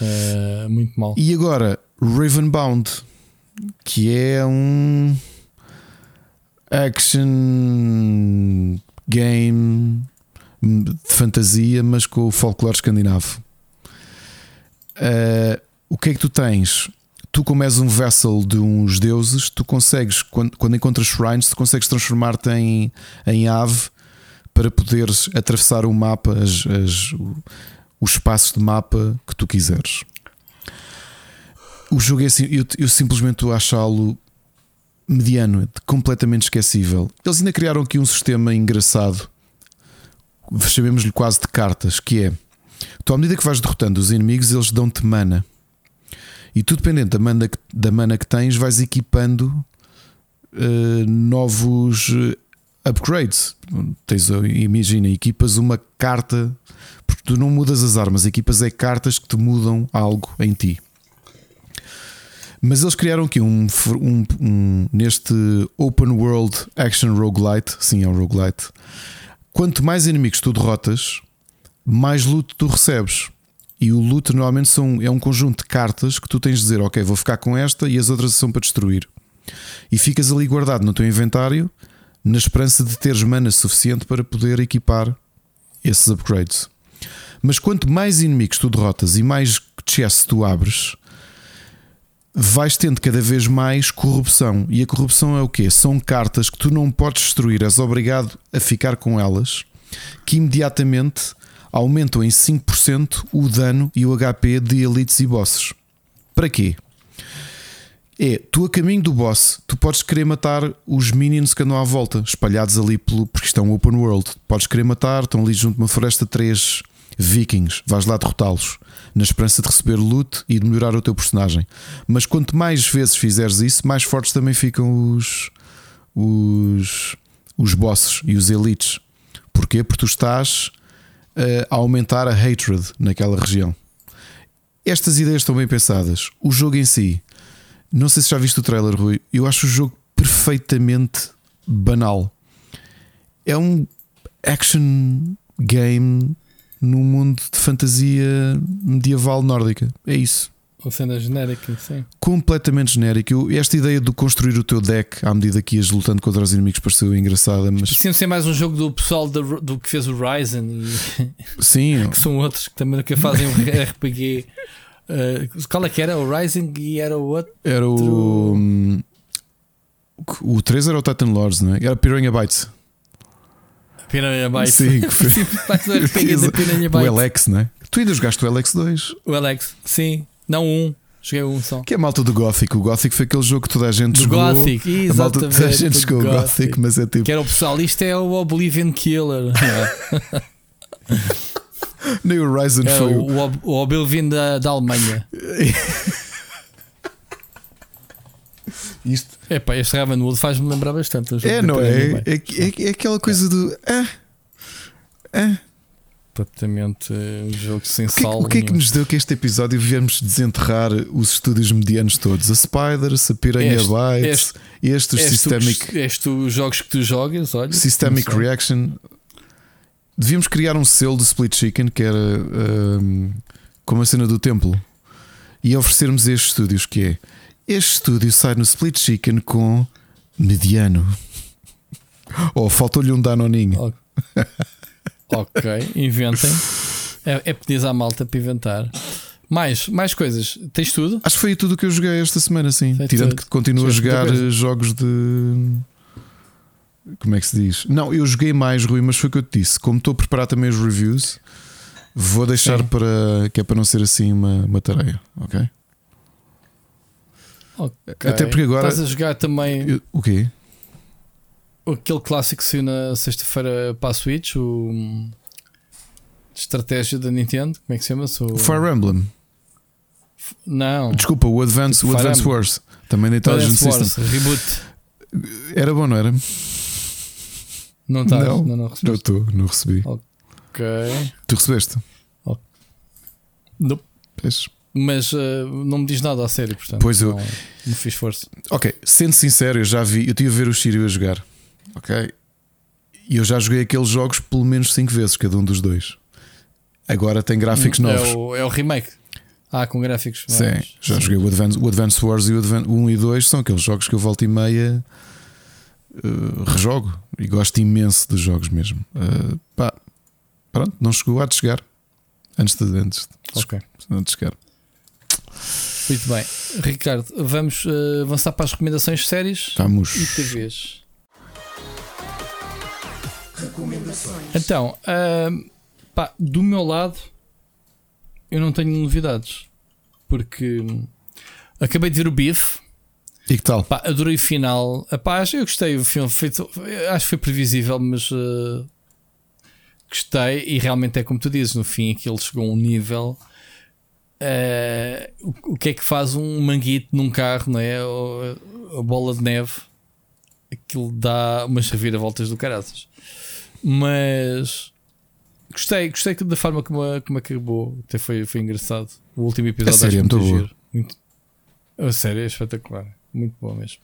Eh, muito mal. E agora, Ravenbound, que é um action game, de fantasia, mas com o folclore escandinavo. Uh, o que é que tu tens? Tu, como és um vessel de uns deuses, tu consegues, quando, quando encontras shrines, tu consegues transformar-te em, em ave para poderes atravessar o mapa, as, as, os espaços de mapa que tu quiseres. O jogo é assim, eu, eu simplesmente achá-lo mediano, completamente esquecível. Eles ainda criaram aqui um sistema engraçado, chamemos-lhe quase de cartas, que é tu, à medida que vais derrotando os inimigos, eles dão-te mana. E tu, dependente da mana que, da mana que tens, vais equipando uh, novos eh, upgrades. Tens, imagina, equipas uma carta, porque tu não mudas as armas, equipas é cartas que te mudam algo em ti. Mas eles criaram aqui um, um, um, neste Open World Action Roguelite. Sim, é um roguelite. Quanto mais inimigos tu derrotas, mais loot tu recebes. E o loot normalmente são, é um conjunto de cartas que tu tens de dizer: Ok, vou ficar com esta e as outras são para destruir. E ficas ali guardado no teu inventário, na esperança de teres mana suficiente para poder equipar esses upgrades. Mas quanto mais inimigos tu derrotas e mais chest tu abres, vais tendo cada vez mais corrupção. E a corrupção é o quê? São cartas que tu não podes destruir, és obrigado a ficar com elas, que imediatamente aumentam em 5% o dano e o HP de elites e bosses. Para quê? É, tu a caminho do boss, tu podes querer matar os minions que andam à volta, espalhados ali pelo. porque estão open world. Podes querer matar, estão ali junto de uma floresta três vikings, vais lá derrotá-los na esperança de receber loot e de melhorar o teu personagem. Mas quanto mais vezes fizeres isso, mais fortes também ficam os os, os bosses e os elites. Porquê? Porque tu estás a aumentar a hatred naquela região. Estas ideias estão bem pensadas. O jogo em si, não sei se já viste o trailer, Rui. Eu acho o jogo perfeitamente banal. É um action game no mundo de fantasia medieval nórdica. É isso. Ou cena genérica, sim. Completamente genérica. esta ideia de construir o teu deck à medida que ias lutando contra os inimigos pareceu engraçada. Mas parecia ser mais um jogo do pessoal do, do que fez o Ryzen e sim. que são outros que também que fazem um RPG. Uh, qual é que era? O Rising e era o outro? Era o. Um, o 3 era o Titan Lords, não é? Era Piranha Bytes. Piranha Bytes. Sim, que foi... Piranha Bytes. O LX, não é? Tu ainda jogaste o LX2? O LX, sim. Não um. Joguei um só. Que é a malta do Gothic. O Gothic foi aquele jogo que toda a gente do jogou. Gothic, exatamente. A malta toda a gente jogou o Gothic, mas é tipo. Que era o pessoal, isto é o Oblivion Killer. Nem o Horizon é foi. O, o, o Oblivion da, da Alemanha. Isto. É pá, este Ravenwood faz-me lembrar bastante. É, não é? É, é? é, aquela coisa do. Ah, ah. Completamente um jogo sem sal. O que é que nos deu que este episódio viemos desenterrar os estúdios medianos todos? A Spider, a Piranha este, Bytes, este, este, este Systemic. Este os jogos que tu jogas, olha. Systemic Reaction. Devíamos criar um selo de Split Chicken que era um, como a cena do templo e oferecermos estes estúdios que é este estúdio sai no Split Chicken com mediano. Ou oh, faltou-lhe um danoninho. ok, inventem. É, é pedir à malta para inventar. Mais, mais coisas. Tens tudo? Acho que foi tudo o que eu joguei esta semana, sim. Foi Tirando tudo. que continuo a jogar jogos de. Como é que se diz? Não, eu joguei mais, Rui, mas foi o que eu te disse. Como estou a preparar também os reviews, vou deixar sim. para. que é para não ser assim uma, uma tarefa, ok? Okay. Até porque agora. Estás a jogar também. o quê? Aquele clássico que saiu na sexta-feira para a Switch, o. De estratégia da Nintendo, como é que se chama? O Fire Emblem. Não. Desculpa, o Advance, o Advance Wars. Também da Intelligent System. Reboot. Era bom, não era? Não estás? Não, não, não, não estou, não recebi. Ok. Tu recebeste? Oh. Não. Peço mas uh, não me diz nada a sério, portanto. Pois eu. Não, não fiz força. Ok, sendo sincero, eu já vi, eu tive a ver o Shiryu a jogar, ok? E eu já joguei aqueles jogos pelo menos 5 vezes, cada um dos dois. Agora tem gráficos hum, novos. É o, é o remake. Ah, com gráficos Sim, já Sim. joguei o Advance, o Advance Wars e o Advance 1 e 2 são aqueles jogos que eu volto e meia uh, rejogo e gosto imenso dos jogos mesmo. Uh, pá, pronto, não chegou, há de chegar. Antes de, antes, de- Ok. antes de chegar. Muito bem. Ricardo, vamos eh, avançar para as recomendações de séries Vamos. e TVs. Então, ahm, pá, do meu lado, eu não tenho novidades. Porque acabei de ver o Beef. E que tal? Pá, adorei o final. Epá, eu gostei do filme. Feito, acho que foi previsível, mas eh, gostei. E realmente é como tu dizes: no fim, aquilo chegou a um nível. eh, o, o que é que faz um manguito num carro, não é? O- a bola de neve, aquilo dá umas reviravoltas do caraças. Mas gostei, gostei da forma como, a- como acabou. Até foi, foi engraçado. O último episódio A série é muito giro. Muito, a série é espetacular. Muito boa mesmo.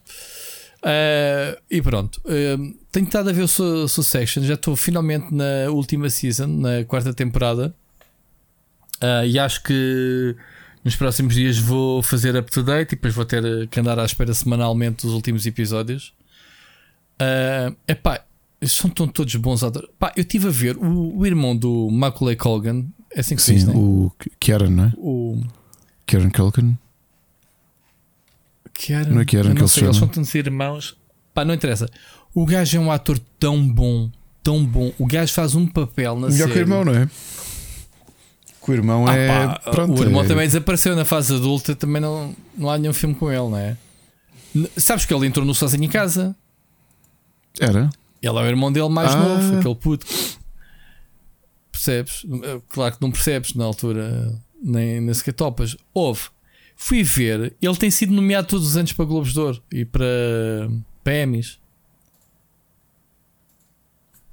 Ah, e pronto, ah, tenho estado a ver o Su- Succession. Já estou finalmente na última season, na quarta temporada. Ah, e acho que nos próximos dias vou fazer up to date e depois vou ter que andar à espera semanalmente dos últimos episódios. É epá, são tão todos bons atores. Pá, eu estive a ver o, o irmão do Macaulay Culkin. É assim que se diz, né? o Kieran, não é? o Kieran Culkin. Kieran, Não é Kieran que não se sei, eles são tantos irmãos. Pá, não interessa. O gajo é um ator tão bom, tão bom. O gajo faz um papel na Melhor série. que o irmão, não é? Que o irmão Ah, é. pá, pronto, o irmão é- também desapareceu na fase adulta, também não, não há nenhum filme com ele, não é? Sabes que ele entrou no Sozinho em Casa? Era? Ele é o irmão dele mais Ah. novo, aquele puto. Percebes? Claro que não percebes na altura, nem, nem sequer topas. Houve. Fui ver, ele tem sido nomeado todos os anos para Globos de Ouro e para, Emmys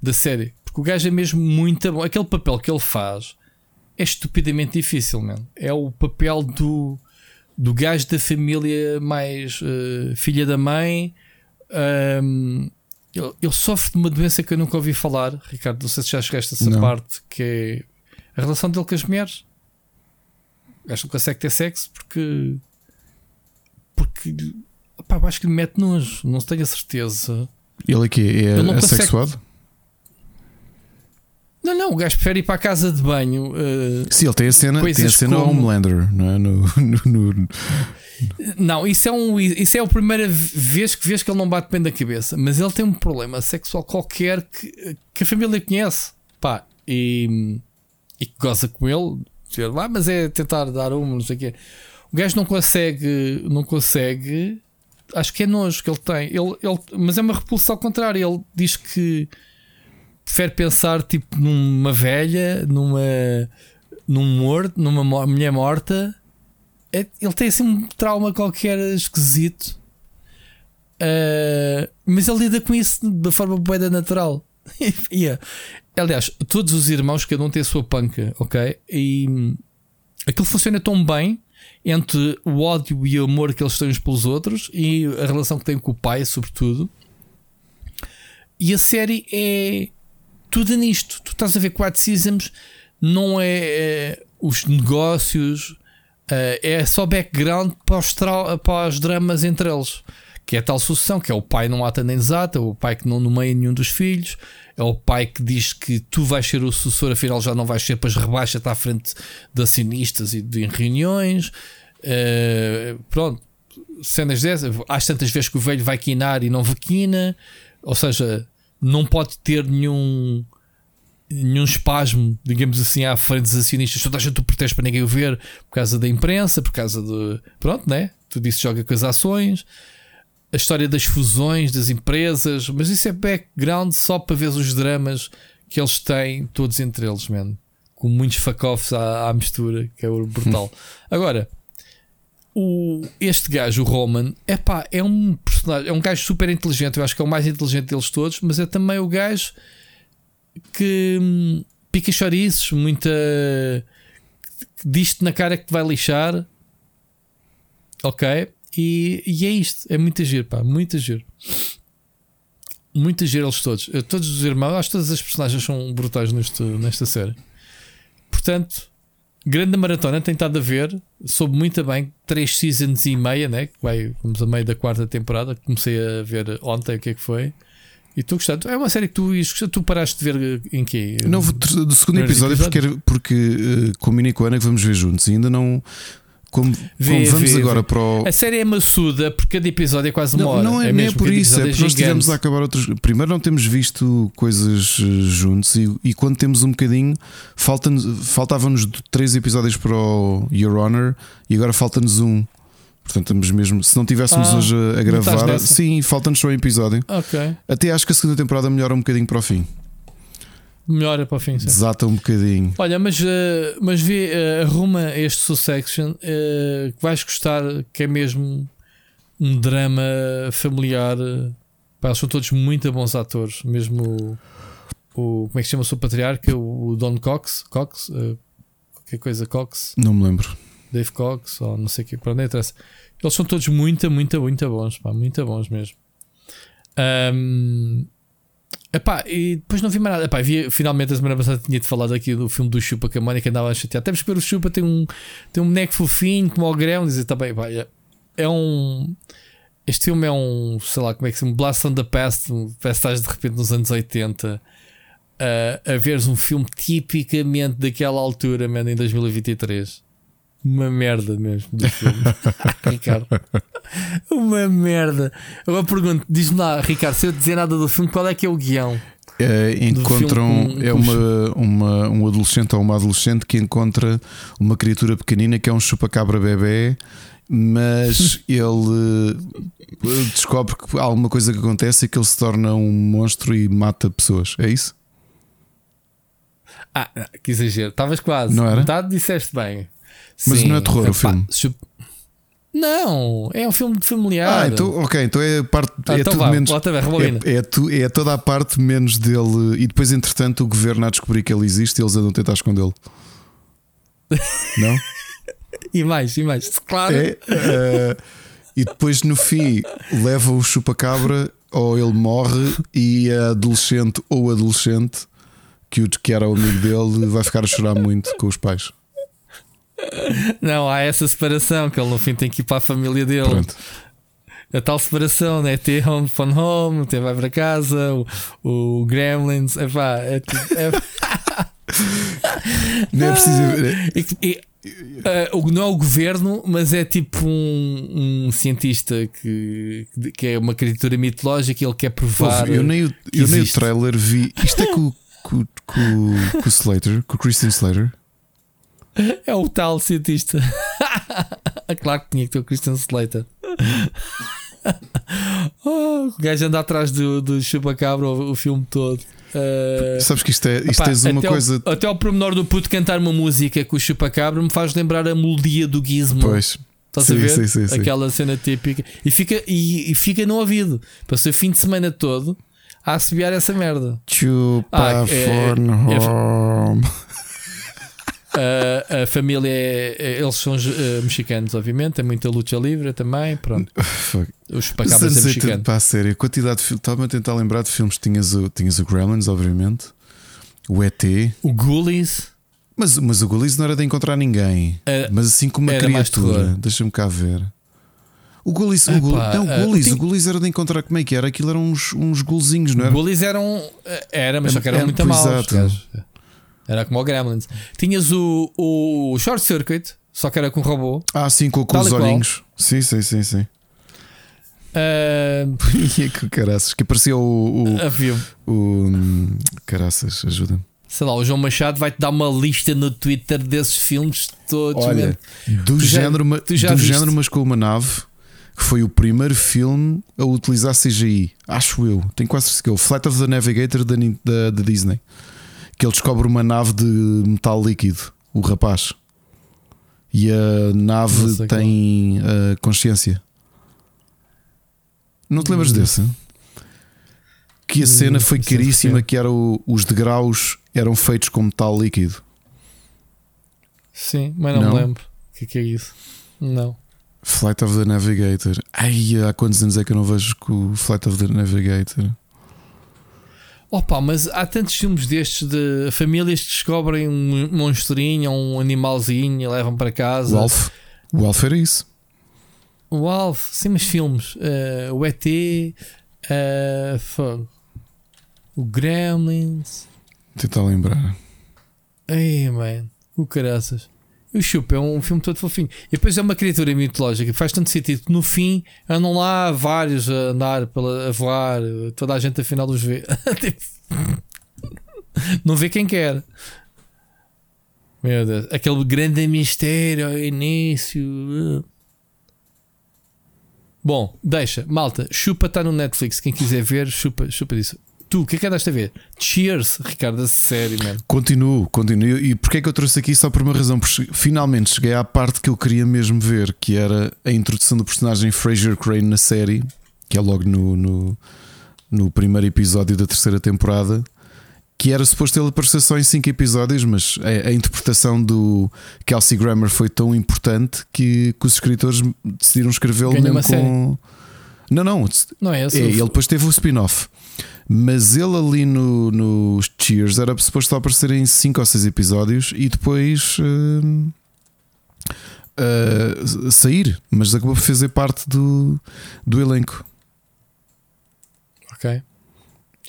da série. Porque o gajo é mesmo muito bom. Aquele papel que ele faz é estupidamente difícil, mano. É o papel do, do gajo da família mais eh, filha da mãe. Ahm, ele, sofre de uma doença que eu nunca ouvi falar, Ricardo. Não sei se já chegaste a essa Não. parte que é a relação dele com as mulheres. O gajo não consegue ter sexo porque. Porque. Opá, acho que lhe mete nojo, não tenho a certeza. Ele aqui é consegue- assexuado? Não, não, o gajo prefere ir para a casa de banho. eh, Sim, ele tem a cena, tem a cena como- Homelander, não é? No, no- no- Não, isso é, um, isso é a primeira vez que vês que ele não bate bem da cabeça. Mas ele tem um problema sexual qualquer que, que a família conhece. Pá, e, e que goza com ele. "Ah, mas é tentar dar uma, não sei o quê. O gajo não consegue, não consegue. Acho que é nojo que ele tem. Ele, ele, mas é uma repulsa ao contrário. Ele diz que prefere pensar tipo numa velha, numa num morto, numa mulher morta ele tem assim um trauma qualquer esquisito. Ah, mas ele lida com isso de forma boeda natural. É- aliás, todos os irmãos, cada um tem a sua panca, ok? E aquilo funciona tão bem entre o ódio e o amor que eles têm uns pelos outros e a relação que têm com o pai, sobretudo. E a série é tudo nisto. Tu estás a ver quatro seasons, não é, é os negócios, eh, é só background para os, para os dramas entre eles. Que é a tal sucessão, que é o pai não ata nem desata, o pai que não nomeia nenhum dos filhos, é o pai que diz que tu vais ser o sucessor, afinal já não vais ser, depois rebaixa-te à frente de acionistas e de reuniões. Eh, pronto, cenas dessas. Às tantas vezes que o velho vai quinar e não vaquina, ou seja, não pode ter nenhum nenhum espasmo, digamos assim, à frente dos acionistas. Toda a gente o protege para ninguém o ver por causa da imprensa, por causa de. Pronto, né? Tu disse joga com as ações, a história das fusões das empresas, mas isso é background só para ver os dramas que eles têm, todos entre eles, mano. Com muitos fuck-offs à, à mistura, que é brutal. Agora, o, este gajo, o Roman, epá, é um personagem, é um gajo super inteligente. Eu acho que é o mais inteligente deles todos, mas é também o gajo que hum, pica chouriços, muita. diz-te na cara que te vai lixar. Ok? E, e é isto, é muito giro, pá, muito giro. Muito giro eles todos. Todos os irmãos, acho que todas as personagens são brutais neste, nesta série. Portanto, grande maratona, tem estado a ver. Soube muito bem. Três seasons e meia, né? Vai, vamos a meio da quarta temporada. Comecei a ver ontem o que é que foi. E tu gostaste? É uma série que tu, tu paraste de ver em quê? Não, do segundo Primeiros episódio, porque, porque eh, combinei com a Ana que vamos ver juntos e ainda não. Como, Vê, como vamos vê, agora vê. para o. A série é maçuda porque cada episódio é quase uma Não, hora. não é, é mesmo, por cada isso, é episódio porque nós tivemos a acabar outros. Primeiro, não temos visto coisas eh, juntos e, e quando temos um bocadinho, falta-nos- faltavam-nos três episódios para o Your Honor e agora falta-nos um. Portanto, estamos mesmo. Se não tivéssemos Ah, hoje a, não gravar, sim, falta-nos só um episódio. Ok. Até acho que a segunda temporada melhora um bocadinho para o fim. Melhora para o fim. sim. Desata um bocadinho. Olha, mas, eh, mas vê, eh, arruma este Succession eh, que vais gostar, que é mesmo um drama familiar. Pá, são todos muito bons atores, mesmo o, o- como é que se chama o seu patriarca, o, Don Cox, Cox, eh, qualquer coisa Cox, Não me lembro. Dave Cox, ou não sei o que, para onde interessa. Eles são todos muito, muito, muito bons, pá, muito bons mesmo. Ahm, epá, e depois não vi mais nada. Epá, vi, finalmente a semana passada tinha-te falado aqui do filme do Chupa que a Mónica andava a chatear. Temos que ver o Chupa, tem um, tem um boneco fofinho, como o Grão, dizer também, pá, é, é um. Este filme é um, sei lá, como é que se chama? Blast on the Past, um- estás de repente nos anos 80 a, a veres um filme tipicamente daquela altura, man, em 2023. Uma merda mesmo do filme. Ricardo. Uma merda. Agora pergunto, diz-me lá, Ricardo, se eu dizer nada do filme, qual é que é o guião? É, encontram com- é uma, uma, um adolescente ou uma adolescente que encontra uma criatura pequenina que é um chupacabra bebê, mas ele eh, descobre que há alguma coisa que acontece e que ele se torna um monstro e mata pessoas. É isso? Ah, que exagero. Estavas quase. Não era? Metade disseste bem. Mas Sim. não é terror o Epá, filme? chup- Não, é um filme familiar. Ah, então, ok, então é a parte. Ah, é então tudo vá, menos. É, é, tu- é toda a parte menos dele. E depois, entretanto, o governo a descobrir que ele existe e eles andam tentar escondê-lo. Não? E mais, e mais. Claro. É, eh, e depois no fim leva o chupacabra ou ele morre e a adolescente ou adolescente que, o, que era o amigo dele vai ficar a chorar muito com os pais. Não, há essa separação que ele no fim tem que ir para a família dele. Pronto. A tal separação, né? Ter home phone home, ter vai para casa, o, o Gremlins, epá, é, tudo- é, Nem é preciso. E que- e, eh, o- não é o governo, mas é tipo um, um cientista que, que é uma criatura mitológica e ele quer provar. Ouve, eu nem, o, eu nem o trailer vi. Isto é com, com, com, com o Slater, com o Christian Slater. É o tal cientista. claro que tinha que ter o Christian Slater. oh, o gajo anda atrás do, do Chupacabra o, o filme todo. Eh, Sabes que isto é. Isto Epá, uma até coisa. O, até o pormenor do puto cantar uma música com o chupacabra me faz lembrar a melodia do Gizmo. Pois. Estás sim, a ver? sim, sim. Aquela cena típica. E fica, e, e fica no ouvido. Passei o fim de semana todo a assobiar essa merda. Chupa Ah, é- é- home. A- a família é, é- Eles são eh, mexicanos, obviamente. Tem muita luta livre também. Pronto. Os chupacabras é anos 80, mexicano. pá, a sério, a quantidade de filmes. Estava a tentar lembrar de filmes. Tinhas o, tinhas o Gremlins, obviamente. O ET. O Ghoulies. Mas, mas o Gullies não era de encontrar ninguém. Era- mas assim como uma criatura. Deixa-me cá ver. O Gullies, o Epá, Gul- não, ah, o Gullies, tem- o era de encontrar como é que era? Aquilo eram uns, uns gulzinhos, não era? Ghoulies eram. eh, Era, mas só que eram Era- muito maus. exato. Era como o Gremlins. Tinhas o, o Short Circuit, só que era com robô. Ah, sim, com, com os olhinhos. Sim, sim, sim, sim. E que caraças, que aparecia o. o, havia, o caraças, ajuda-me. sei lá, o João Machado vai-te dar uma lista no Twitter desses filmes todos. Olha, do, Tu género, tu já do viste? género, mas com uma nave, que foi o primeiro filme a utilizar CGI. Acho eu, tenho quase certeza que é o Flight of the Navigator da, da, da Disney. Que ele descobre uma nave de metal líquido, o rapaz. E a nave tem ah, consciência. Não te lembras Hum. desse? Que a cena Não foi sei caríssima, que era o- os degraus eram feitos com metal líquido. Sim, mas não, Não? me lembro. O que, que é isso? Não. Flight of the Navigator. Ai, há quantos anos é que eu não vejo com o Flight of the Navigator? Opa, mas há tantos filmes destes de famílias que descobrem um monstrinho ou um animalzinho e levam para casa. O Alf. O Alf era isso. O Alf, sim, mas filmes. Eh, o ET. eh, fogo. O Gremlins. Tentar lembrar. Ai, man. O caraças. O Chupa é um filme todo fofinho. E depois é uma criatura mitológica faz tanto sentido que no fim andam lá vários a andar, pela, a voar, toda a gente afinal os vê. Tipo, não vê quem quer. Meu Deus, aquele grande mistério ao início. Bom, deixa, malta, chupa está no Netflix. Quem quiser ver, chupa, chupa disso. Tu, o que é que andaste a ver? Cheers, Ricardo, a série, mano. Continuo, continuo. E porquê é que eu trouxe aqui? Só por uma razão, porque finalmente cheguei à parte que eu queria mesmo ver, que era a introdução do personagem Fraser Crane na série, que é logo no, no, no primeiro episódio da terceira temporada que era suposto ele aparecer só em 5 episódios, mas a, a, interpretação do Kelsey Grammer foi tão importante que, que os escritores decidiram escrevê-lo mesmo com. Série. Não, não, não é, é Ele depois teve o spin-off. Mas ele ali no, no Cheers era suposto aparecer em 5 ou 6 episódios e depois uh, uh, sair, mas acabou por fazer parte do, do elenco. Ok.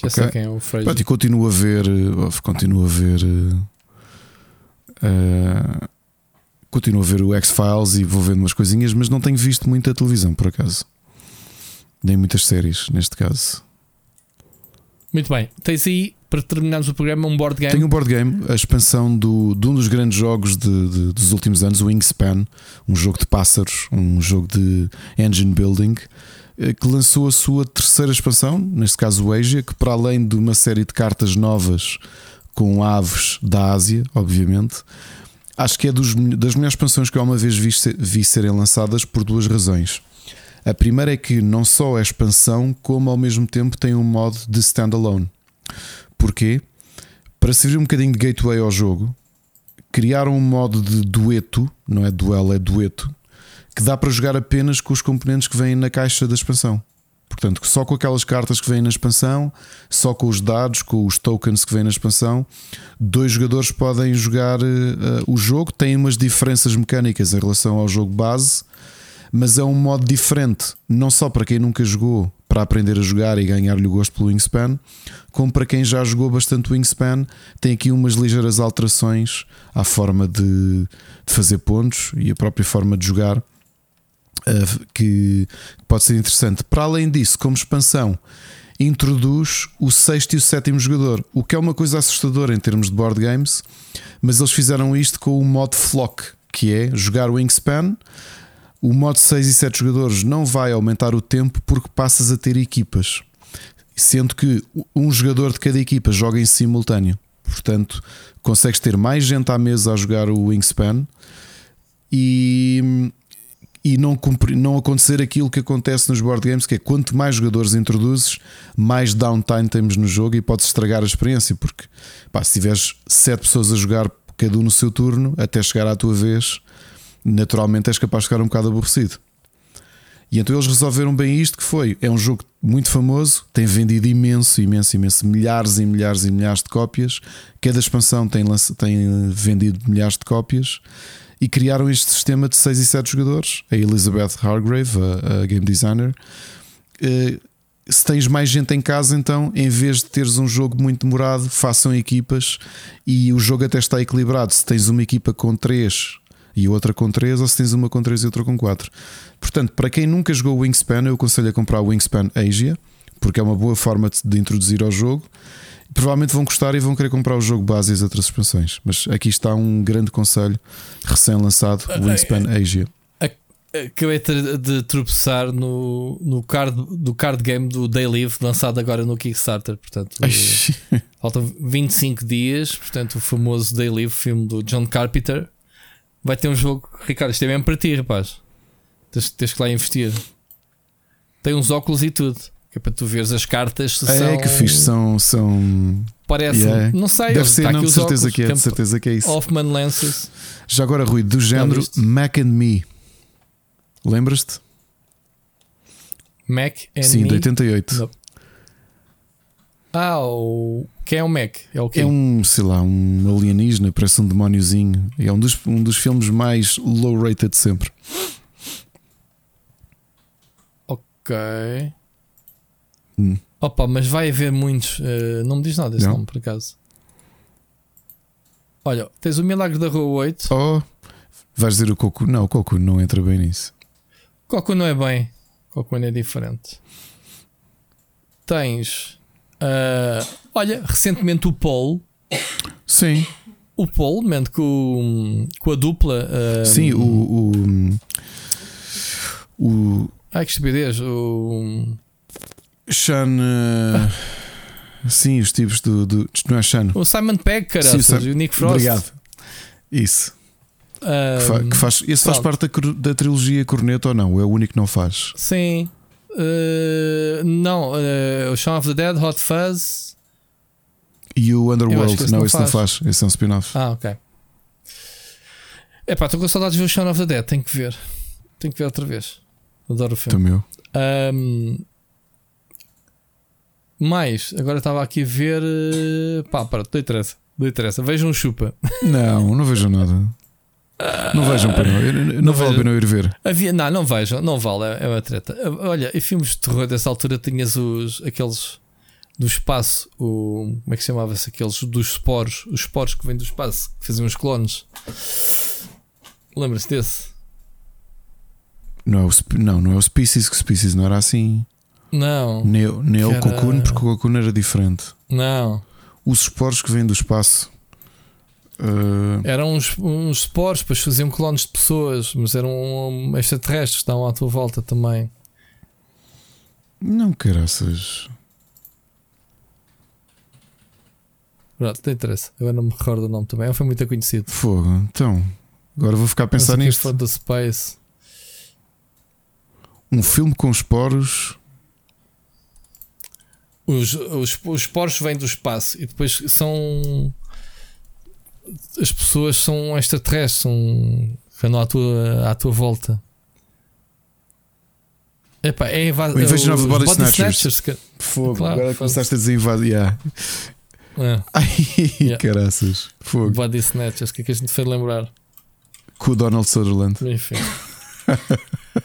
Já okay. sei quem é o Fraser. Pronto, e continuo a ver. Eh, continuo a ver. Uh, continuo a ver o X-Files e vou vendo umas coisinhas, mas não tenho visto muita televisão por acaso. Nem muitas séries, neste caso. Muito bem. Tens aí, para terminarmos o programa, um board game? Tenho um board game, a expansão do, de um dos grandes jogos de, de, dos últimos anos, o Wingspan, um jogo de pássaros, um jogo de engine building. Eh, que lançou a sua terceira expansão, neste caso o Asia, que para além de uma série de cartas novas com aves da Ásia, obviamente, acho que é dos, das melhores expansões que eu uma vez vi, vi serem lançadas por duas razões. A primeira é que não só é expansão, como ao mesmo tempo tem um modo de standalone. Porquê? Para servir um bocadinho de gateway ao jogo, criaram um modo de dueto, não é duelo, é dueto, que dá para jogar apenas com os componentes que vêm na caixa da expansão. Portanto, só com aquelas cartas que vêm na expansão, só com os dados, com os tokens que vêm na expansão, dois jogadores podem jogar uh, o jogo. Tem umas diferenças mecânicas em relação ao jogo base, mas é um modo diferente, não só para quem nunca jogou para aprender a jogar e ganhar-lhe o gosto pelo Wingspan, como para quem já jogou bastante Wingspan, tem aqui umas ligeiras alterações à forma de, de fazer pontos e a própria forma de jogar uh, que pode ser interessante. Para além disso, como expansão, introduz o sexto e o sétimo jogador, o que é uma coisa assustadora em termos de board games, mas eles fizeram isto com o modo Flock, que é jogar Wingspan. O modo 6 e 7 jogadores não vai aumentar o tempo porque passas a ter equipas, sendo que um jogador de cada equipa joga em simultâneo. Portanto, consegues ter mais gente à mesa a jogar o Wingspan e e não, cumprir, não acontecer aquilo que acontece nos board games, que é quanto mais jogadores introduzes, mais downtime temos no jogo e podes estragar a experiência, porque pá, se tiveres sete pessoas a jogar cada um no seu turno, até chegar à tua vez, naturalmente és capaz de ficar um bocado aborrecido. E então eles resolveram bem isto que foi, é um jogo muito famoso, tem vendido imenso, imenso, imenso, milhares e milhares e milhares de cópias. Cada expansão tem, tem vendido milhares de cópias e criaram este sistema de 6 e 7 jogadores. A Elizabeth Hargrave, a, a game designer. Uh, se tens mais gente em casa, então, em vez de teres um jogo muito demorado, façam equipas e o jogo até está equilibrado. Se tens uma equipa com 3 e outra com 3, ou se tens uma com 3 e outra com 4. Portanto, para quem nunca jogou o Wingspan, eu aconselho a comprar o Wingspan Asia, porque é uma boa forma de introduzir ao jogo provavelmente vão gostar e vão querer comprar o jogo base e as outras expansões. Mas aqui está um grande conselho recém-lançado: ah, Wingspan é, Asia. Acabei de tropeçar no, no card, do card game do Day Live, lançado agora no Kickstarter. Portanto, faltam 25 dias. Portanto, o famoso Day Live, filme do John Carpenter, vai ter um jogo. Ricardo, isto é mesmo para ti, rapaz. Tens, tens que lá investir. Tem uns óculos e tudo. Que é para tu veres as cartas. É, são... que fixe, são. são... Parece, yeah. não sei. Deve ser, não, de certeza, óculos, que é, de certeza que é isso. Hoffman Lenses. Já agora, Rui, do género Mac and Me. Lembras-te? Mac and Sim, Me? de 88. Não. Ah, o... quem é o Mac? É, o quê? é um, sei lá, um alienígena, parece um demóniozinho. É um dos, um dos filmes mais low-rated de sempre. Ok. Hum. Opa, mas vai haver muitos. eh, não me diz nada desse Não? nome, por acaso. Olha, tens o Milagre da Rua 8. Oh, vais dizer o Coco? Não, o Coco não entra bem nisso. Coco não é bem. Coco é diferente. Tens. Ah, olha, recentemente o Paul. Sim, O Paul, com, com a dupla. ah, sim, o. O. o Ai que estupidez. O, Sean. eh, Sim, os tipos do. do não é Sean. o Simon Pegg, Sim, caraças, Sam- e o Nick Frost. Obrigado. Isso. Ah, Que, fa- que faz, esse faz parte da, da trilogia Corneto ou não? É o único que não faz. Sim. Ah, não, ah, o Shaun of the Dead, Hot Fuzz. E o Underworld? Não, não esse não faz. Esse é um spin-off. Ah, ok. Epá, estou com saudades de ver o Shaun of the Dead, tenho que ver. Tenho que ver outra vez. Adoro o filme. Também eu. Ahm, mais, agora estava aqui a ver. eh, Pá, para, não interessa. Não interessa. Vejam um chupa. Não, não vejam nada. Não vejam pena. Não, Não vale a pena eu ir ver. Havia, não, não vejam, não vale, é é uma treta. Olha, em filmes de terror dessa altura tinhas os aqueles do espaço, o, como é que se chamava-se? Aqueles dos esporos, os esporos que vêm do espaço, que faziam os clones. Lembra-se desse? Não é o, não, não é o Species, que Species não era assim. Não, Nem, é- nem o Cocoon, porque o Cocoon era diferente. não. Os esporos que vêm do espaço. Eh, Eram uns, uns esporos, depois faziam clones de pessoas, mas eram extraterrestres que estavam à tua volta também. não, caraças. Pronto, não interessa. Agora não me recordo o nome também. Foi muito conhecido. Fogo. Então, agora vou ficar a pensar nisto. do Space. Um filme com esporos. Os, os, os esporos vêm do espaço e depois são. As pessoas são extraterrestres, são. andam à tua, à tua volta. Epá, é invasão. O Invasion the Body Snatchers. que- Fogo. Claro, agora começaste a desinvadir. Yeah. É, Ai, Yeah. caraças. Fogo. body Snatchers, o que é que a gente fez lembrar? Com o Donald Sutherland. Enfim. o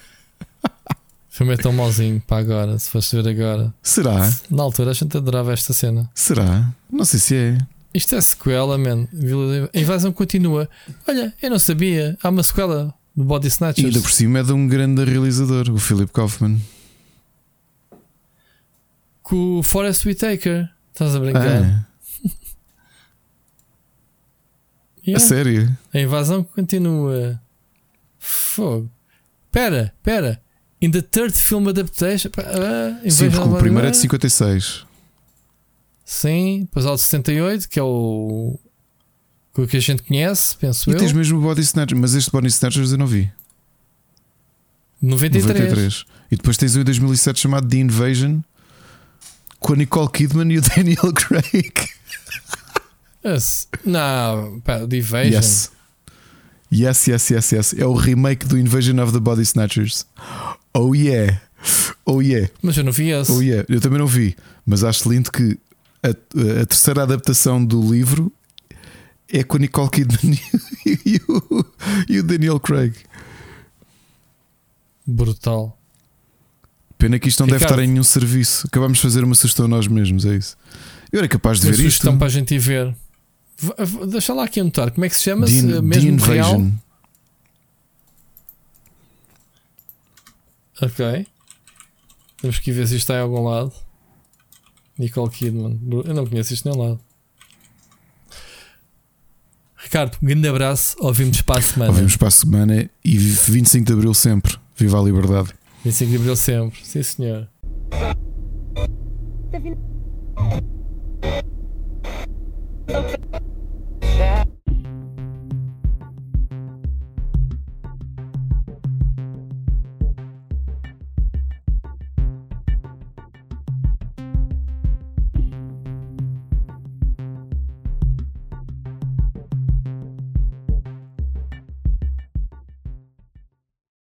filme é tão mauzinho para agora, se fosse ver agora. Será? Na altura a gente adorava esta cena. Será? Não sei se é. Isto é sequela, man. A invasão continua. Olha, eu não sabia. Há uma sequela do Body E Snatchers. ainda por cima é de um grande realizador, o Philip Kaufman. Com o Forest Whitaker. Estás a brincar? Ah, a Yeah. sério? A invasão continua. Fogo. Pera, pera. In the third film adaptation. Ah, Sim, porque o primeiro é de Body- 56. Sim, depois há o de 68, que é o. que a gente conhece, penso E eu. tens mesmo o Body Snatchers, mas este Body Snatchers eu não vi. 93. 93. E depois tens o em 2007 chamado The Invasion com a Nicole Kidman e o Daniel Craig. Esse- Não, pera, The Invasion. Yes. Yes, yes, yes, yes. É o remake do Invasion of the Body Snatchers. Oh yeah. Oh yeah. Mas eu não vi esse. Oh yeah. Eu também não vi, mas acho lindo que a, a terceira adaptação do livro é com a Nicole Kidman e o, e o Daniel Craig. Brutal. Pena que isto não deve Ricardo. estar em nenhum serviço. Acabamos de fazer uma sugestão nós mesmos, é isso. Eu era capaz de ver isto. sugestão para a gente ir ver. Deixa lá aqui anotar. Como é que se chama? -se? In- The Mesmo real? Invasion. Ok. Temos que ir ver se isto está em algum lado. Nicole Kidman. Eu não conheço isto nem lado. Ricardo, um grande abraço. Ouvimos para a semana. Ouvimos para a semana e 25 de Abril sempre. Viva a liberdade. 25 de abril sempre. Sim, senhor.